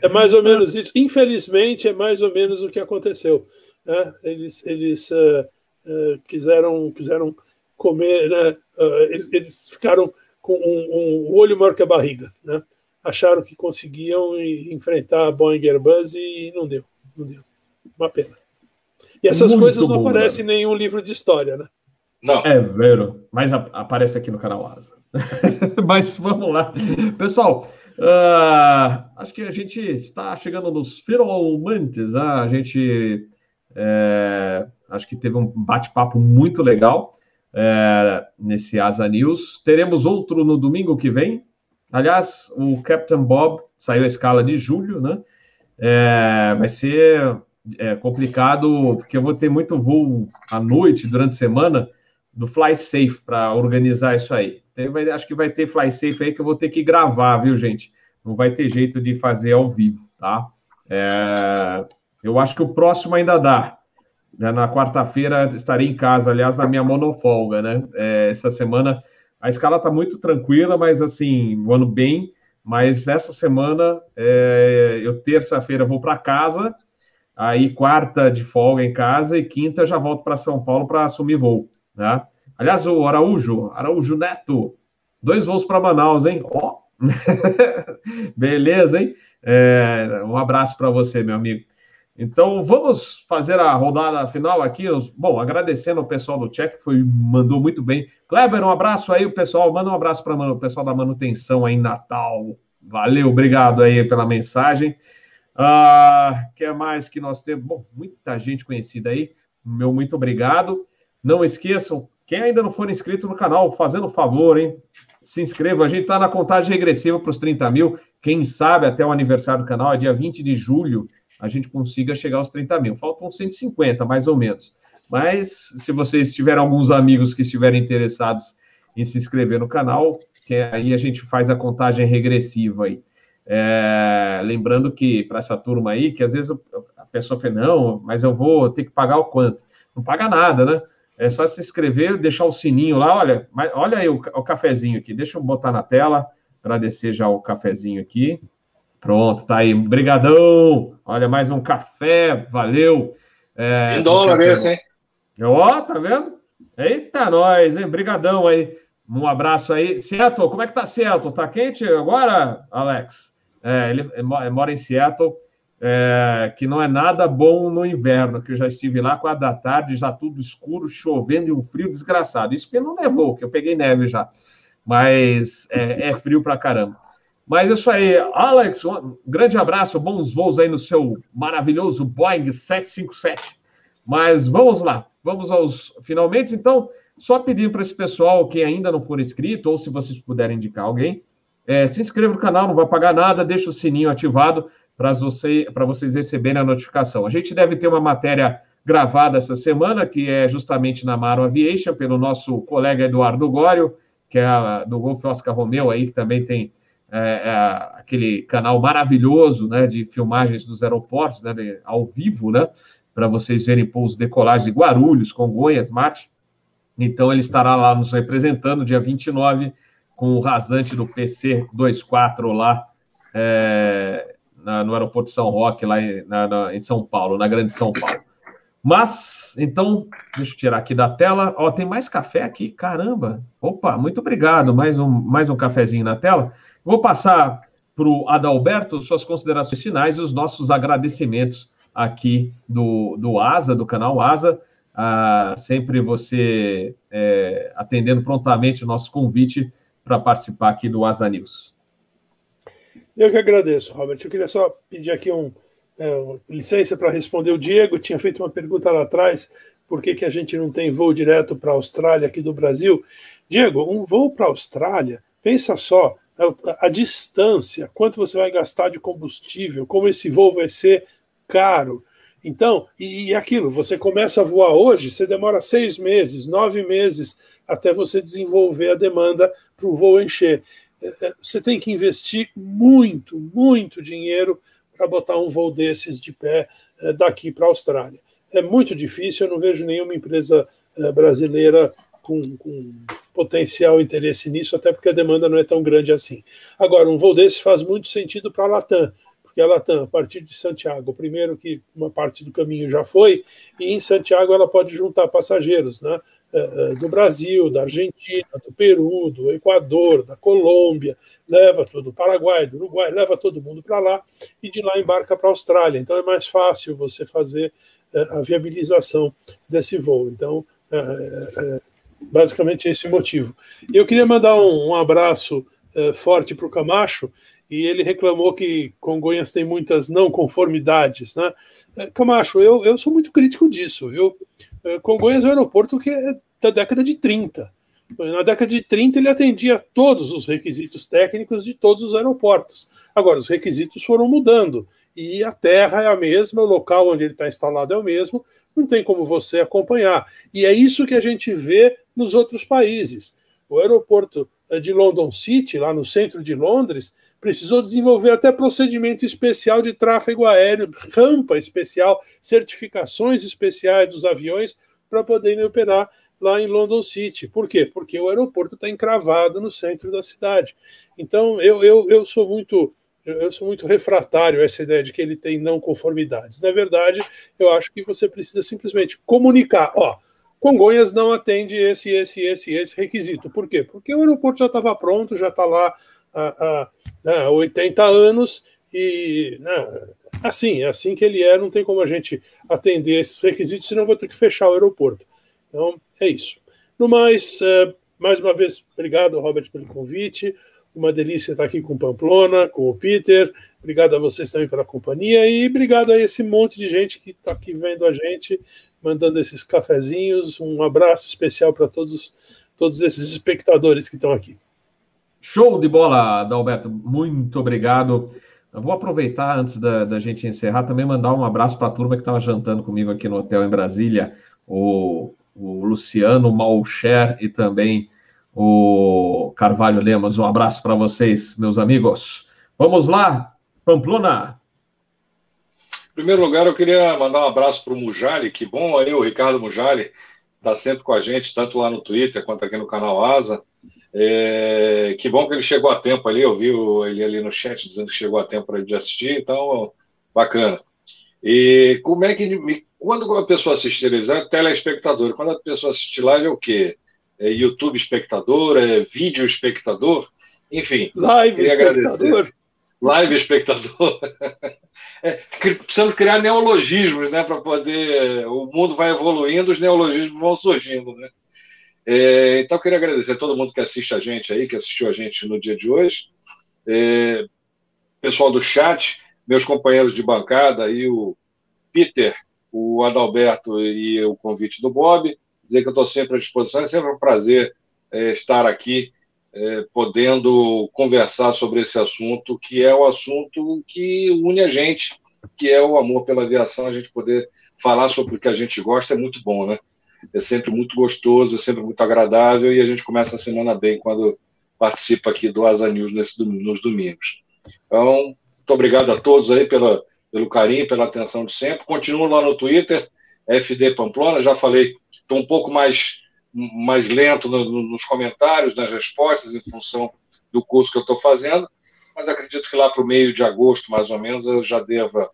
É mais ou menos isso. Infelizmente, é mais ou menos o que aconteceu. Né? Eles, eles uh, uh, quiseram, quiseram comer, né? Uh, eles, eles, ficaram com um, um olho maior que a barriga. Né? Acharam que conseguiam enfrentar a Boeing Airbus e não deu. Não deu. Uma pena. E essas Muito coisas não bom, aparecem né? em nenhum livro de história, né?
Não. É vero, mas aparece aqui no canal Asa. mas vamos lá. Pessoal, uh, acho que a gente está chegando nos finalmente. Né? A gente é, acho que teve um bate-papo muito legal é, nesse Asa News. Teremos outro no domingo que vem. Aliás, o Captain Bob saiu a escala de julho, né? É, vai ser é, complicado, porque eu vou ter muito voo à noite, durante a semana, do Fly Safe para organizar isso aí. Vai, acho que vai ter Fly Safe aí que eu vou ter que gravar, viu, gente? Não vai ter jeito de fazer ao vivo, tá? É, eu acho que o próximo ainda dá. Na quarta-feira estarei em casa, aliás, na minha monofolga, né? É, essa semana a escala está muito tranquila, mas assim, voando bem. Mas essa semana, é, eu terça-feira vou para casa, aí quarta de folga em casa e quinta já volto para São Paulo para assumir voo. Né? Aliás, o Araújo, Araújo Neto, dois voos para Manaus, hein? Ó, oh. beleza, hein? É, um abraço para você, meu amigo. Então, vamos fazer a rodada final aqui. Bom, agradecendo o pessoal do chat, que foi, mandou muito bem. Kleber, um abraço aí, o pessoal. Manda um abraço para o pessoal da manutenção aí em Natal. Valeu, obrigado aí pela mensagem. Ah, que mais que nós temos? Bom, muita gente conhecida aí. Meu muito obrigado. Não esqueçam, quem ainda não for inscrito no canal, fazendo favor, hein? Se inscreva. A gente está na contagem regressiva para os 30 mil. Quem sabe até o aniversário do canal é dia 20 de julho a gente consiga chegar aos 30 mil. Faltam 150, mais ou menos. Mas se vocês tiverem alguns amigos que estiverem interessados em se inscrever no canal, que aí a gente faz a contagem regressiva aí. É, lembrando que para essa turma aí, que às vezes a pessoa fala, não, mas eu vou ter que pagar o quanto? Não paga nada, né? É só se inscrever, deixar o sininho lá, olha, olha aí o, o cafezinho aqui, deixa eu botar na tela para descer já o cafezinho aqui. Pronto, tá aí. Brigadão. Olha, mais um café. Valeu.
É, em dólar esse, hein?
Ó, tá vendo? Eita, nós, hein? Brigadão aí. Um abraço aí. Seattle, como é que tá Seattle? Tá quente agora, Alex? É, ele mora em Seattle, é, que não é nada bom no inverno, que eu já estive lá quatro da tarde, já tudo escuro, chovendo e um frio desgraçado. Isso porque não nevou, que eu peguei neve já. Mas é, é frio pra caramba. Mas é isso aí, Alex, um grande abraço, bons voos aí no seu maravilhoso Boeing 757. Mas vamos lá, vamos aos finalmente. Então, só pedir para esse pessoal que ainda não for inscrito, ou se vocês puderem indicar alguém, é, se inscreva no canal, não vai pagar nada, deixa o sininho ativado para você, vocês receberem a notificação. A gente deve ter uma matéria gravada essa semana, que é justamente na Maro Aviation, pelo nosso colega Eduardo Gório, que é a, do Golf Oscar Romeo aí, que também tem é, é, aquele canal maravilhoso né, de filmagens dos aeroportos, né, de, ao vivo, né, para vocês verem pousos decolagens de Guarulhos, Congonhas, Marte. Então, ele estará lá nos representando dia 29 com o rasante do PC-24 lá é, na, no aeroporto de São Roque, lá em, na, na, em São Paulo, na Grande São Paulo. Mas, então, deixa eu tirar aqui da tela. Ó, tem mais café aqui, caramba. Opa, muito obrigado. Mais um, mais um cafezinho na tela. Vou passar para o Adalberto suas considerações finais e os nossos agradecimentos aqui do, do ASA, do canal ASA. Ah, sempre você é, atendendo prontamente o nosso convite para participar aqui do Asa News.
Eu que agradeço, Robert. Eu queria só pedir aqui um, é, licença para responder o Diego. Tinha feito uma pergunta lá atrás: por que, que a gente não tem voo direto para a Austrália aqui do Brasil? Diego, um voo para a Austrália, pensa só, a, a distância, quanto você vai gastar de combustível, como esse voo vai ser caro. Então, e, e, aquilo, você começa a voar hoje, você demora seis meses, nove meses até você desenvolver a demanda para o voo encher. Você tem que investir muito, muito dinheiro para botar um voo desses de pé é, daqui para a Austrália. É muito difícil, eu não vejo nenhuma empresa brasileira com, com potencial interesse nisso, até porque a demanda não é tão grande assim. Agora, um voo desse faz muito sentido para a Latam porque a Latam, a partir de Santiago, primeiro que uma parte do caminho já foi, e em Santiago ela pode juntar passageiros né, eh, eh, do Brasil, da Argentina, do Peru, do Equador, da Colômbia, leva todo o Paraguai, do Uruguai, leva todo mundo para lá e de lá embarca para a Austrália. Então é mais fácil você fazer eh, a viabilização desse voo. Então, basicamente esse é o motivo. Eu queria mandar um, abraço forte para o Camacho, e ele reclamou que Congonhas tem muitas não conformidades. Né? Camacho, eu, eu sou muito crítico disso, viu? É, Congonhas é um aeroporto que é da década de 30. Na década de 30 ele atendia todos os requisitos técnicos de todos os aeroportos. Agora, os requisitos foram mudando e a terra é a mesma, o local onde ele está instalado é o mesmo, não tem como você acompanhar. E é isso que a gente vê nos outros países. O aeroporto de London City, lá no centro de Londres, precisou desenvolver até procedimento especial de tráfego aéreo, rampa especial, certificações especiais dos aviões para poderem operar lá em London City. Por quê? Porque o aeroporto está encravado no centro da cidade. Então, eu, eu, eu sou muito eu sou muito refratário a essa ideia de que ele tem não conformidades. Na verdade, eu acho que você precisa simplesmente comunicar, ó, Congonhas não atende esse, esse, esse, esse requisito. Por quê? Porque o aeroporto já estava pronto, já está lá há, há, 80 anos e né, assim, é assim que ele é, não tem como a gente atender esses requisitos, senão vou ter que fechar o aeroporto. Então, é isso. No mais, é, mais uma vez, obrigado, Robert, pelo convite. Uma delícia estar aqui com o Pamplona, com o Peter. Obrigado a vocês também pela companhia e obrigado a esse monte de gente que está aqui vendo a gente, mandando esses cafezinhos. Um abraço especial para todos, todos esses espectadores que estão aqui.
Show de bola, Dalberto. Muito obrigado. Eu vou aproveitar, antes da, da gente encerrar, também mandar um abraço para a turma que estava jantando comigo aqui no hotel em Brasília, o, o Luciano Malcher e também o Carvalho Lemos. Um abraço para vocês, meus amigos. Vamos lá, Pamplona.
Em primeiro lugar, eu queria mandar um abraço para o Mujali, que bom aí, o Ricardo Mujali, está sempre com a gente, tanto lá no Twitter quanto aqui no canal Asa. É, que bom que ele chegou a tempo ali, eu vi ele ali no chat dizendo que chegou a tempo de assistir, então, bacana. E como é que. Quando a pessoa assiste televisão, é telespectador. Quando a pessoa assiste live, é o quê? É YouTube espectador? É vídeo espectador? Enfim.
Live espectador. Agradecer.
Live espectador. É, precisamos criar neologismos, né? Para poder. O mundo vai evoluindo, os neologismos vão surgindo, né? É, então, eu queria agradecer a todo mundo que assiste a gente aí, que assistiu a gente no dia de hoje. É, pessoal do chat, meus companheiros de bancada e o Peter, o Adalberto e o convite do Bob. Dizer que eu estou sempre à disposição, é sempre um prazer é, estar aqui é, podendo conversar sobre esse assunto, que é o assunto que une a gente, que é o amor pela aviação, a gente poder falar sobre o que a gente gosta é muito bom, né? É sempre muito gostoso, é sempre muito agradável e a gente começa a semana bem quando participa aqui do Asa News nesse, nos domingos. Então, muito obrigado a todos aí pela, pelo carinho, pela atenção de sempre. Continuo lá no Twitter, FD Pamplona, já falei, estou um pouco mais, mais lento no, no, nos comentários, nas respostas, em função do curso que eu estou fazendo, mas acredito que lá para o meio de agosto, mais ou menos, eu já deva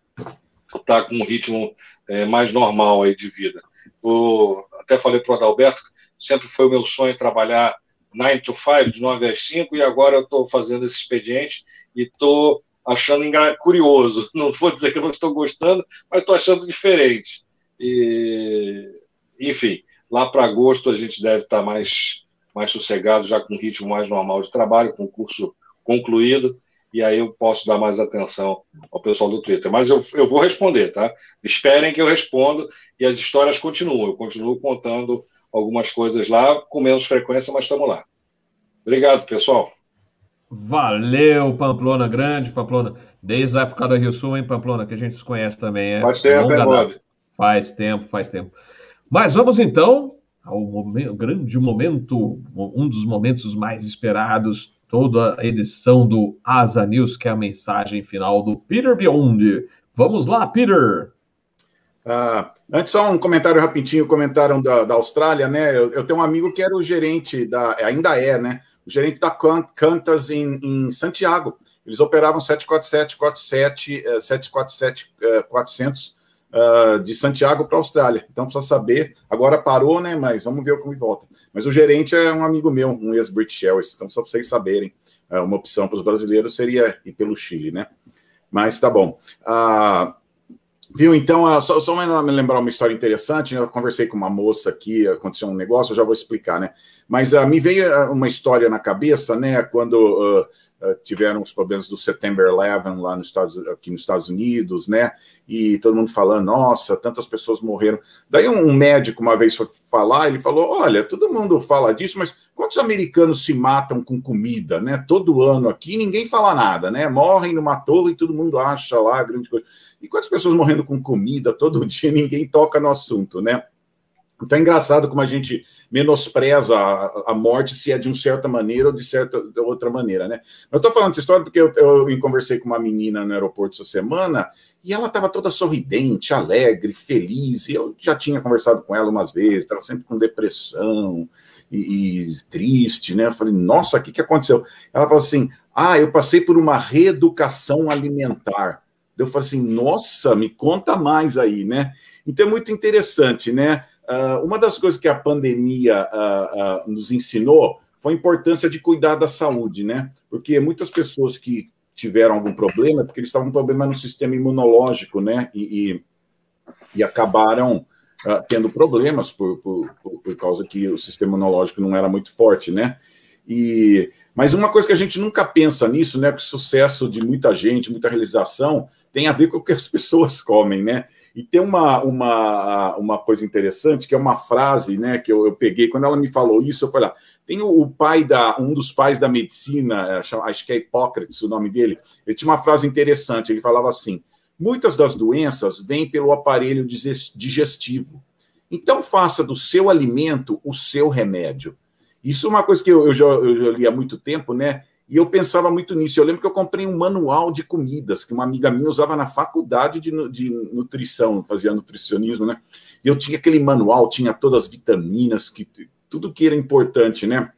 estar com um ritmo é, mais normal aí de vida. O, até falei para o Adalberto, sempre foi o meu sonho trabalhar 9 to 5, de 9 às 5, e agora eu estou fazendo esse expediente e estou achando curioso. Não vou dizer que não estou gostando, mas estou achando diferente. E, enfim, lá para agosto a gente deve estar tá mais, mais sossegado, já com um ritmo mais normal de trabalho, com o curso concluído, e aí eu posso dar mais atenção ao pessoal do Twitter. Mas eu, eu vou responder, tá? Esperem que eu respondo e as histórias continuam. Eu continuo contando algumas coisas lá, com menos frequência, mas estamos lá. Obrigado, pessoal.
Valeu, Pamplona Grande, Pamplona. Desde a época da Rio Sul, hein, Pamplona, que a gente se conhece também. É
faz tempo, é, Bob?
Faz tempo, faz tempo. Mas vamos então ao momento, grande momento, um dos momentos mais esperados, toda a edição do Asa News, que é a mensagem final do Peter Beyond. Vamos lá, Peter!
Ah, antes, só um comentário rapidinho, comentaram da, da Austrália, né? Eu, eu, tenho um amigo que era o gerente da, ainda é, né? O gerente da Cantas em, em Santiago. Eles operavam 747, 47, 747, 400 uh, de Santiago para a Austrália. Então precisa saber. Agora parou, né? Mas vamos ver como volta. Mas o gerente é um amigo meu, um ex-British Airways. Então só para vocês saberem, uh, uma opção para os brasileiros seria ir pelo Chile, né? Mas tá bom. Uh, Viu? Então, só, só me lembrar uma história interessante. Eu conversei com uma moça aqui, aconteceu um negócio, eu já vou explicar, né? Mas uh, me veio uma história na cabeça, né? Quando uh, uh, tiveram os problemas do September 11 lá nos Estados, aqui nos Estados Unidos, né? E todo mundo falando, nossa, tantas pessoas morreram. Daí um médico uma vez foi falar, ele falou, olha, todo mundo fala disso, mas quantos americanos se matam com comida, né? Todo ano aqui, ninguém fala nada, né? Morrem numa torre e todo mundo acha lá grande coisa. E quantas pessoas morrendo com comida todo dia, ninguém toca no assunto, né? Então é engraçado como a gente menospreza a, a, morte se é de uma certa maneira ou de certa de outra maneira, né? Eu estou falando essa história porque eu, eu, eu, conversei com uma menina no aeroporto essa semana e ela estava toda sorridente, alegre, feliz. E eu já tinha conversado com ela umas vezes, estava sempre com depressão e, e, triste, né? Eu falei, nossa, o que, que aconteceu? Ela falou assim: ah, eu passei por uma reeducação alimentar. Eu falei assim, nossa, me conta mais aí, né? Então é muito interessante, né? Uh, uma das coisas que a pandemia uh, uh, nos ensinou foi a importância de cuidar da saúde, né? Porque muitas pessoas que tiveram algum problema, porque eles estavam com problema no sistema imunológico, né? E, e, e acabaram tendo problemas por, por, por, por, causa que o sistema imunológico não era muito forte, né? E, mas uma coisa que a gente nunca pensa nisso, né? Que o sucesso de muita gente, muita realização, tem a ver com o que as pessoas comem, né? E tem uma, uma, uma coisa interessante, que é uma frase né, que eu, eu peguei, quando ela me falou isso, eu falei, ah, tem o, o, pai da, um dos pais da medicina, é, acho que é Hipócrates o nome dele, ele tinha uma frase interessante, ele falava assim, muitas das doenças vêm pelo aparelho digestivo, então faça do seu alimento o seu remédio. Isso é uma coisa que eu, eu, já, eu já li há muito tempo, né? E eu pensava muito nisso. Eu lembro que eu comprei um manual de comidas que uma amiga minha usava na faculdade de, de nutrição, fazia nutricionismo, né? E eu tinha aquele manual, tinha todas as vitaminas, que, tudo que era importante, né?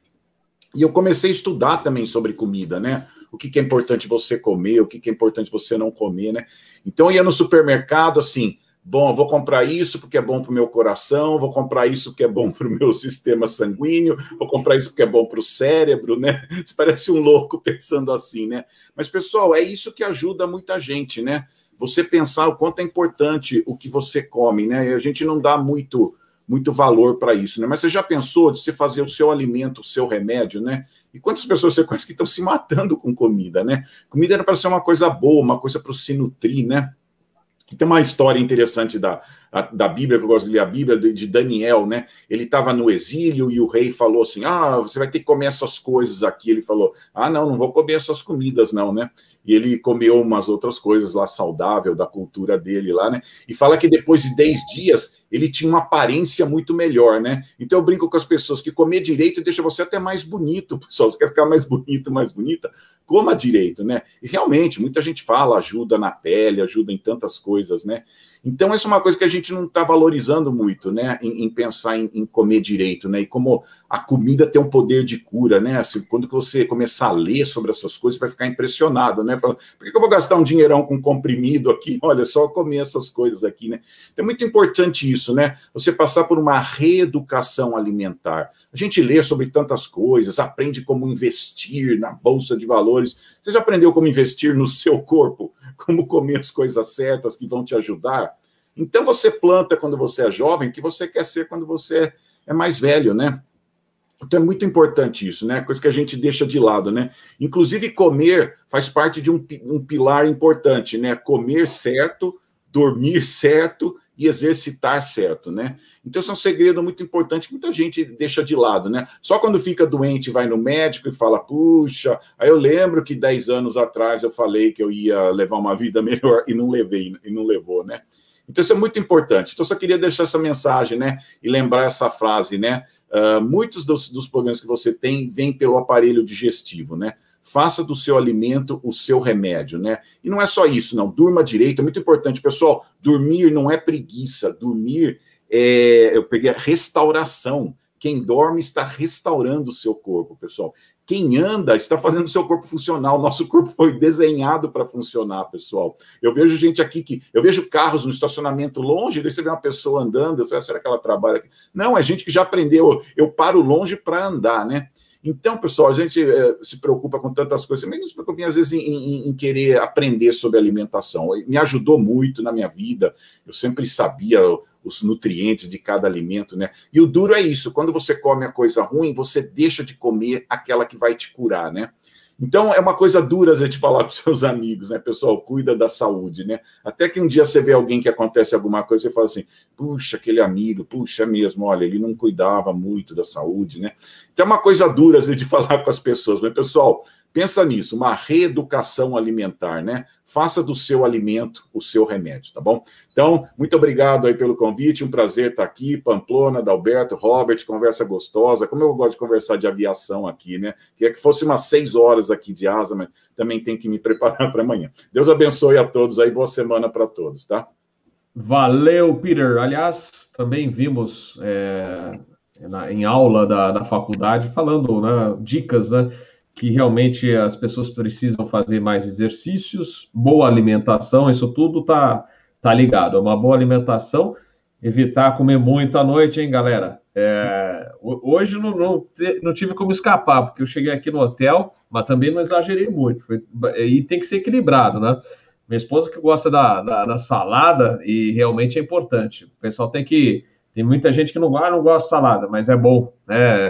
E eu comecei a estudar também sobre comida, né? O que, que é importante você comer, o que, que é importante você não comer, né? Então eu ia no supermercado, assim, bom, vou comprar isso porque é bom para o meu coração, vou comprar isso porque é bom para o meu sistema sanguíneo, vou comprar isso porque é bom para o cérebro, né? Você parece um louco pensando assim, né? Mas, pessoal, é isso que ajuda muita gente, né? Você pensar o quanto é importante o que você come, né? E a gente não dá muito muito valor para isso, né? Mas você já pensou de você fazer o seu alimento, o seu remédio, né? E quantas pessoas você conhece que estão se matando com comida, né? Comida era para ser uma coisa boa, uma coisa para se nutrir, né? Tem uma história interessante da, a, da Bíblia, que eu gosto de ler a Bíblia, de, de Daniel, né? Ele estava no exílio e o rei falou assim: Ah, você vai ter que comer essas coisas aqui. Ele falou: Ah, não, não vou comer essas comidas, não, né? E ele comeu umas outras coisas lá saudável da cultura dele lá, né? E fala que depois de 10 dias ele tinha uma aparência muito melhor, né? Então eu brinco com as pessoas que comer direito deixa você até mais bonito, pessoal. Você quer ficar mais bonito, mais bonita? Coma direito, né? E realmente, muita gente fala, ajuda na pele, ajuda em tantas coisas, né? Então, essa é uma coisa que a gente não está valorizando muito, né? Em, em pensar em, em, comer direito, né? E como a comida tem um poder de cura, né? Assim, quando você começar a ler sobre essas coisas, vai ficar impressionado, né? Fala, por que eu vou gastar um dinheirão com comprimido aqui? Olha, só comer essas coisas aqui, né? Então, é muito importante isso, né? Você passar por uma reeducação alimentar. A gente lê sobre tantas coisas, aprende como investir na bolsa de valores. Você já aprendeu como investir no seu corpo? como comer as coisas certas que vão te ajudar. Então você planta quando você é jovem, que você quer ser quando você é mais velho, né? Então é muito importante isso, né? Coisa que a gente deixa de lado, né? Inclusive, comer faz parte de um, um pilar importante, né? Comer certo, dormir certo e exercitar certo, né? Então, isso é um segredo muito importante que muita gente deixa de lado, né? Só quando fica doente vai no médico e fala, puxa, aí eu lembro que 10 anos atrás eu falei que eu ia levar uma vida melhor e não levei, e não levou, né? Então, isso é muito importante. Então, só queria deixar essa mensagem, né? E lembrar essa frase, né? Uh, muitos dos, dos problemas que você tem vêm pelo aparelho digestivo, né? Faça do seu alimento o seu remédio, né? E não é só isso, não. Durma direito, é muito importante. Pessoal, dormir não é preguiça. Dormir é. Eu peguei a restauração. Quem dorme está restaurando o seu corpo, pessoal. Quem anda está fazendo o seu corpo funcionar. O nosso corpo foi desenhado para funcionar, pessoal. Eu vejo gente aqui que. Eu vejo carros no estacionamento longe, daí você vê uma pessoa andando. Eu falo, ah, será que ela trabalha aqui? Não, é gente que já aprendeu. Eu paro longe para andar, né? Então, pessoal, a gente é, se preocupa com tantas coisas, também se preocupa, às vezes, em, em, em, querer aprender sobre alimentação. Me ajudou muito na minha vida, eu sempre sabia os nutrientes de cada alimento, né? E o duro é isso, quando você come a coisa ruim, você deixa de comer aquela que vai te curar, né? Então, é uma coisa dura a gente falar para os seus amigos, né, pessoal? Cuida da saúde, né? Até que um dia você vê alguém que acontece alguma coisa, você fala assim: puxa, aquele amigo, puxa mesmo, olha, ele não cuidava muito da saúde, né? Então, é uma coisa dura a gente falar com as pessoas, mas, pessoal, Pensa nisso, uma reeducação alimentar, né? Faça do seu alimento o seu remédio, tá bom? Então, muito obrigado aí pelo convite, um prazer estar aqui, Pamplona, Dalberto, Robert, conversa gostosa. Como eu gosto de conversar de aviação aqui, né? Queria que fosse umas seis horas aqui de asa, mas também tem que me preparar para amanhã. Deus abençoe a todos aí, boa semana para todos, tá?
Valeu, Peter. Aliás, também vimos é, na, em aula da, da faculdade falando, né, dicas, né? Que realmente as pessoas precisam fazer mais exercícios, boa alimentação, isso tudo tá, tá ligado. É uma boa alimentação, evitar comer muito à noite, hein, galera? É, hoje não, não, não, tive como escapar, porque eu cheguei aqui no hotel, mas também não exagerei muito. Foi, e tem que ser equilibrado, né? Minha esposa que gosta da, da, da, salada, e realmente é importante. O pessoal tem que. Tem muita gente que não, não gosta de salada, mas é bom, né?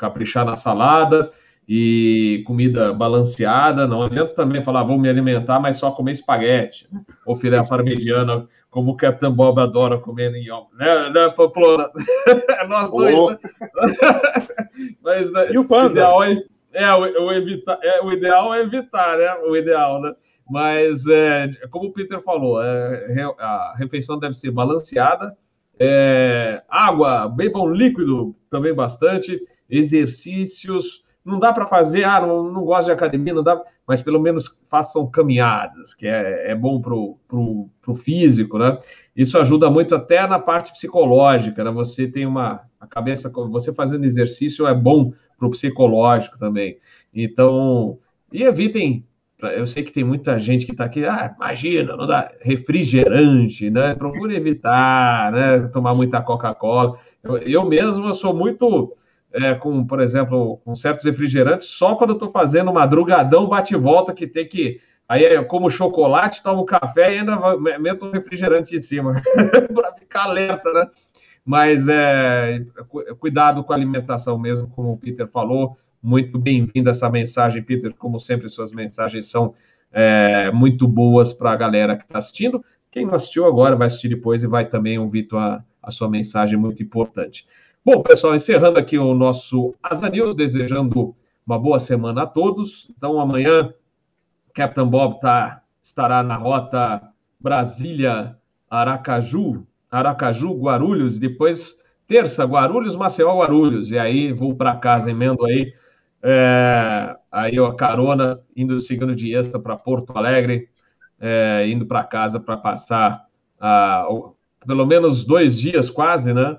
Caprichar na salada e comida balanceada. Não adianta também falar, vou me alimentar, mas só comer espaguete ou filé parmegiana, como o Captain Bob adora comer em né, né Pamplona? Nós dois. Oh. Né? mas né, e o panda? Ideal é, é, o, o, evitar, é, o ideal é evitar, né? O ideal, né? Mas, é, como o Peter falou, é, a refeição deve ser balanceada. É, água, bebam líquido também bastante exercícios. Não dá para fazer, ah, não, não gosto de academia, não dá, mas pelo menos façam caminhadas, que é, é bom para o físico, né? Isso ajuda muito até na parte psicológica, né? Você tem uma a cabeça, você fazendo exercício é bom para o psicológico também. Então, e evitem eu sei que tem muita gente que está aqui, ah, imagina, não dá refrigerante, né? Procure evitar, né? Tomar muita Coca-Cola. Eu, eu mesmo eu sou muito é, com, por exemplo, com certos refrigerantes, só quando eu estou fazendo madrugadão bate-volta, que tem que. Aí eu como chocolate, tomo café e ainda meto um refrigerante em cima, para ficar alerta, né? Mas é, cuidado com a alimentação mesmo, como o Peter falou. Muito bem-vinda essa mensagem, Peter. Como sempre, suas mensagens são é, muito boas para a galera que está assistindo. Quem não assistiu agora vai assistir depois e vai também ouvir tua, a sua mensagem muito importante. Bom, pessoal, encerrando aqui o nosso Asa News, desejando uma boa semana a todos. Então, amanhã, Captain Bob tá, estará na rota Brasília-Aracaju, Aracaju, Guarulhos, depois terça, Guarulhos, Maceió, Guarulhos. E aí, vou para casa, emendo aí, é, aí a carona, indo seguindo de extra para Porto Alegre, é, indo para casa para passar ah, pelo menos dois dias quase, né?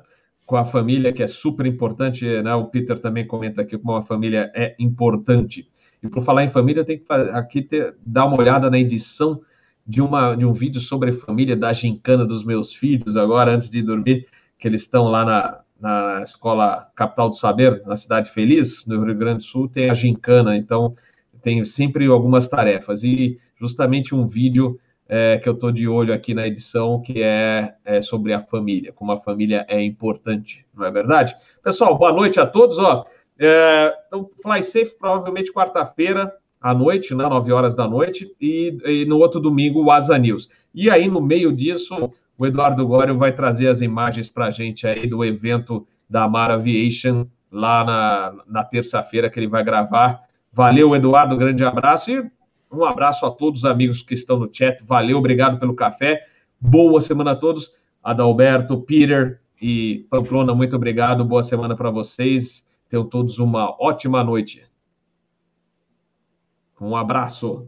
Com a família, que é super importante, né? O Peter também comenta aqui como a família é importante. E por falar em família, tenho que aqui ter, dar uma olhada na edição de, uma, de um vídeo sobre família da gincana dos meus filhos, agora, antes de dormir, que eles estão lá na, na escola Capital do Saber, na Cidade Feliz, no Rio Grande do Sul, tem a gincana, então tem sempre algumas tarefas. E justamente um vídeo é, que eu estou de olho aqui na edição, que é, é, sobre a família, como a família é importante, não é verdade? Pessoal, boa noite a todos. Ó, é, então, Fly Safe provavelmente quarta-feira à noite, né, 9 horas da noite, e, e, no outro domingo o Asa News. E aí, no meio disso, o Eduardo Gório vai trazer as imagens para a gente aí do evento da Amara Aviation lá na, na terça-feira que ele vai gravar. Valeu, Eduardo, grande abraço e um abraço a todos os amigos que estão no chat. Valeu, obrigado pelo café. Boa semana a todos. Adalberto, Peter e Pamplona, muito obrigado. Boa semana para vocês. Tenham todos uma ótima noite. Um abraço.